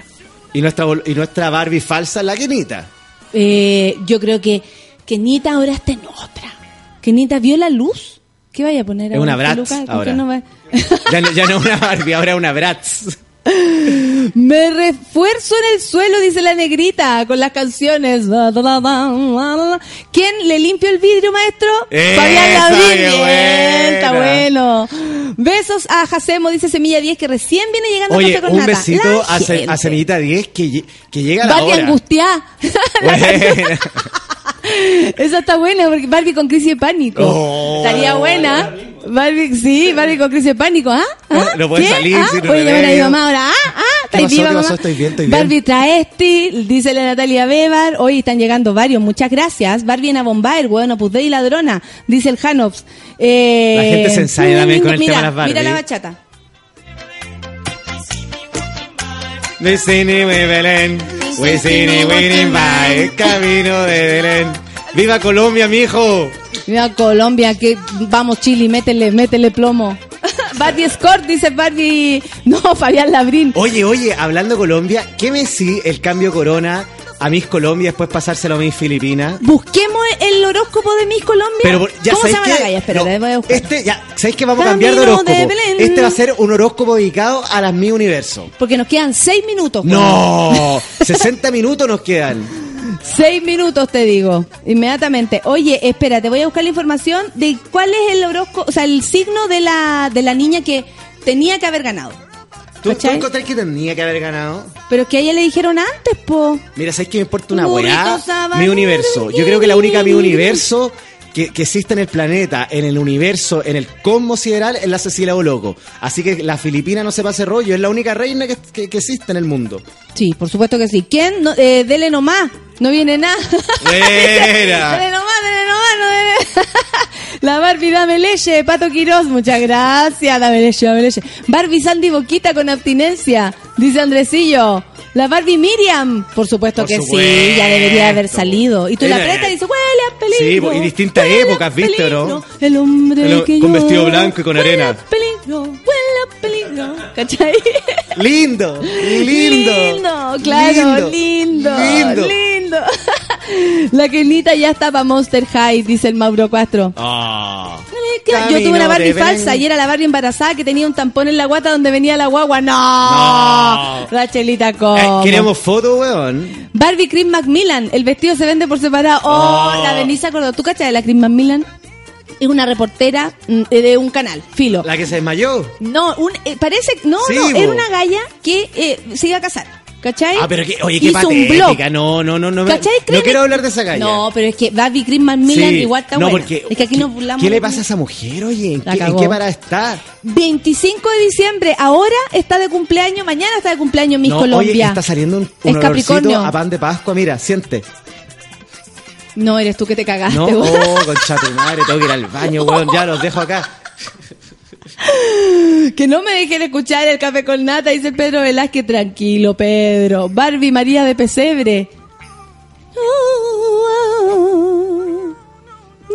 Y nuestra, y nuestra Barbie falsa la Kenita. Eh, yo creo que Kenita ahora está en otra. Kenita vio la luz. ¿Qué vaya a poner Es una Bratz ahora. no va- [LAUGHS] Ya no, ya no una Barbie, ahora una Bratz. [LAUGHS] Me refuerzo en el suelo, dice la negrita, con las canciones. ¿Quién le limpió el vidrio, maestro? ¡Esa, Fabián Labrín. Bien, está bueno. Besos a Jacemo, dice Semilla 10, que recién viene llegando a Oye, Café con un Nata. besito La a, a Semillita 10 que, que llega a la Barbie hora. angustiá. [LAUGHS] Esa está buena, porque Barbie con crisis de pánico. Oh. Estaría buena. Barbie, sí, Barbie con crisis de pánico. ¿Ah? ¿Ah? No puede ¿Qué? salir ¿Ah? sin Oye, llamar a mi remedio. mamá ahora. ¿Ah? ¿Ah? ¿Qué ¿Estáis viva, ¿Qué mamá? pasó? Estoy bien, estoy bien. Barbie Traesti, dice la Natalia Bebar. Hoy están llegando varios, muchas gracias. Barbie en a Bombaer, bueno, pues de y ladrona, dice el Hanops. Eh, La gente se ensaya también con el mira, tema de las Barbie. Mira la bachata. Vicini, we Belén. Vicini, winning by. Camino de Belén. ¡Viva Colombia, mijo! Mira Colombia, que vamos Chile, métele, métele plomo. [LAUGHS] Barbie Escort, dice Barbie. [LAUGHS] No, Fabián Labrín. Oye, oye, hablando de Colombia, ¿qué me sí el cambio corona a Miss Colombia después pasárselo a Miss Filipinas? Busquemos el horóscopo de Miss Colombia. Pero ya ¿Cómo se llama que la galla? Espera, no, voy a buscar. este ya, ¿sabéis que vamos a cambiar de horóscopo? de. Este va a ser un horóscopo dedicado a las Miss Universo. Porque nos quedan seis minutos. No, 60 [LAUGHS] minutos nos quedan. Seis minutos te digo, inmediatamente. Oye, espérate, voy a buscar la información de cuál es el horóscopo, o sea, el signo de la, de la niña que tenía que haber ganado. ¿Tú, tú encontrás que tenía que haber ganado? Pero que a ella le dijeron antes, po. Mira, ¿sabes qué me importa una weá? Mi universo. Yo creo que la única mi universo que, que existe en el planeta, en el universo, en el cosmos sideral, es la Cecilia Boloco. Así que la Filipina no se pase rollo, es la única reina que, que- que existe en el mundo. Sí, por supuesto que sí. ¿Quién? No, eh, dele nomás. No viene nada. [LAUGHS] Dele nomás, dele nomás. No dele... [LAUGHS] La Barbie, dame leche. Pato Quirós, muchas gracias. Dame leche, dame leche. Barbie Sandy Boquita con abstinencia, dice Andresillo. La Barbie Miriam, por supuesto Por que supuesto. sí, ya debería haber salido. Y tú la apretas y dices, huele a peligro. Sí, y distintas épocas, ¿viste, no? El hombre El- que con yo- vestido blanco y con huele arena. a peligro, huele a peligro. ¿Cachai? Lindo, lindo. Lindo, claro, lindo. Lindo. Lindo. [LAUGHS] La Kenita ya está para Monster High, dice el Mauro Castro. Ah. Yo tuve una Barbie falsa y era la Barbie embarazada que tenía un tampón en la guata donde venía la guagua. ¡No! No. Rachelita, Eh, ¿cómo? queremos foto, weón. Barbie Chris Macmillan. El vestido se vende por separado. ¡Oh! Oh. La Denise acordó. ¿Tú cachas de la Chris Macmillan? Es una reportera mm, de un canal, filo. La que se desmayó. No, un, eh, parece, no, Sí, no, bo. era una galla que eh, se iba a casar, ¿cachai? Ah, pero que, oye, qué Hizo un blog. patética. No, no, no, no. ¿Cachai? no quiero hablar de esa galla. No, pero es que Barbie Chris Macmillan Sí. igual está no, buena. porque, es que aquí ¿qué- nos burlamos. ¿Qué le pasa a esa mujer, oye? ¿En, qué, en qué parada está? 25 de diciembre, ahora está de cumpleaños, mañana está de cumpleaños Miss no, Colombia. oye, está saliendo un, un Capricornio. a pan de Pascua. Mira, siente. No, eres tú que te cagaste, No, oh, concha tu madre, tengo que ir al baño, weón. Ya los dejo acá. [LAUGHS] Que no me dejen escuchar el café con nata, dice Pedro Velázquez. Tranquilo, Pedro. Barbie María de Pesebre.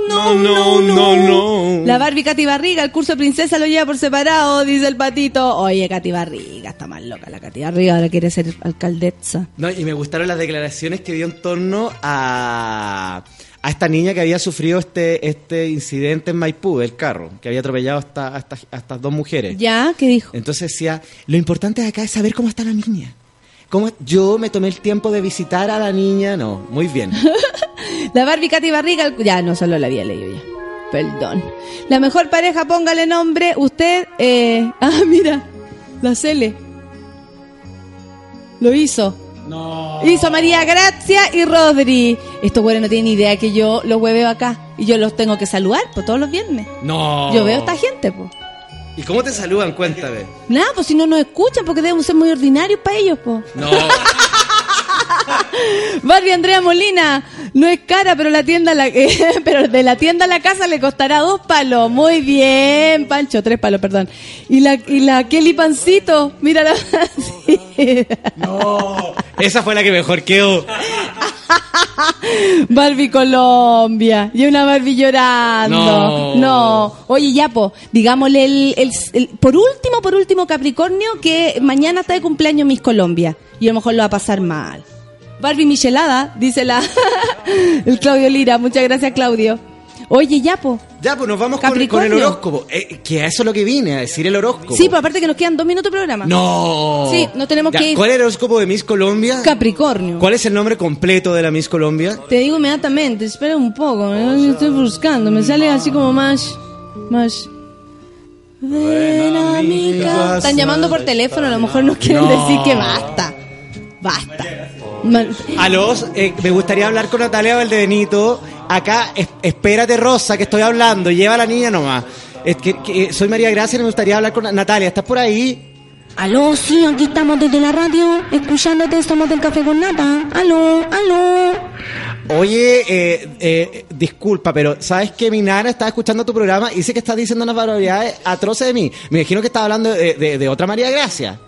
No, no, no, no. La Barbie Katy Barriga, el curso de princesa lo lleva por separado, dice el patito. Oye, Katy Barriga, está más loca la Katy Barriga, ahora quiere ser alcaldesa. No, y me gustaron las declaraciones que dio en torno a, a esta niña que había sufrido este, este incidente en Maipú, del carro, que había atropellado a, esta- a estas- dos mujeres. ¿Ya? ¿Qué dijo? Entonces decía, lo importante acá es saber cómo está la niña. ¿Cómo, yo me tomé el tiempo de visitar a la niña, no, muy bien. [LAUGHS] La Barbie Katy Barriga, el- ya no solo la había leído ya. Perdón. La mejor pareja, póngale nombre. Usted, eh, [LAUGHS] ah, mira, la Cele. Lo hizo. No. Hizo María Gracia y Rodri. Estos güeyes no tienen idea que yo los hueveo acá. Y yo los tengo que saludar, pues todos los viernes. No. Yo veo a esta gente, pues. ¿Y cómo te saludan? Cuéntame. Nada, pues si no nos escuchan, porque debemos ser muy ordinarios para ellos, pues. No. [LAUGHS] Barbie Andrea Molina, no es cara, pero la tienda la, [LAUGHS] pero de la tienda a la casa le costará dos palos. Muy bien, Pancho, tres palos, perdón. Y la, y la Kelly Pancito, mírala. [LAUGHS] Sí. Esa fue la que mejor quedó. Barbie Colombia. Y una Barbie llorando. No. No. Oye, ya, po, digámosle el, el- el- por último, por último, Capricornio, que mañana está de cumpleaños Miss Colombia. Y a lo mejor lo va a pasar mal. Barbie Michelada, dice la, [LAUGHS] el Claudio Lira. Muchas gracias, Claudio. Oye, ya, po. Ya, pues nos vamos con, con el horóscopo. Eh, que a eso es lo que vine, a decir el horóscopo. Sí, pero aparte que nos quedan dos minutos de programa. No. Sí, no tenemos Ya, que ir. ¿Cuál es el horóscopo de Miss Colombia? Capricornio. ¿Cuál es el nombre completo de la Miss Colombia? Te digo inmediatamente, espera un poco, ¿no? estoy buscando, me sale así como más, más. Ven a mi casa. Están llamando por teléfono, a lo mejor nos quieren No. decir que basta, basta. Man- Aló, eh, me gustaría hablar con Natalia Valdebenito. Acá, es- espérate, Rosa, que estoy hablando. Lleva a la niña nomás. Es que, que, eh, soy María Gracia y me gustaría hablar con Natalia. ¿Estás por ahí? Aló, sí, aquí estamos desde la radio, escuchándote, somos del Café con Nata. Aló, aló. Oye, eh, eh, disculpa, pero ¿sabes que mi nana estaba escuchando tu programa y dice que estás diciendo unas barbaridades atroces de mí? Me imagino que estás hablando de, de- de otra María Gracia.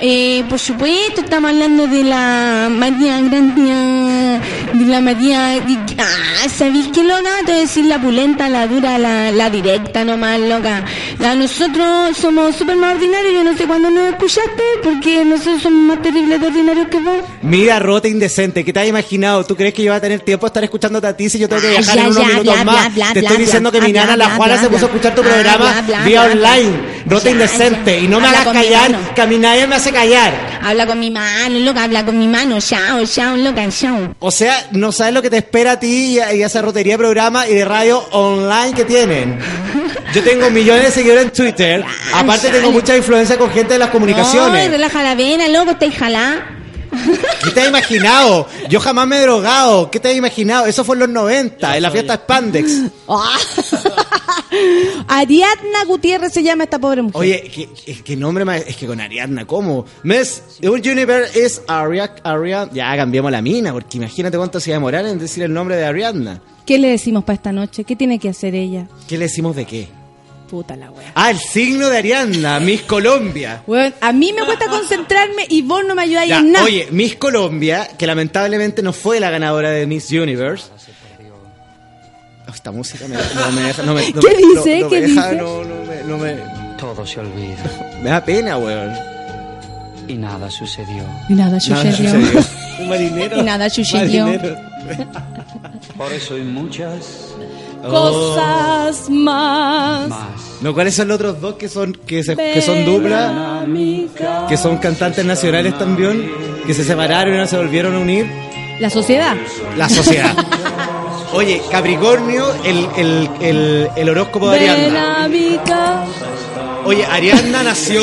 Eh, por supuesto, estamos hablando de la María Gracia, de la María... Ah, ¿sabéis qué, loca? Te voy a decir la pulenta, la dura, la, la directa nomás, loca. Nosotros somos súper más ordinarios, yo no sé cuándo nos escuchaste, porque nosotros somos más terribles de ordinarios que vos. Mira, rota indecente, ¿qué te has imaginado? ¿Tú crees que yo voy a tener tiempo de estar escuchándote a ti si yo tengo que viajar ya, en unos ya, minutos bla, más? bla, bla, te estoy diciendo que mi nana, la Juana, se puso a escuchar tu Ah, programa vía online. Rota Ya, indecente. Y no me hagas callar, mí nadie me hace callar. Habla con mi mano, loca, habla con mi mano. Chao, chao, loca, chao. O sea, no sabes lo que te espera a ti y a, y a esa rotería de programa y de radio online que tienen. [LAUGHS] Yo tengo millones de seguidores en Twitter. Aparte tengo mucha influencia con gente de las Ay, comunicaciones. relaja la vena, loco, estáis jalá. ¿Qué te has imaginado? Yo jamás me he drogado. ¿Qué te has imaginado? Eso fue en los 90, en la fiesta Spandex. [LAUGHS] [LAUGHS] Ariadna Gutiérrez se llama esta pobre mujer. Oye, ¿qué, qué- qué nombre más? Es que con Ariadna, ¿cómo? Miss Universe es Aria, Aria- Ya, cambiamos la mina, porque imagínate cuánto se demorar en decir el nombre de Ariadna. ¿Qué le decimos para esta noche? ¿Qué tiene que hacer ella? ¿Qué le decimos de qué? Puta la wea. Ah, el signo de Ariadna, Miss Colombia. Weón, a mí me cuesta concentrarme y vos no me ayudáis en nada. oye, Miss Colombia, que lamentablemente no fue la ganadora de Miss Universe. Oh, esta música me, no me deja. No me, no [LAUGHS] ¿Qué me- dice? no- no ¿Qué me deja, dice? No, no me, no me- Todo se olvida [LAUGHS] me da pena, weón. y nada sucedió. Y nada Nada sucedió. [LAUGHS] Un marinero. Y nada sucedió. Marinero. Por eso hay muchas Cosas más. más. No, ¿cuáles son los otros dos que son que, se- que son dupla? Que son cantantes nacionales también, que se separaron y no se volvieron a unir. La sociedad. La sociedad. Oye, Capricornio, el, el, el, el horóscopo de Ariadna. Oye, Ariadna nació.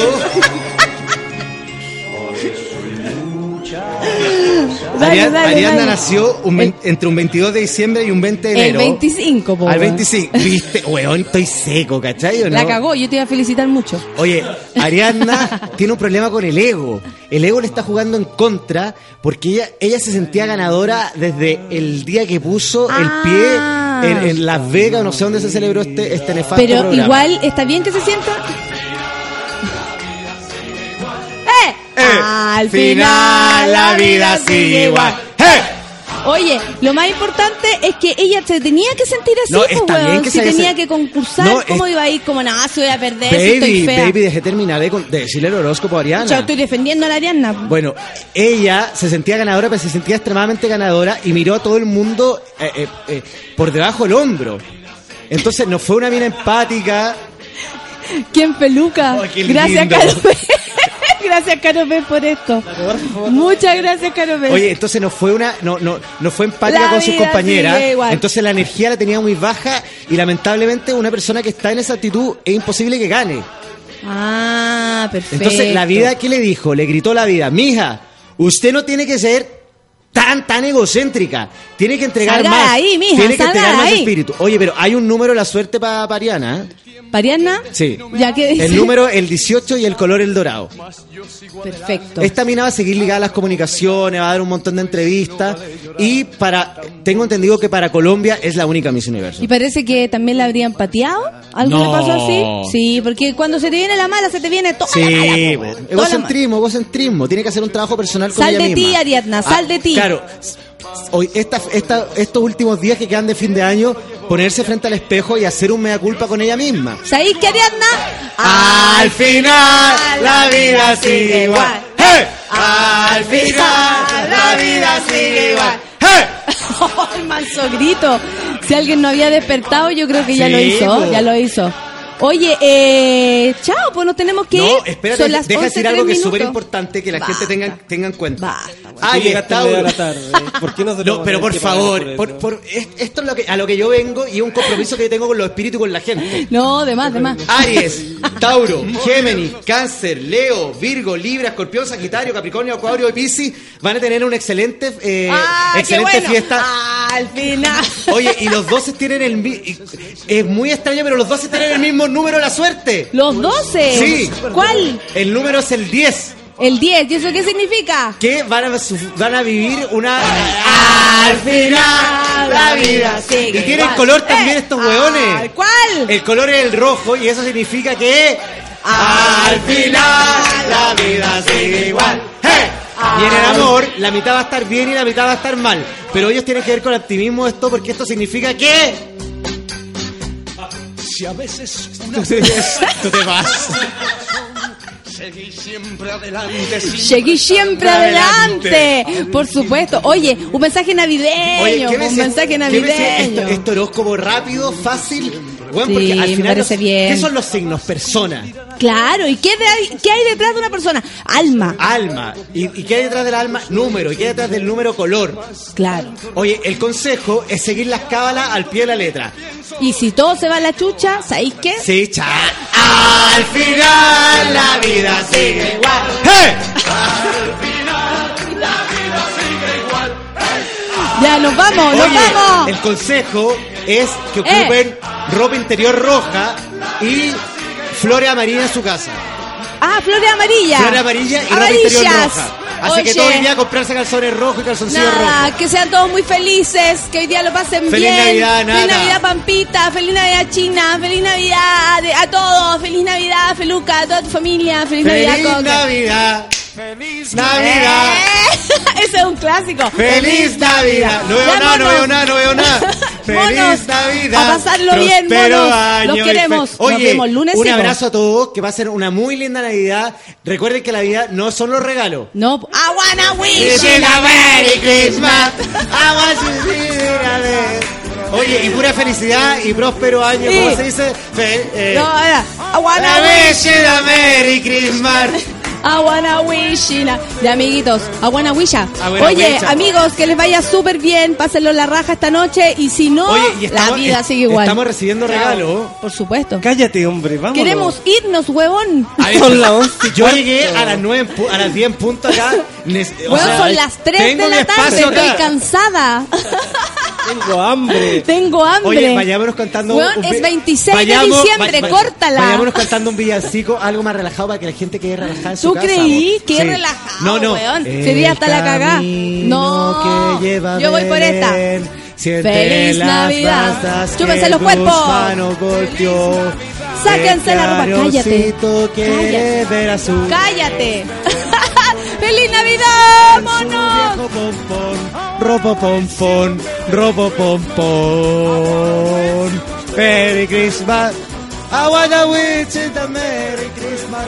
Dale, Ariad- dale, Ariadna dale. nació un entre un 22 de diciembre y un 20 de El enero. 25, po, Al weón. 25. Viste, weón, estoy seco, ¿cachai? o no? La cagó, yo te iba a felicitar mucho. Oye, Ariadna [LAUGHS] tiene un problema con el ego. El ego le está jugando en contra porque ella, ella se sentía ganadora desde el día que puso el Ah. pie en, en Las Vegas, no sé dónde se celebró este, este nefasto Pero programa. igual, ¿está bien que se sienta? Al final la vida sigue igual. ¡Eh! Oye, lo más importante es que ella se tenía que sentir así, No, pues, está weón. bien que si se haya tenía sen- que concursar, No, ¿cómo es- iba a ir? Como, nada, se voy a perder si estoy Baby, fea. baby, dejé terminar de, con- de decirle el horóscopo a Ariana. Yo estoy defendiendo a la Ariadna. Bueno, ella se sentía ganadora, pero se sentía extremadamente ganadora y miró a todo el mundo eh, eh, eh, por debajo del hombro. Entonces no fue una mina empática. [LAUGHS] ¿Quién peluca? Ay, qué gracias, lindo. Gracias, Caro P, por esto. Muchas gracias, Caro P. Oye, entonces no fue una, no, no, no fue empática La con sus compañeras. Entonces la energía la tenía muy baja y lamentablemente una persona que está en esa actitud es imposible que gane. Ah, perfecto. Entonces la vida, ¿qué le dijo? Le gritó la vida, mija, usted no tiene que ser tan, tan egocéntrica. Tiene que entregar Salga más. de ahí, mija, tiene que entregar más ahí. espíritu. Oye, pero hay un número de la suerte para Ariana. ¿eh? ¿Pariana? Sí. Ya que dice. El número, el 18 y el color el dorado. Perfecto. Esta mina va a seguir ligada a las comunicaciones, va a dar un montón de entrevistas. Y para, tengo entendido que para Colombia es la única Miss Universo. Y parece que también la habrían pateado. ¿Algo No. le pasó así? Sí, porque cuando se te viene la mala, se te viene toda la mala. Sí, la mala. egocentrismo, egocentrismo. Tiene que hacer un trabajo personal con Sal ella de misma. ti, Ariadna, sal Ah, de ti. Claro. Hoy, esta, esta, estos últimos días que quedan de fin de año, ponerse frente al espejo y hacer un mea culpa con ella misma. ¿Sabéis que Ariadna? Al final la vida sigue igual. ¡Hey! Al final la vida sigue igual. ¡Hey! [LAUGHS] el manso grito. Si alguien no había despertado, yo creo que ya Sí, lo hizo, po. ya lo hizo. Oye, eh, chao, pues nos tenemos que ir. No, espérate, Son las deja 11, decir algo que es súper importante que la Basta. gente tenga, tenga en cuenta. Basta, La Tauro. tarde. ¿Por qué no se No, lo pero por favor, por- por- es- esto es lo que, a lo que yo vengo y es un compromiso que tengo con los espíritus y con la gente. No, de más, de más. Aries, Tauro, Géminis, Cáncer, Leo, Virgo, Libra, Escorpión, Sagitario, Capricornio, Acuario y Piscis van a tener una excelente, eh, ¡Ah, qué excelente bueno! fiesta. Ah, al final. Oye, y los 12 tienen el mi- es muy extraño, pero los 12 tienen el mismo número de la suerte. Los 12. Sí. ¿Cuál? El número es el 10. El 10. ¿Y eso qué significa? Que van a, su- van a vivir una. Al final la vida sigue Y tienen color también Eh, estos hueones. ¿Cuál? El color es el rojo y eso significa que. Al final la vida sigue igual. ¡Hey! Y en el amor, la mitad va a estar bien y la mitad va a estar mal. Pero ellos tienen que ver con el optimismo esto porque esto significa que. Si a veces Tú te vas. [LAUGHS] [LAUGHS] seguí siempre adelante. Seguí siempre adelante. Por supuesto. Oye, un mensaje navideño. Oye, ¿qué me un mensaje navideño. Esto, esto horóscopo rápido, fácil. Bueno, Sí, porque al me final parece los- bien. ¿Qué son los signos? Persona, Claro, ¿y qué, de- qué hay detrás de una persona? Alma. alma. ¿Y, y qué hay detrás del alma? Número. ¿Y qué hay detrás del número? Color. Claro. Oye, el consejo es seguir las cábalas al pie de la letra. Y si todo se va a la chucha, ¿sabéis qué? Sí, cha. Al final la vida sigue igual. ¡Hey! Ya, nos vamos, nos vamos. el consejo es que Eh. ocupen ropa interior roja y flores amarillas en su casa. Ah, flores amarillas. Flores amarillas y ropa interior Amarillas. roja. Así que todo el día comprarse calzones rojos y calzoncillos Nada, rojos. que sean todos muy felices, que hoy día lo pasen Feliz bien. Navidad, Feliz Nata. Navidad, Pampita, feliz Navidad, China, feliz Navidad a todos, feliz Navidad, Feluca, a toda tu familia, feliz, ¡Feliz Navidad, Coca. Navidad! Navidad! Eh, [LAUGHS] Ese es un clásico. ¡Feliz Navidad! No veo nada, no veo nada, no veo nada. ¡Feliz Monos, Navidad! a pasarlo bien, monos. año Los queremos. fe- Nos Oye, vemos lunes, un abrazo a todos, que va a ser una muy linda Navidad. Recuerden que la Navidad no son los regalos. No, I wanna wish you a Merry Christmas. I want to ver. Oye, y pura felicidad y próspero año, Sí. ¿cómo se dice? Fe- eh, No, era, I wanna wish you a Merry Christmas. A- amiguitos, wish ya. I wanna Oye, amigos, que les vaya súper bien, pásenlo en la raja esta noche y si no, Oye, y la vida es- sigue igual. Estamos recibiendo regalos. Por supuesto. Cállate, hombre, vamos. Queremos irnos, huevón. Son las 11 y Yo llegué a las 9 en pu- a las 10 en punto acá. Nes- o Bueno, sea, son las 3 tengo de la tarde, estoy cansada. Tengo hambre. Tengo hambre. Oye, vayámonos cantando. Weón, un es vi- 26 de diciembre, córtala. Vayámonos cantando un villancico, algo más relajado para que la gente quede relajada en su ¿Tú casa. creí? Qué Sí. relajado, No, no. weón. Sería hasta la cagá. No, que lleva yo voy por esta. Feliz Navidad. Chúpense que los cuerpos. Sáquense la ropa, cállate. Cállate. Cállate. [LAUGHS] ¡Feliz Navidad, monos! Robo pompón, robo pompón. Merry Christmas. I wanna wish you a Merry Christmas.